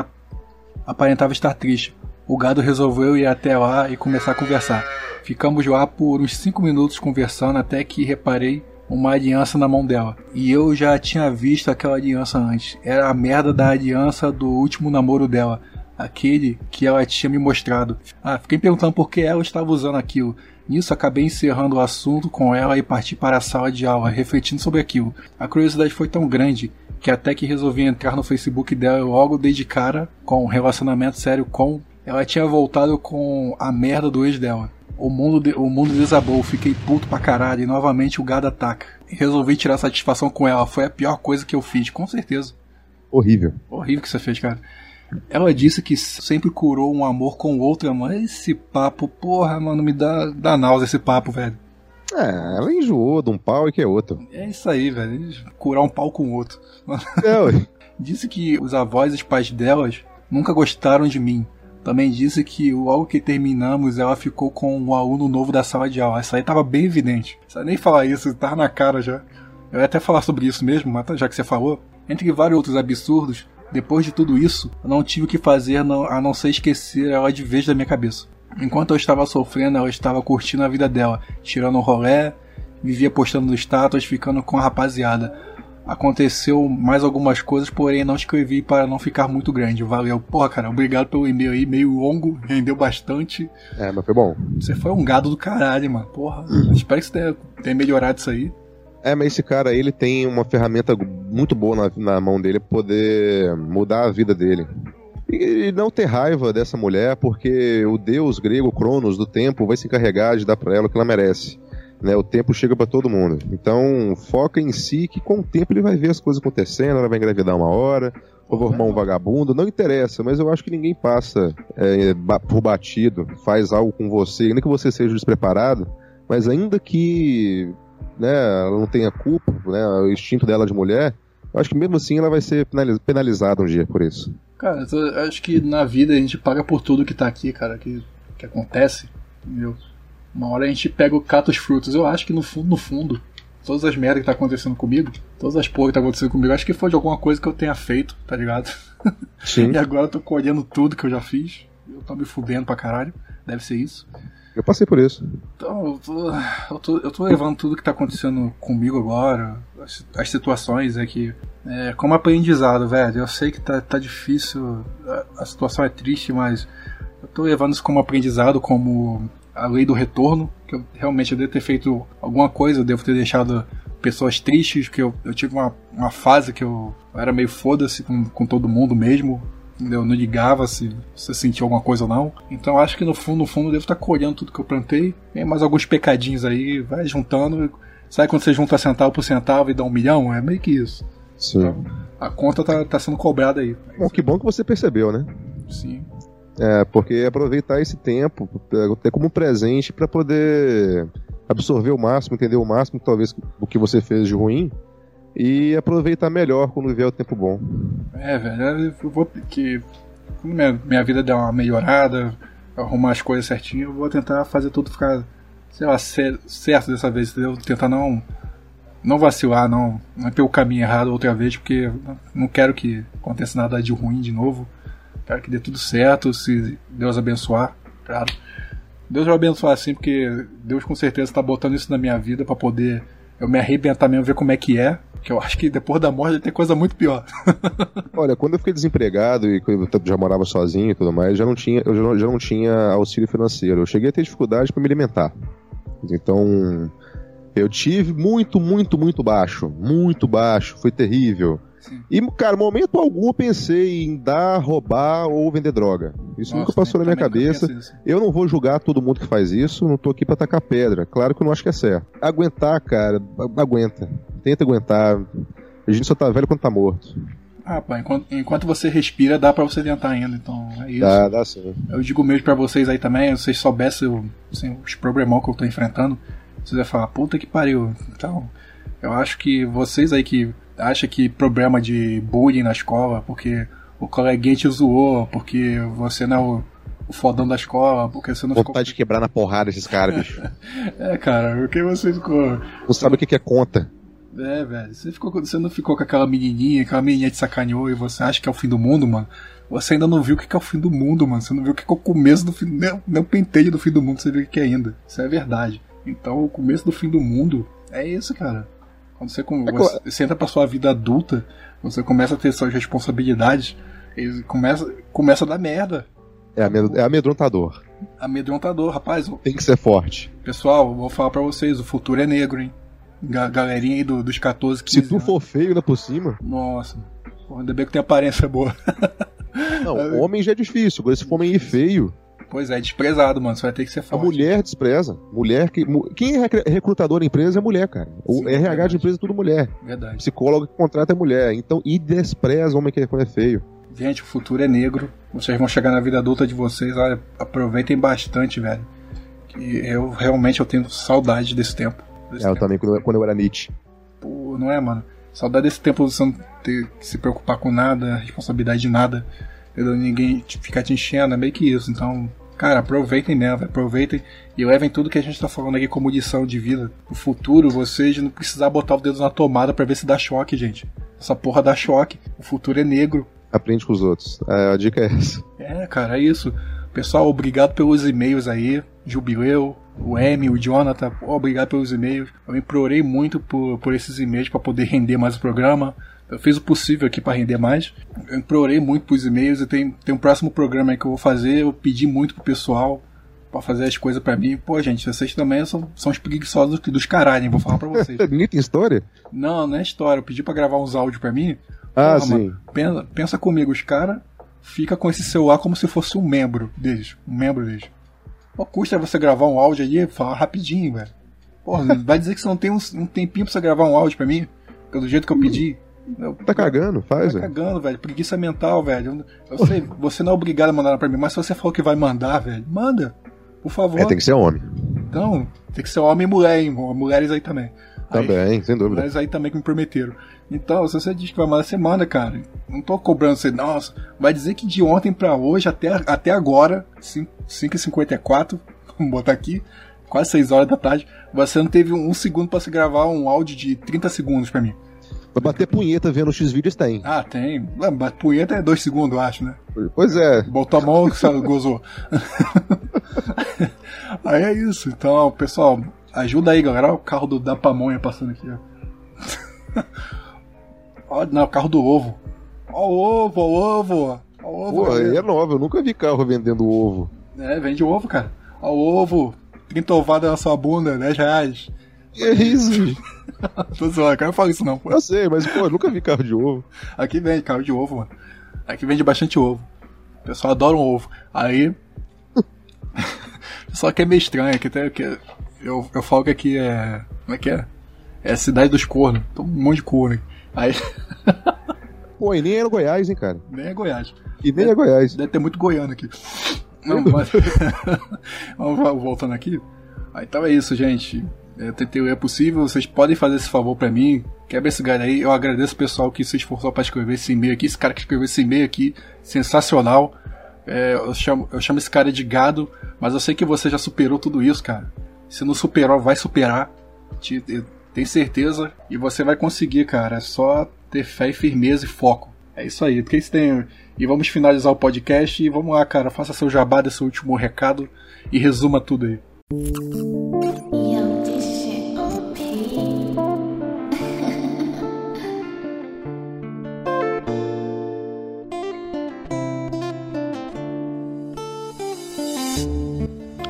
aparentava estar triste. O gado resolveu ir até lá e começar a conversar. Ficamos lá por uns cinco minutos conversando até que reparei uma aliança na mão dela. E eu já tinha visto aquela aliança antes. Era a merda da aliança do último namoro dela. Aquele que ela tinha me mostrado. Ah, fiquei perguntando por que ela estava usando aquilo. Nisso acabei encerrando o assunto com ela e parti para a sala de aula, refletindo sobre aquilo. A curiosidade foi tão grande que até que resolvi entrar no Facebook dela logo dei de cara com um relacionamento sério com. Ela tinha voltado com a merda do ex dela. O mundo, de- o mundo desabou, fiquei puto pra caralho e novamente o gado ataca. Resolvi tirar satisfação com ela, foi a pior coisa que eu fiz, com certeza. Horrível. Horrível que você fez, cara. Ela disse que sempre curou um amor com outra, mas esse papo, porra, mano, me dá, dá náusea esse papo, velho. É, ela enjoou de um pau e que é outro. É isso aí, velho. Curar um pau com o outro. É. Disse que os avós e os pais delas nunca gostaram de mim. Também disse que logo que terminamos ela ficou com um aluno novo da sala de aula. Isso aí tava bem evidente. Não nem falar isso, tava na cara já. Eu ia até falar sobre isso mesmo, mas tá- já que você falou. Entre vários outros absurdos, depois de tudo isso, eu não tive o que fazer a não ser esquecer ela de vez da minha cabeça. Enquanto eu estava sofrendo, ela estava curtindo a vida dela, tirando um rolé, vivia postando no ficando com a rapaziada. Aconteceu mais algumas coisas, porém não escrevi para não ficar muito grande. Valeu. Porra, cara, obrigado pelo e-mail aí, meio longo, rendeu bastante. É, mas foi bom. Você foi um gado do caralho, mano. Porra, espero que você tenha, tenha melhorado isso aí. É, mas esse cara aí, ele tem uma ferramenta muito boa na, na mão dele pra poder mudar a vida dele. E, e não ter raiva dessa mulher, porque o deus grego Cronos do tempo vai se encarregar de dar pra ela o que ela merece. Né, o tempo chega pra todo mundo. Então, foca em si que com o tempo ele vai ver as coisas acontecendo, ela vai engravidar uma hora, ou vai arrumar um vagabundo, não interessa, mas eu acho que ninguém passa é, por batido, faz algo com você, ainda que você seja despreparado, mas ainda que né, ela não tenha culpa, né, o instinto dela de mulher, eu acho que mesmo assim ela vai ser penaliz- penalizada um dia por isso. Cara, eu acho que na vida a gente paga por tudo que tá aqui, cara, que, que acontece, entendeu? Uma hora a gente pega o cata os frutos. Eu acho que no fundo, no fundo, todas as merdas que tá acontecendo comigo, todas as porra que tá acontecendo comigo, acho que foi de alguma coisa que eu tenha feito, tá ligado? Sim. e agora eu tô colhendo tudo que eu já fiz. Eu tô me fudendo pra caralho. Deve ser isso. Eu passei por isso. Então, eu tô, eu tô, eu tô levando tudo que tá acontecendo comigo agora, as, as situações aqui, é, como aprendizado, velho. Eu sei que tá, tá difícil, a, a situação é triste, mas eu tô levando isso como aprendizado, como a lei do retorno, que eu realmente eu devo ter feito alguma coisa, eu devo ter deixado pessoas tristes, que eu, eu tive uma, uma fase que eu, eu era meio foda-se com, com todo mundo mesmo, eu não ligava se você sentia alguma coisa ou não. Então acho que no fundo, no fundo, eu devo estar colhendo tudo que eu plantei. Tem mais alguns pecadinhos aí, vai juntando. Sabe quando você junta centavo por centavo e dá um milhão? É meio que isso. Sim. Então, a conta tá, tá sendo cobrada aí. Bom, que bom que você percebeu, né? Sim. É, porque aproveitar esse tempo, é, ter como presente pra poder absorver o máximo, entender o máximo, talvez, do que você fez de ruim e aproveitar melhor quando vier o tempo bom. É, velho, eu vou que. Quando minha, minha vida der uma melhorada, arrumar as coisas certinho, eu vou tentar fazer tudo ficar, sei lá, cer- certo dessa vez, entendeu? Tentar não. Não vacilar, não, não ter o caminho errado outra vez, porque não quero que aconteça nada de ruim de novo. Quero que dê tudo certo, se Deus abençoar, claro. Deus vai abençoar sim, porque Deus com certeza está botando isso na minha vida para poder eu me arrebentar mesmo, ver como é que é. Que eu acho que depois da morte tem coisa muito pior. Olha, quando eu fiquei desempregado e já morava sozinho e tudo mais, já não tinha, eu já não, já não tinha auxílio financeiro. Eu cheguei a ter dificuldade para me alimentar. Então, eu tive muito, muito, muito baixo. Muito baixo. Foi terrível. Sim. E, cara, momento algum eu pensei em dar, roubar ou vender droga. Isso nunca passou na minha cabeça. Eu não vou julgar todo mundo que faz isso, não tô aqui pra tacar pedra. Claro que eu não acho que é certo. Aguentar, cara, aguenta. Tenta aguentar. A gente só tá velho quando tá morto. Ah, pá, enquanto, enquanto você respira, dá pra você tentar ainda, então é isso. Dá, dá sim. Eu digo mesmo pra vocês aí também, se vocês soubessem assim, os problemão que eu tô enfrentando, vocês iam falar, puta que pariu. Então, eu acho que vocês aí que acham que problema de bullying na escola, porque o coleguinha te zoou, porque você não é o, o fodão da escola, porque você não ficou. Vontade de quebrar na porrada esses caras, bicho. É, cara, porque você ficou. Não sabe o que é conta. É, velho, você, ficou, você não ficou com aquela menininha, aquela menininha te sacaneou e você acha que é o fim do mundo, mano. Você ainda não viu o que é o fim do mundo, mano. Você não viu o que é o começo do fim. Nem, nem o penteio do fim do mundo você viu o que que é ainda. Isso é verdade. Então, o começo do fim do mundo é isso, cara. Quando você, com- É você, você entra pra sua vida adulta, você começa a ter suas responsabilidades, e começa, começa a dar merda. É, amed- é amedrontador. Amedrontador, rapaz. Tem que ser forte. Pessoal, vou falar pra vocês: o futuro é negro, hein? Ga- galerinha aí do- dos 14, 15 Se tu anos. for feio ainda por cima, Nossa, pô, ainda bem que tem aparência boa. não, homem já é difícil. Agora, se for homem feio, Pois é, desprezado, mano. Você vai ter que ser a forte. mulher despreza. Mulher que. Quem é recru- recrutador da empresa é mulher, cara. O Sim, RH verdade. de empresa é tudo mulher. Verdade. Psicólogo que contrata é mulher. Então, e despreza homem que é é feio. Gente, o futuro é negro. Vocês vão chegar na vida adulta de vocês. Olha, aproveitem bastante, velho. Que eu realmente eu tenho saudade desse tempo. Desse É, eu tempo. também, quando eu, quando eu era Nietzsche. Pô, não é, mano? Saudade desse tempo de você não ter que se preocupar com nada, responsabilidade de nada. Ninguém ficar te enchendo, é meio que isso. Então, cara, aproveitem mesmo, velho, aproveitem e levem tudo que a gente tá falando aqui como lição de vida. No futuro, vocês não precisar botar o dedo na tomada pra ver se dá choque, gente. Essa porra dá choque. O futuro é negro. aprende com os outros. É, a dica é essa. É, cara, é isso. Pessoal, obrigado pelos e-mails aí. Jubileu, o M, o Jonathan, obrigado pelos e-mails. Eu implorei muito por, por esses e-mails para poder render mais o programa. Eu fiz o possível aqui para render mais. Eu implorei muito pros e-mails e tem, tem um próximo programa aí que eu vou fazer. Eu pedi muito pro pessoal para fazer as coisas para mim. Pô, gente, vocês também são, são os preguiçosos dos caralho, hein? Vou falar pra vocês. Bonita história? Não, não é história. Eu pedi pra gravar uns áudios pra mim. Ah, Porra, sim. mano, pensa, pensa comigo, os caras fica com esse celular como se fosse um membro deles. Um membro deles. Qual custa você gravar um áudio aí e falar rapidinho, velho? Porra, vai dizer que você não tem um, um tempinho pra você gravar um áudio pra mim? Pelo jeito que eu pedi? Eu, Tá cagando, faz, tá cagando, velho. Preguiça mental, velho. Eu, sei, você não é obrigado a mandar pra mim, mas se você falou que vai mandar, velho, manda. Por favor. É, tem que ser homem. Então, tem que ser homem e mulher, hein? Mulheres aí também. Também, sem dúvida. Mulheres aí também que me prometeram. Então, se você diz que vai mandar, você manda, cara. Não tô cobrando você, nossa. Vai dizer que de ontem pra hoje, até, até agora, 5h54, vamos botar aqui, quase 6 horas da tarde, você não teve um segundo pra se gravar um áudio de 30 segundos pra mim. Pra bater punheta vendo X vídeos tem. Ah, tem. Punheta é 2 segundos, eu acho, né? Pois é. Botou a mão, sabe, gozou. aí é isso. Então, pessoal, ajuda aí, galera. Olha o carro do da pamonha passando aqui, ó. Olha, não, o carro do ovo. Ó o ovo, ó o ovo. Ó o ovo. Pô, aí. é nova, eu nunca vi carro vendendo ovo. É, vende ovo, cara. Ó o ovo. 30 ovadas na sua bunda, 10 reais. Que é isso? Tô zoando, cara, não fala isso não, pô. Eu sei, mas pô, eu nunca vi carro de ovo. Aqui vende carro de ovo, mano. Aqui vende bastante ovo. O pessoal adora um ovo. Aí. Só que é meio estranho, que, tem, que eu, eu falo que aqui é. Como é que é? É a cidade dos cornos. Tem um monte de corno. aí. Aí. Pô, e nem é no Goiás, hein, cara. Nem é Goiás. E nem é Goiás. Deve ter muito goiano aqui. Não, mas... Vamos vo- voltando aqui. Ah, então é isso, gente. Tentei o é possível. Vocês podem fazer esse favor pra mim. Quebra esse galho aí. Eu agradeço o pessoal que se esforçou pra escrever esse e-mail aqui. Esse cara que escreveu esse e-mail aqui, sensacional. É, eu, chamo, eu chamo esse cara de gado, mas eu sei que você já superou tudo isso, cara. Se não superou, vai superar. Te- tenho certeza. E você vai conseguir, cara. É só ter fé e firmeza e foco. É isso aí. Porque isso tem. E vamos finalizar o podcast. E vamos lá, cara. Faça seu jabá desse último recado e resuma tudo aí.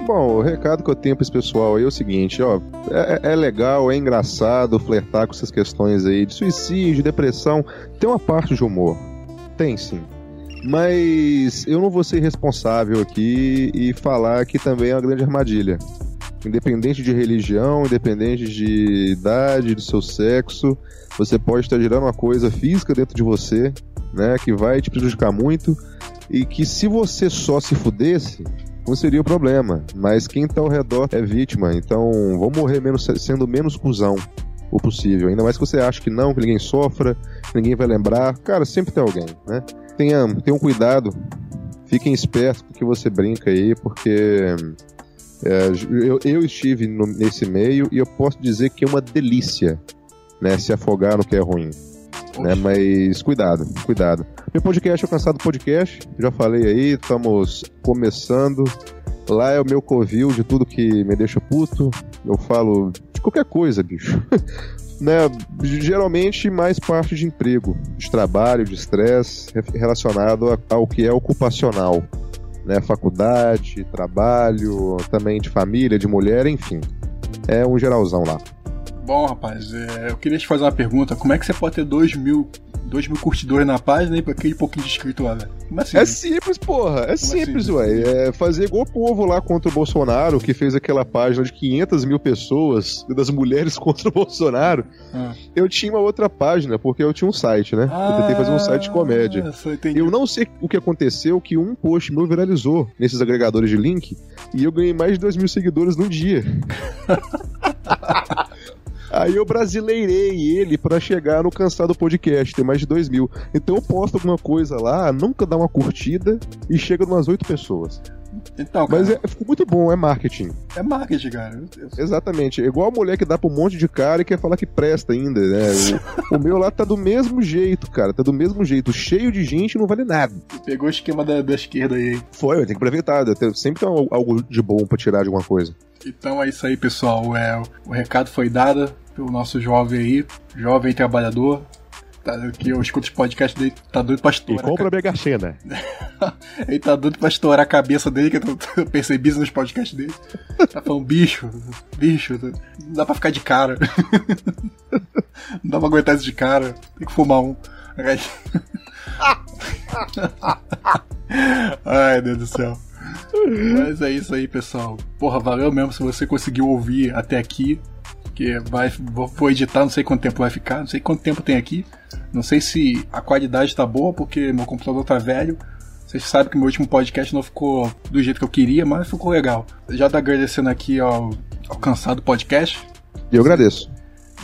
Bom, o recado que eu tenho pra esse pessoal aí é o seguinte, ó. É, é legal, é engraçado flertar com essas questões aí de suicídio, depressão. Tem uma parte de humor. Tem sim. Mas eu não vou ser responsável aqui e falar que também é uma grande armadilha. Independente de religião, independente de idade, do seu sexo, você pode estar gerando uma coisa física dentro de você, né, que vai te prejudicar muito e que se você só se fudesse, não seria o problema. Mas quem tá ao redor é vítima, então vamos morrer menos, sendo menos cuzão o possível. Ainda mais que você acha que não, que ninguém sofra, que ninguém vai lembrar. Cara, sempre tem alguém, né? Tenham, tenham cuidado, fiquem espertos com o que você brinca aí, porque é, eu, eu estive no- nesse meio e eu posso dizer que é uma delícia, né? Se afogar no que é ruim. Né? Mas cuidado, cuidado. Meu podcast é o Cansado Podcast, já falei aí, estamos começando. Lá é o meu covil de tudo que me deixa puto. Eu falo de qualquer coisa, bicho. né? Geralmente mais parte de emprego, de trabalho, de estresse, re- relacionado ao que é ocupacional. Né? Faculdade, trabalho, também de família, de mulher, enfim. É um geralzão lá. Bom, rapaz, é, eu queria te fazer uma pergunta. Como é que você pode ter 2 mil, dois mil curtidores na página e aquele pouquinho de inscrito lá, velho? Como assim? É simples, porra. É simples, assim? ué. É fazer igual o povo lá contra o Bolsonaro, que fez aquela página de 500 mil pessoas, das mulheres contra o Bolsonaro. Ah. Eu tinha uma outra página, porque eu tinha um site, né? eu tentei fazer um site de comédia. Ah, entendi. Eu não sei o que aconteceu, que um post meu viralizou nesses agregadores de link e eu ganhei mais de 2 mil seguidores num dia. Aí eu brasileirei ele pra chegar no cansado podcast, tem mais de 2 mil. Então eu posto alguma coisa lá, nunca dá uma curtida e chega umas 8 pessoas. Então, cara, Mas é, ficou muito bom, é marketing. é marketing, cara. Exatamente. É igual a mulher que dá pra um monte de cara e quer falar que presta ainda, né? O, o meu lá tá do mesmo jeito, cara. Tá do mesmo jeito. Cheio de gente e não vale nada. Pegou o esquema da, da esquerda aí, hein? Foi, tenho que aproveitar. sempre tem algo- algo de bom pra tirar de alguma coisa. Então é isso aí, pessoal. É, o recado foi dado pelo nosso jovem aí, jovem trabalhador. Tá, que eu escuto os podcasts dele, tá doido pra E estourar. compra cara. Mega Sena. Ele tá doido pra estourar a cabeça dele, que eu, eu percebi isso nos podcasts dele. Tá falando, bicho, bicho, não dá pra ficar de cara. Não dá pra aguentar isso de cara. Tem que fumar um. Ai, Deus do céu. Mas é isso aí, pessoal. Porra, valeu mesmo se você conseguiu ouvir até aqui. Que vai, vou, editar, não sei quanto tempo vai ficar, não sei quanto tempo tem aqui. Não sei se a qualidade tá boa, porque meu computador tá velho. Vocês sabem que meu último podcast não ficou do jeito que eu queria, mas ficou legal. Já tá agradecendo aqui ao, ao Cansado Podcast. Eu agradeço.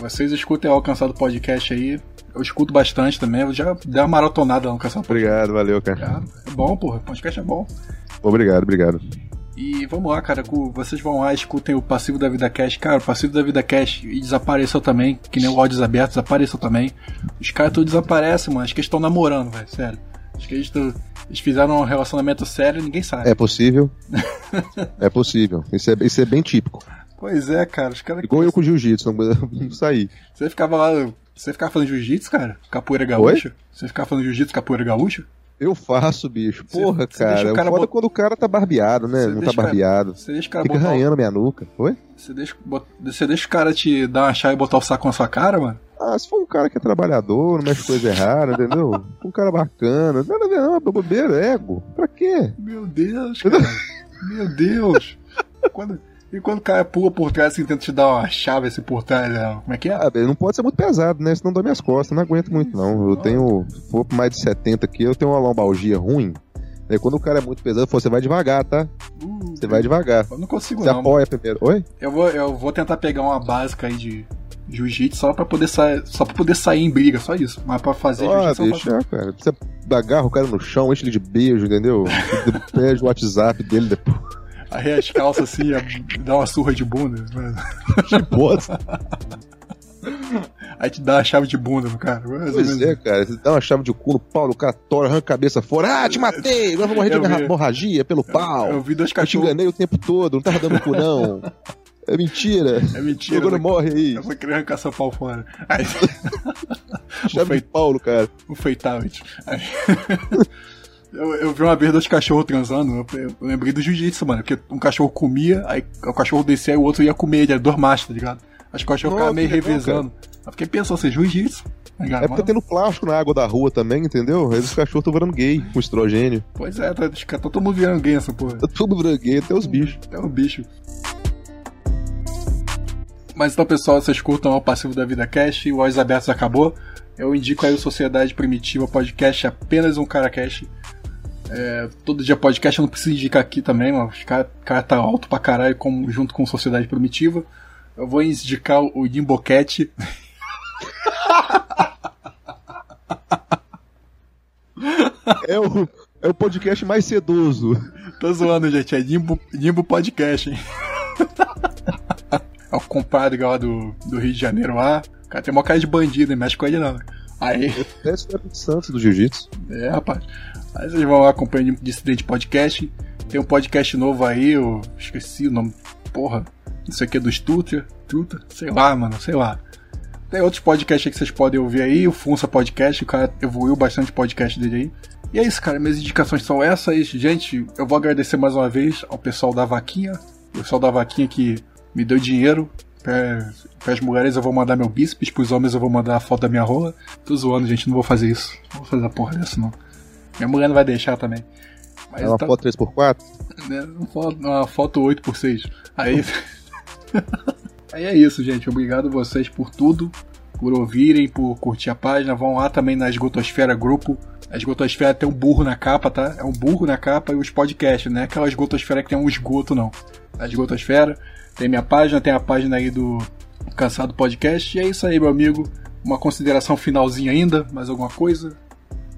Vocês escutem o Alcançado Podcast aí. Eu escuto bastante também. Eu já dei uma maratonada no Alcançado Podcast. Obrigado, valeu, cara. É bom, porra. Podcast é bom. Obrigado, obrigado. E vamos lá, cara. Vocês vão lá, escutem o Passivo da Vida Cash. Cara, o Passivo da Vida Cash e desapareceu também. Que nem o Áudios Abertos desapareceu também. Os caras tudo desaparecem, mano. Acho que eles estão namorando, velho. Sério. Acho que eles, tão- eles fizeram um relacionamento sério e ninguém sabe. É possível. é possível. Isso é, isso é bem típico. Pois é, cara. Os caras. Igual eu com jiu-jitsu, não sair. Você ficava lá. Você ficava falando jiu-jitsu, cara? Capoeira gaúcha? Você ficava falando jiu-jitsu, capoeira gaúcha? Eu faço, bicho. Porra, deixa cara. o O cara é bot- quando o cara tá barbeado, né? Você não tá barbeado. Você deixa o cara Fica botar. arranhando minha nuca. Oi? Você deixa, bot- deixa o cara te dar uma chave e botar o saco na sua cara, mano? Ah, se for um cara que é trabalhador, não mexe coisa errada, entendeu? Um cara bacana. A ver, não. é Bobeira, ego. Pra quê? Meu Deus, cara. Meu Deus. Quando- e quando o cara pula por trás assim, tenta te dar uma chave assim por trás, né? como é que é? Ah, não pode ser muito pesado, né? Senão dói minhas costas. Não aguento muito, não. Eu tenho. Por mais de 70 aqui, eu tenho uma lombalgia ruim. Aí quando o cara é muito pesado, você vai devagar, tá? Uh, Você vai devagar. Eu não consigo Você não. apoia primeiro. Oi? Eu vou, eu vou tentar pegar uma básica aí de jiu-jitsu só pra poder sair, só pra poder sair em briga, só isso. Mas pra fazer Ah, jiu-jitsu deixa, cara. Você agarra o cara no chão, enche ele de beijo, entendeu? Pede o WhatsApp dele depois. Aí as calças assim, dá uma surra de bunda. mano. Que bosta. Aí te dá a chave de bunda no cara. Pois é, cara. Você dá uma chave de cu no pau, o cara tora, arranca a cabeça fora. Ah, te matei! Agora vou morrer de Eu hemorragia pelo pau. Eu vi dois Eu te cachorros. enganei o tempo todo, não tava dando cu, não. É mentira. É mentira. Agora eu morre aí. Eu vou querer arrancar seu pau fora. Aí, Chave Foi- de Paulo, cara. o fatality. Aí- Eu, eu vi uma vez dois cachorros transando, eu, eu lembrei do jiu-jitsu, mano, porque um cachorro comia, aí o cachorro descia e o outro ia comer ele, era dois machos, tá ligado? Acho que o cachorro ficava meio revezando. Eu fiquei pensando assim, jiu-jitsu. tá? É porque tendo plástico na água da rua também, entendeu? Aí os cachorros estão virando gay com estrogênio. Pois é, tá, tá todo mundo virando gay essa porra. Tá tudo virando gay, até os bichos. É um bicho. Mas então, pessoal, vocês curtam o Passivo da Vida Cast e o Olhos Abertos acabou. Eu indico aí o Sociedade Primitiva Podcast, apenas um cara cast. É, todo dia podcast eu não preciso indicar aqui também, mas o cara, cara tá alto pra caralho como, junto com Sociedade Primitiva. Eu vou indicar o Nimbocat. É o, é o podcast mais sedoso. Tô zoando, gente, é Nimbo, Nimbo Podcast, hein? é o compadre lá do, do Rio de Janeiro lá. O cara tem uma cara de bandido, não mexe com ele não. Aí. É o Santos do Jiu-Jitsu. É, rapaz. Aí vocês vão lá acompanhando Dissidente Podcast. Tem um podcast novo aí, eu esqueci o nome. Porra, isso aqui é do Stutter, Tuta, sei lá, mano, sei lá. Tem outros podcasts aí que vocês podem ouvir aí, o Funça Podcast, o cara evoluiu bastante o podcast dele aí. E é isso, cara, minhas indicações são essas. Gente, eu vou agradecer mais uma vez ao pessoal da Vaquinha, o pessoal da Vaquinha que me deu dinheiro. Para as mulheres eu vou mandar meu bíceps, pros homens eu vou mandar a foto da minha rola. Tô zoando, gente, não vou fazer isso. Não vou fazer a porra dessa, não. Minha mulher não vai deixar também. Mas É uma então- foto 3x4. né, uma foto, uma foto 8x6. Aí. Aí é isso, gente. Obrigado vocês por tudo. Por ouvirem, por curtir a página. Vão lá também na Esgotosfera Grupo. A Esgotosfera tem um burro na capa, tá? É um burro na capa e os podcasts, não é aquela Esgotosfera que tem um esgoto, não. A Esgotosfera tem minha página, tem a página aí do Cansado Podcast. E é isso aí, meu amigo. Uma consideração finalzinha ainda? Mais alguma coisa?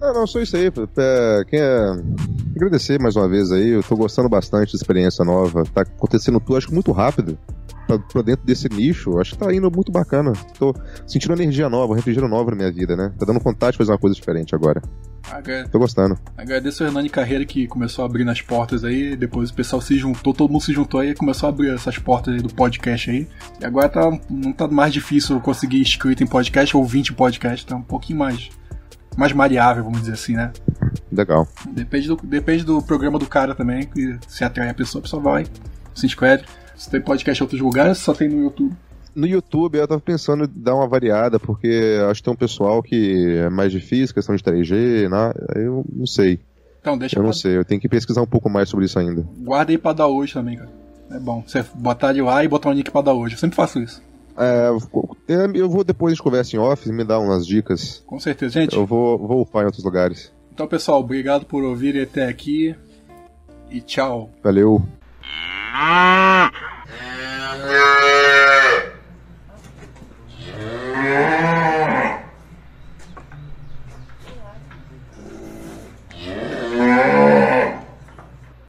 Ah, não, só isso aí. É, quem é... Agradecer mais uma vez aí, eu tô gostando bastante da experiência nova. Tá acontecendo tudo, acho que muito rápido. Pra, pra dentro desse nicho, acho que tá indo muito bacana. Tô sentindo energia nova, refrigério novo na minha vida, né? Tá dando vontade de fazer uma coisa diferente agora. Agra- Tô gostando. Agradeço o Hernani Carreira que começou a abrir nas portas aí, depois o pessoal se juntou, todo mundo se juntou aí e começou a abrir essas portas aí do podcast aí. E agora tá, não tá mais difícil conseguir inscrito em podcast, ouvinte em podcast, tá um pouquinho mais, mais maleável, vamos dizer assim, né? Legal. Depende do, depende do programa do cara também, que se atrai a pessoa, a pessoa vai, se inscreve. Se tem podcast em outros lugares, só tem no YouTube. No YouTube eu tava pensando em dar uma variada, porque acho que tem um pessoal que é mais difícil, questão de 3G, né? Eu não sei. Então, deixa Eu pra, não sei, eu tenho que pesquisar um pouco mais sobre isso ainda. guarda aí pra dar hoje também, cara. É bom. Você botar ele lá e botar um link pra dar hoje. Eu sempre faço isso. É, eu vou depois a gente conversa em off e me dá umas dicas. Com certeza, gente. Eu vou, vou upar em outros lugares. Então, pessoal, obrigado por ouvir até aqui. E tchau. Valeu. Yeah.